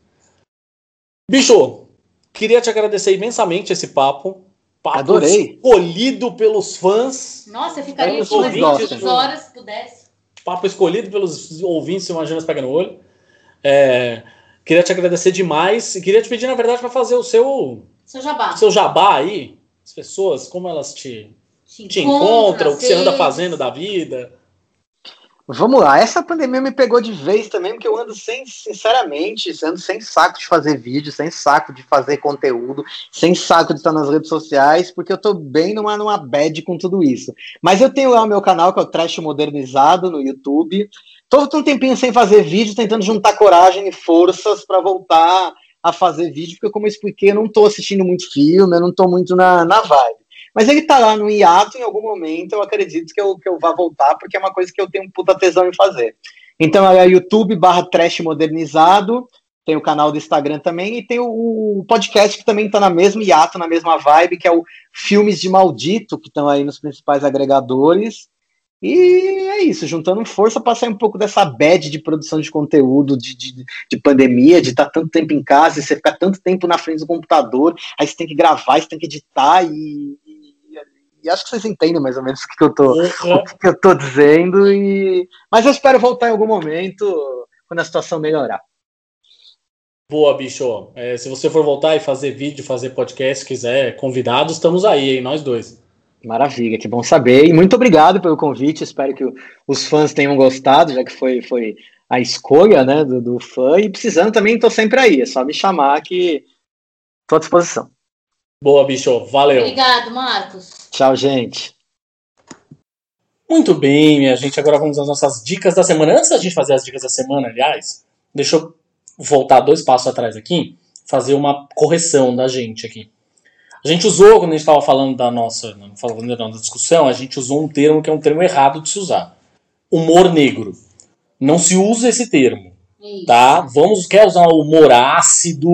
Bicho, queria te agradecer imensamente esse papo. Papo Adorei. escolhido pelos fãs. Nossa, eu ficaria Eu duas eu- horas, se pudesse. Papo escolhido pelos ouvintes, se imagina pega no olho. É, queria te agradecer demais. E queria te pedir, na verdade, para fazer o seu, Seu jabá. seu jabá aí. As pessoas, como elas te, Te, te encontram, o que você anda fazendo da vida. Vamos lá, essa pandemia me pegou de vez também, porque eu ando sem, sinceramente, ando sem saco de fazer vídeo, sem saco de fazer conteúdo, sem saco de estar nas redes sociais, porque eu tô bem numa, numa bad com tudo isso. Mas eu tenho lá o meu canal, que é o Trash Modernizado, no YouTube. Tô um tempinho sem fazer vídeo, tentando juntar coragem e forças para voltar a fazer vídeo, porque como eu expliquei, eu não tô assistindo muito filme, eu não tô muito na, na vibe. Mas ele tá lá no hiato, em algum momento eu acredito que eu, que eu vá voltar, porque é uma coisa que eu tenho um puta tesão em fazer. Então é YouTube barra Trash Modernizado, tem o canal do Instagram também, e tem o, o podcast que também tá na mesma hiato, na mesma vibe, que é o Filmes de Maldito, que estão aí nos principais agregadores. E é isso, juntando força para sair um pouco dessa bad de produção de conteúdo, de, de, de pandemia, de estar tanto tempo em casa, e você ficar tanto tempo na frente do computador, aí você tem que gravar, você tem que editar, e, e, acho que vocês entendem mais ou menos [LAUGHS] o que eu tô, o que eu tô dizendo. E... Mas eu espero voltar em algum momento quando a situação melhorar. Boa, bicho. É, se você for voltar e fazer vídeo, fazer podcast, quiser convidados, estamos aí, hein? Nós dois. Maravilha, que bom saber. E muito obrigado pelo convite. Espero que os fãs tenham gostado, já que foi, foi a escolha né, do, do fã. E precisando também, estou sempre aí. É só me chamar que estou à disposição. Boa, bicho. Valeu. Obrigado, Marcos. Tchau, gente. Muito bem, minha gente. Agora vamos às nossas dicas da semana. Antes da gente fazer as dicas da semana, aliás, deixa eu voltar dois passos atrás aqui, fazer uma correção da gente aqui. A gente usou, quando a gente estava falando da nossa, não, falando da nossa discussão, a gente usou um termo que é um termo errado de se usar. Humor negro. Não se usa esse termo, Isso. tá? Vamos, quer usar o humor ácido,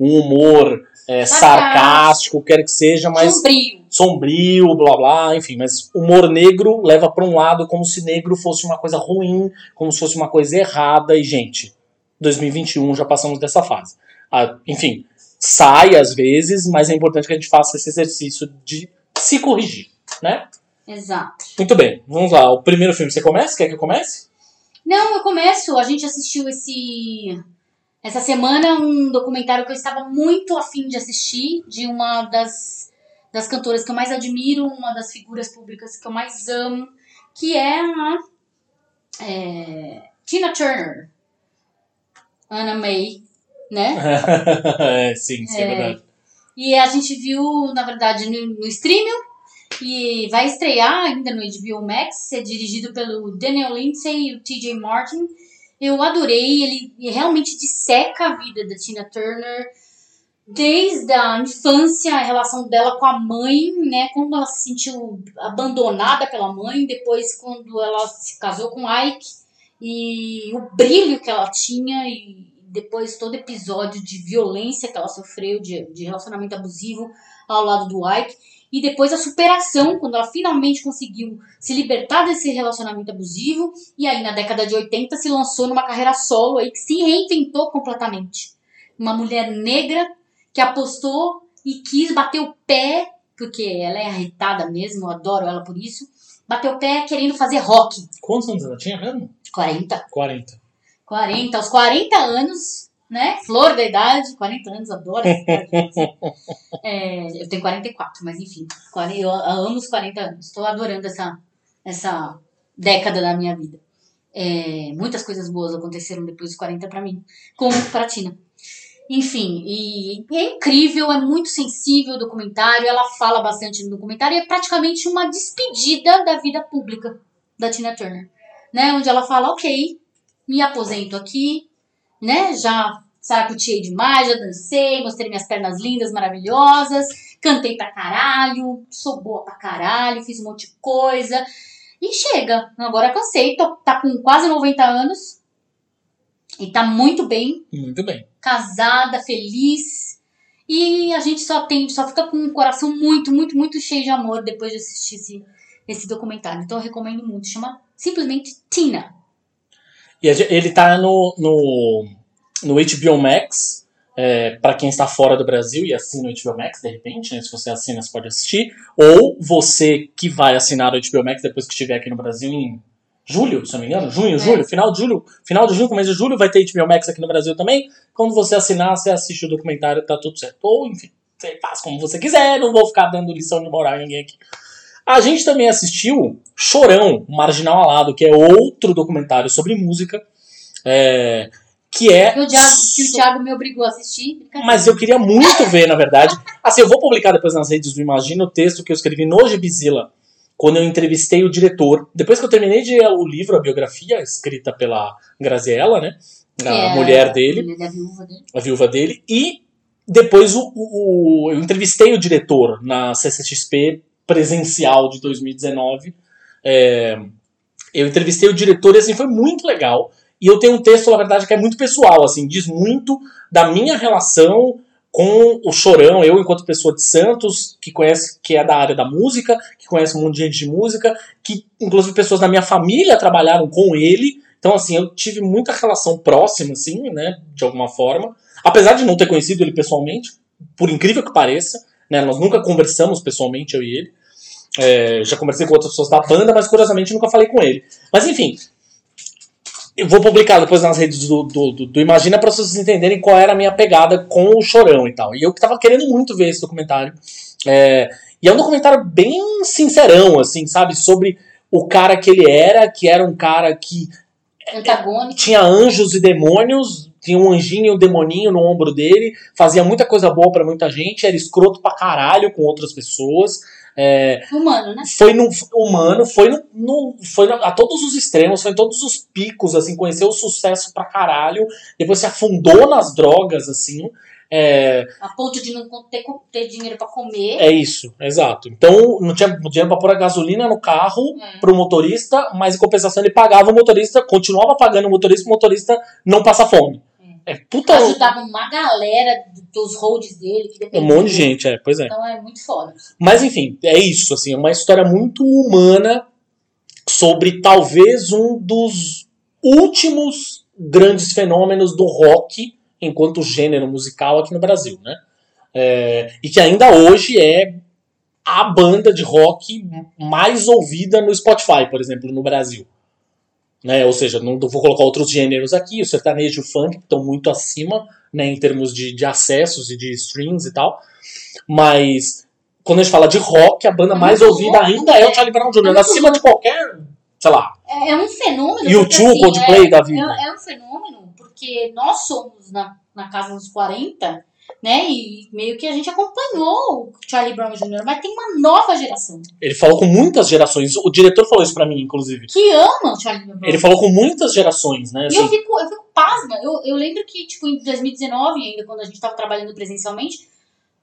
um humor é, Sarcástico. sarcástico, quer que seja, mas Sombrio. Sombrio, blá blá, enfim, mas humor negro leva para um lado como se negro fosse uma coisa ruim, como se fosse uma coisa errada, e gente, 2021 já passamos dessa fase. Ah, enfim, sai às vezes, mas é importante que a gente faça esse exercício de se corrigir, né? Exato. Muito bem, vamos lá. O primeiro filme, você começa? Quer que eu comece? Não, eu começo. A gente assistiu esse. Essa semana um documentário que eu estava muito afim de assistir, de uma das, das cantoras que eu mais admiro, uma das figuras públicas que eu mais amo, que é a é, Tina Turner. Anna May, né? [LAUGHS] é, sim, sim, é, É. verdade. E a gente viu, na verdade, no, no streaming. E vai estrear ainda no HBO Max. É dirigido pelo Daniel Lindsay e o TJ Martin. Eu adorei. Ele ele realmente disseca a vida da Tina Turner. Desde a infância, a relação dela com a mãe, né? Como ela se sentiu abandonada pela mãe. Depois, quando ela se casou com Ike. E o brilho que ela tinha. E depois todo episódio de violência que ela sofreu, de, de relacionamento abusivo ao lado do Ike. E depois a superação, quando ela finalmente conseguiu se libertar desse relacionamento abusivo. E aí, na década de 80, se lançou numa carreira solo aí que se reinventou completamente. Uma mulher negra que apostou e quis bater o pé, porque ela é arretada mesmo, eu adoro ela por isso. Bateu o pé querendo fazer rock. Quantos anos ela tinha mesmo? 40. 40. 40, aos 40 anos, né? Flor da idade, 40 anos, adoro. [LAUGHS] É, eu tenho 44, mas enfim, 40 eu amo os 40 anos. Estou adorando essa, essa década da minha vida. É, muitas coisas boas aconteceram depois dos 40 pra mim, como pra Tina. Enfim, e é incrível, é muito sensível o documentário, ela fala bastante no documentário, e é praticamente uma despedida da vida pública da Tina Turner. Né? Onde ela fala, ok, me aposento aqui, né? Já saracutiei demais, já dancei, mostrei minhas pernas lindas, maravilhosas, cantei pra caralho, sou boa pra caralho, fiz um monte de coisa. E chega, agora cansei, tô, tá com quase 90 anos e tá muito bem, Muito bem. Casada, feliz. E a gente só tem, só fica com um coração muito, muito, muito cheio de amor depois de assistir esse, esse documentário. Então eu recomendo muito, chama simplesmente Tina. E ele tá no, no, no HBO Max, é, para quem está fora do Brasil e assina o HBO Max, de repente, né, se você assina, você pode assistir. Ou você que vai assinar o HBO Max depois que estiver aqui no Brasil em julho, se não me engano, junho, É. julho, final de julho, final de julho, começo de julho, vai ter HBO Max aqui no Brasil também. Quando você assinar, você assiste o documentário, tá tudo certo. Ou, enfim, você faz como você quiser, não vou ficar dando lição de moral a ninguém aqui. A gente também assistiu Chorão, Marginal Alado, que é outro documentário sobre música, é, que é... O, Thiago, que o Thiago me obrigou a assistir. Mas eu queria muito ver, na verdade. Assim, eu vou publicar depois nas redes do Imagina o texto que eu escrevi no Gibizilla, quando eu entrevistei o diretor. Depois que eu terminei de ler o livro, a biografia, escrita pela Graziella, né? A é mulher dele, da viúva dele. a viúva dele. E depois o, o- o- eu entrevistei o diretor na CCXP presencial de 2019. É, eu entrevistei o diretor e assim, foi muito legal. E eu tenho um texto, na verdade, que é muito pessoal, assim, diz muito da minha relação com o Chorão, eu enquanto pessoa de Santos, que conhece, que é da área da música, que conhece um monte de gente de música, que inclusive pessoas da minha família trabalharam com ele. Então, assim, eu tive muita relação próxima, assim, né, de alguma forma. Apesar de não ter conhecido ele pessoalmente, por incrível que pareça, né, nós nunca conversamos pessoalmente, eu e ele. É, já conversei com outras pessoas da banda, mas curiosamente nunca falei com ele. Mas enfim, eu vou publicar depois nas redes do, do, do- do Imagina para vocês entenderem qual era a minha pegada com o Chorão e tal. E eu que tava querendo muito ver esse documentário. É, e é um documentário bem sincerão, assim, sabe? Sobre o cara que ele era, que era um cara que Antagônico. tinha anjos e demônios, tinha um anjinho e um demoninho no ombro dele, fazia muita coisa boa pra muita gente, era escroto pra caralho com outras pessoas. É, Humano, né? foi no humano, foi no, no- foi no- a todos os extremos, foi em todos os picos, assim, conheceu o sucesso pra caralho, depois se afundou nas drogas, assim. É, A ponto de não ter, ter dinheiro pra comer. é isso, exato. Então não tinha dinheiro pra pôr a gasolina no carro É. pro motorista, mas em compensação ele pagava o motorista, continuava pagando o motorista, o motorista não passa fome. É. puta. Ajudava uma galera dos holds dele. Que Um monte de gente, é, pois é. Então é muito foda. Mas enfim, é isso, assim, é uma história muito humana sobre talvez um dos últimos grandes fenômenos do rock enquanto gênero musical aqui no Brasil, né? É, e que ainda hoje é a banda de rock mais ouvida no Spotify, por exemplo, no Brasil. Né? Ou seja, não vou colocar outros gêneros aqui, o sertanejo e o funk estão muito acima, né, em termos de, de acessos e de streams e tal. Mas quando a gente fala de rock, a banda É mais ouvida louco, ainda é o né? Charlie Brown Jr., É acima de qualquer, sei lá, É, é um fenômeno. YouTube, porque, assim, Coldplay é, da vida. É, é um fenômeno porque nós somos na, na casa dos 40, né? E meio que a gente acompanhou o Charlie Brown Jr., mas tem uma nova geração Ele falou com muitas gerações. O diretor falou isso pra mim, inclusive. que ama o Charlie Brown Ele falou com muitas gerações, né? E eu assim. fico, eu fico pasma. Eu, eu lembro que, tipo, em 2019, ainda quando a gente estava trabalhando presencialmente,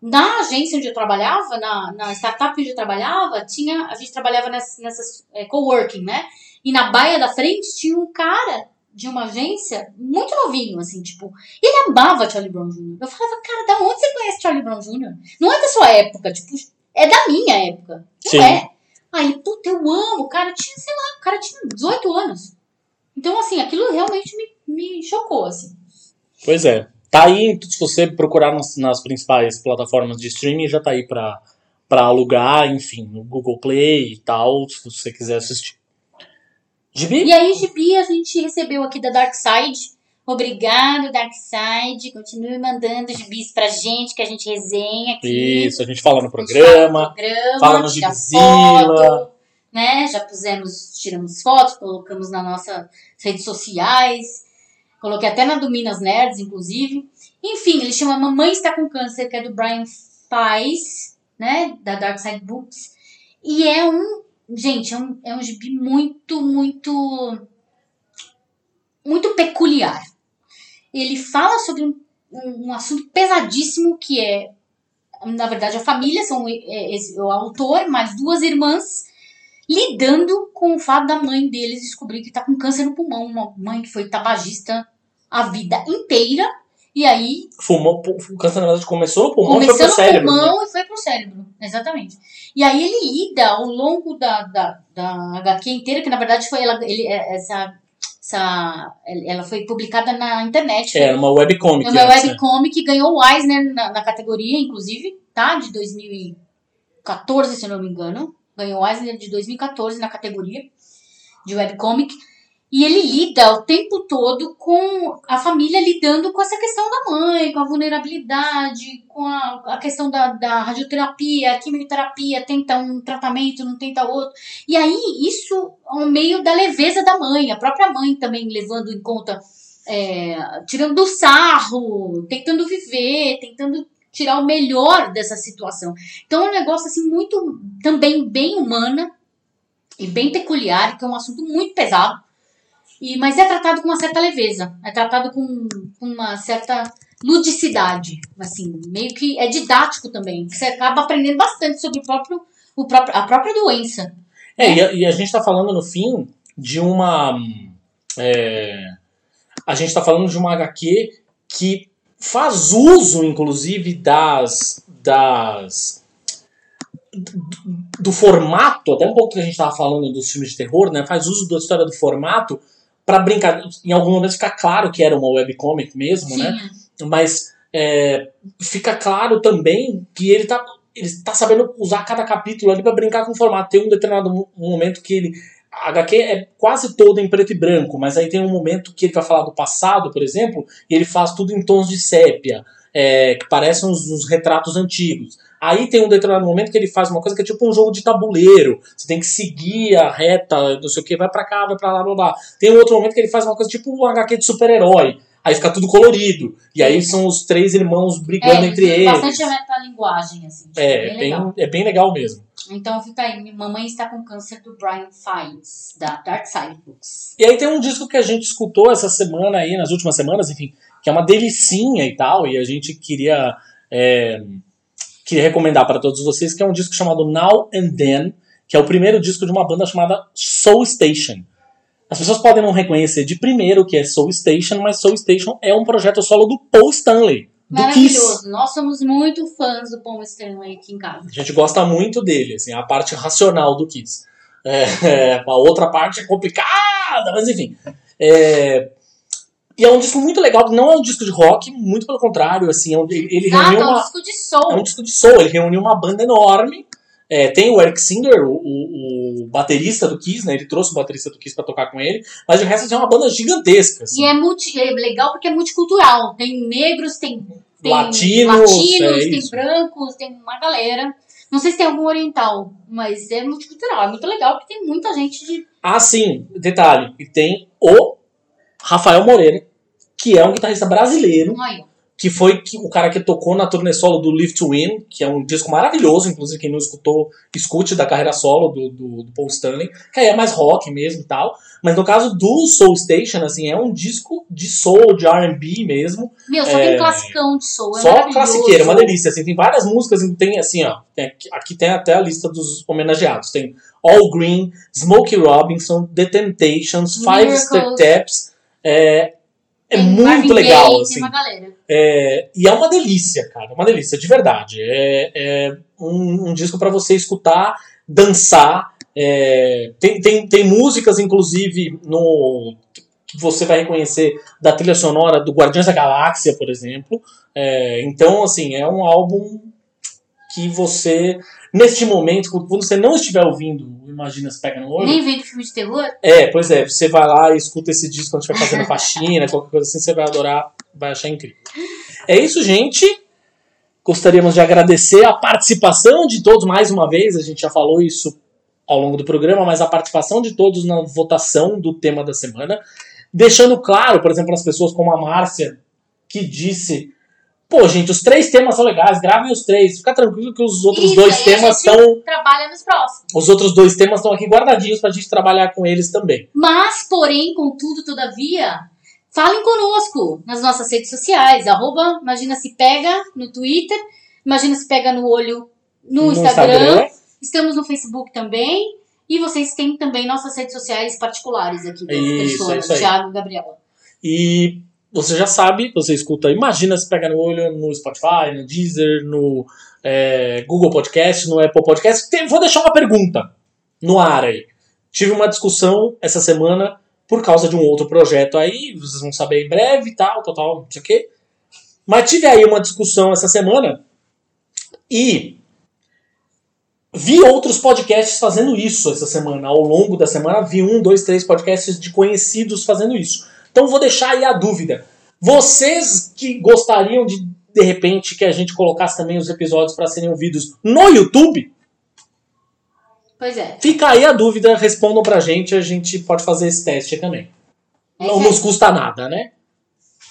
na agência onde eu trabalhava, na, na startup onde eu trabalhava, tinha, a gente trabalhava nessas, nessas é, coworking, né? E na baia da frente tinha um cara de uma agência muito novinho, assim, tipo, ele amava Charlie Brown Jr. Eu falava, cara, da onde você conhece Charlie Brown Jr.? Não é da sua época, tipo, é da minha época. Não Sim. é. Aí, puta, eu amo. O cara tinha, sei lá, o cara tinha 18 anos. Então, assim, aquilo realmente me, me chocou, assim. Pois é. Tá aí, se você procurar nas, nas principais plataformas de streaming, já tá aí pra, pra alugar, enfim, no Google Play e tal, se você quiser assistir. Gibi? E aí, Gibi, a gente recebeu aqui da Dark Side. Obrigado, Dark Side. Continue mandando gibis pra gente, que a gente resenha aqui. Isso, a gente fala no A gente fala programa. no programa, fala no tira Gibizila. foto, né? Já pusemos, tiramos fotos, colocamos nas nossas redes sociais. Coloquei até na do Minas Nerds, inclusive. Enfim, ele chama Mamãe Está com Câncer, que é do Brian Fais, né? Da Dark Side Books. E é um. Gente, é um, é um gibi muito, muito. Muito peculiar. Ele fala sobre um, um, assunto pesadíssimo que é. Na verdade, a família são é, esse, o autor, mais duas irmãs, lidando com o fato da mãe deles descobrir que tá com câncer no pulmão. Uma mãe que foi tabagista a vida inteira. E aí Fumou, o câncer na verdade começou no pulmão e foi Começou pro no cérebro. né? pulmão e foi pro cérebro. Exatamente. E aí ele lida ao longo da, da, da HQ inteira, que na verdade foi ela, ele, é, essa, essa. Ela foi publicada na internet. É, uma webcomic. É uma antes, né? webcomic, ganhou o Eisner na, na categoria, inclusive, tá? De 2014, se eu não me engano. Ganhou o Eisner de 2014 na categoria de webcomic. E ele lida o tempo todo com a família lidando com essa questão da mãe, com a vulnerabilidade, com a, a questão da, da radioterapia, quimioterapia, tenta um tratamento, não tenta outro. E aí, isso ao meio da leveza da mãe, a própria mãe também levando em conta é, tirando do sarro, tentando viver, tentando tirar o melhor dessa situação. Então é um negócio assim muito também bem humana e bem peculiar, que é um assunto muito pesado. E, mas é tratado com uma certa leveza, é tratado com, com uma certa ludicidade, assim, meio que é didático também. Você acaba aprendendo bastante sobre o próprio, o próprio, a própria doença. É, e a, e a gente tá falando no fim de uma. é, a gente tá falando de uma HQ que faz uso, inclusive, das. das do, formato, até um pouco que a gente tava falando dos filmes de terror, né? Faz uso da história do formato para brincar. Em algum momento fica claro que era uma webcomic mesmo, né? Tinha. mas é, fica claro também que ele tá, ele tá sabendo usar cada capítulo ali para brincar com o formato. Tem um determinado mo- momento que ele. A HQ é quase toda em preto e branco, mas aí tem um momento que ele vai falar do passado, por exemplo, e ele faz tudo em tons de sépia, é, que parecem uns, uns retratos antigos. Aí tem um determinado momento que ele faz uma coisa que é tipo um jogo de tabuleiro. Você tem que seguir a reta, não sei o que, vai pra cá, vai pra lá, blá blá. Tem um outro momento que ele faz uma coisa tipo um HQ de super-herói. Aí fica tudo colorido. E aí são os três irmãos brigando entre tem eles. bastante metalinguagem, assim. tipo, É, bem legal. é bem legal mesmo. Então fica aí, Mamãe está com câncer do Brian Fiennes, da Dark Side Books. E aí tem um disco que a gente escutou essa semana aí, nas últimas semanas, enfim, que é uma delicinha e tal, e a gente queria, é, queria recomendar para todos vocês, que é um disco chamado Now and Then, que é o primeiro disco de uma banda chamada Soul Station. As pessoas podem não reconhecer de primeiro que é Soul Station, mas Soul Station é um projeto solo do Paul Stanley. Do Kiss. Maravilhoso. Nós somos muito fãs do Paul Stanley aqui em casa. A gente gosta muito dele, assim, a parte racional do Kiss. É, [LAUGHS] a outra parte é complicada, mas enfim. É, e é um disco muito legal, não é um disco de rock, muito pelo contrário, assim, é um- ele ele Exato, reuniu é um disco de soul. é um disco de soul, ele reuniu uma banda enorme. É, tem o Eric Singer, o, o- o baterista do Kiss, né? Ele trouxe o baterista do Kiss pra tocar com ele, mas de resto é uma banda gigantesca. assim. E é, multi, é legal porque é multicultural. Tem negros, tem, tem Latinos, latinos, é tem isso. brancos, tem uma galera. Não sei se tem algum oriental, mas é multicultural. É muito legal porque tem muita gente de. Ah, sim, detalhe, e tem o Rafael Moreira, que é um guitarrista brasileiro, que foi o cara que tocou na turnê solo do Live to Win, que é um disco maravilhoso, inclusive quem não escutou, escute da carreira solo do, do, do Paul Stanley, que aí é mais rock mesmo e tal. Mas no caso do Soul Station, assim, é um disco de soul, de R&B mesmo, meu, só É, tem classicão de soul. É só maravilhoso. classiqueira, uma delícia. Assim, tem várias músicas, tem assim, ó. tem aqui, tem até a lista dos homenageados. Tem All Green, Smokey Robinson, The Temptations, Five Miracles. Step Taps. É, é Tem muito legal, assim. É, e é uma delícia, cara. Uma delícia, de verdade. É, é um, um disco pra você escutar, dançar. é, tem, tem, tem músicas, inclusive, no que você vai reconhecer da trilha sonora do Guardiões da Galáxia, por exemplo. É, então, assim, é um álbum que você, neste momento, quando você não estiver ouvindo, imagina se pega no olho. Nem vendo filme de terror. É, pois é, você vai lá e escuta esse disco quando estiver fazendo [LAUGHS] faxina, qualquer coisa assim, você vai adorar, vai achar incrível. É isso, gente. Gostaríamos de agradecer a participação de todos mais uma vez, a gente já falou isso ao longo do programa, mas a participação de todos na votação do tema da semana, deixando claro, por exemplo, as pessoas como a Márcia, que disse: pô, gente, os três temas são legais, gravem os três, fica tranquilo que os outros Isso, dois temas estão. Trabalha nos próximos. Os outros dois temas estão aqui guardadinhos pra gente trabalhar com eles também. Mas, porém, contudo, todavia, falem conosco nas nossas redes sociais. Arroba Imagina Se Pega no Twitter, Imagina Se Pega no Olho no, Instagram. Estamos no Facebook também. E vocês têm também nossas redes sociais particulares aqui das Isso, é pessoas, isso aí. Thiago e Gabriela. E você já sabe, você escuta Imagina se pega no olho no Spotify, no Deezer, no é, Google Podcast, no Apple Podcast. Tem- vou deixar uma pergunta no ar aí. Tive uma discussão essa semana por causa de um outro projeto aí, vocês vão saber em breve e tal, tal, tal, não sei o quê. Mas tive aí uma discussão essa semana e vi outros podcasts fazendo isso essa semana. Ao longo da semana, vi um, dois, três podcasts de conhecidos fazendo isso. Então vou deixar aí a dúvida. Vocês que gostariam de, de repente, que a gente colocasse também os episódios para serem ouvidos no YouTube, Pois é. fica aí a dúvida, respondam pra gente, a gente pode fazer esse teste também. É Não nos custa nada, né?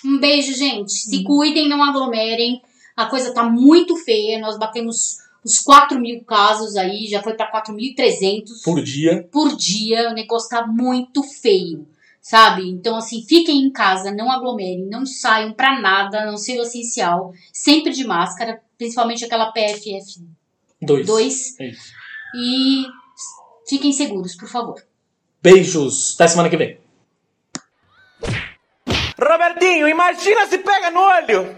Um beijo, gente. Se cuidem, não aglomerem. A coisa tá muito feia. Nós batemos os 4 mil casos aí, já foi pra 4.300 Por dia. por dia. O negócio tá muito feio, sabe? Então, assim, fiquem em casa, não aglomerem, não saiam pra nada, a não ser o essencial. Sempre de máscara, principalmente aquela PFF2. Dois. É. E fiquem seguros, por favor. Beijos. Até semana que vem. Robertinho, imagina se pega no olho!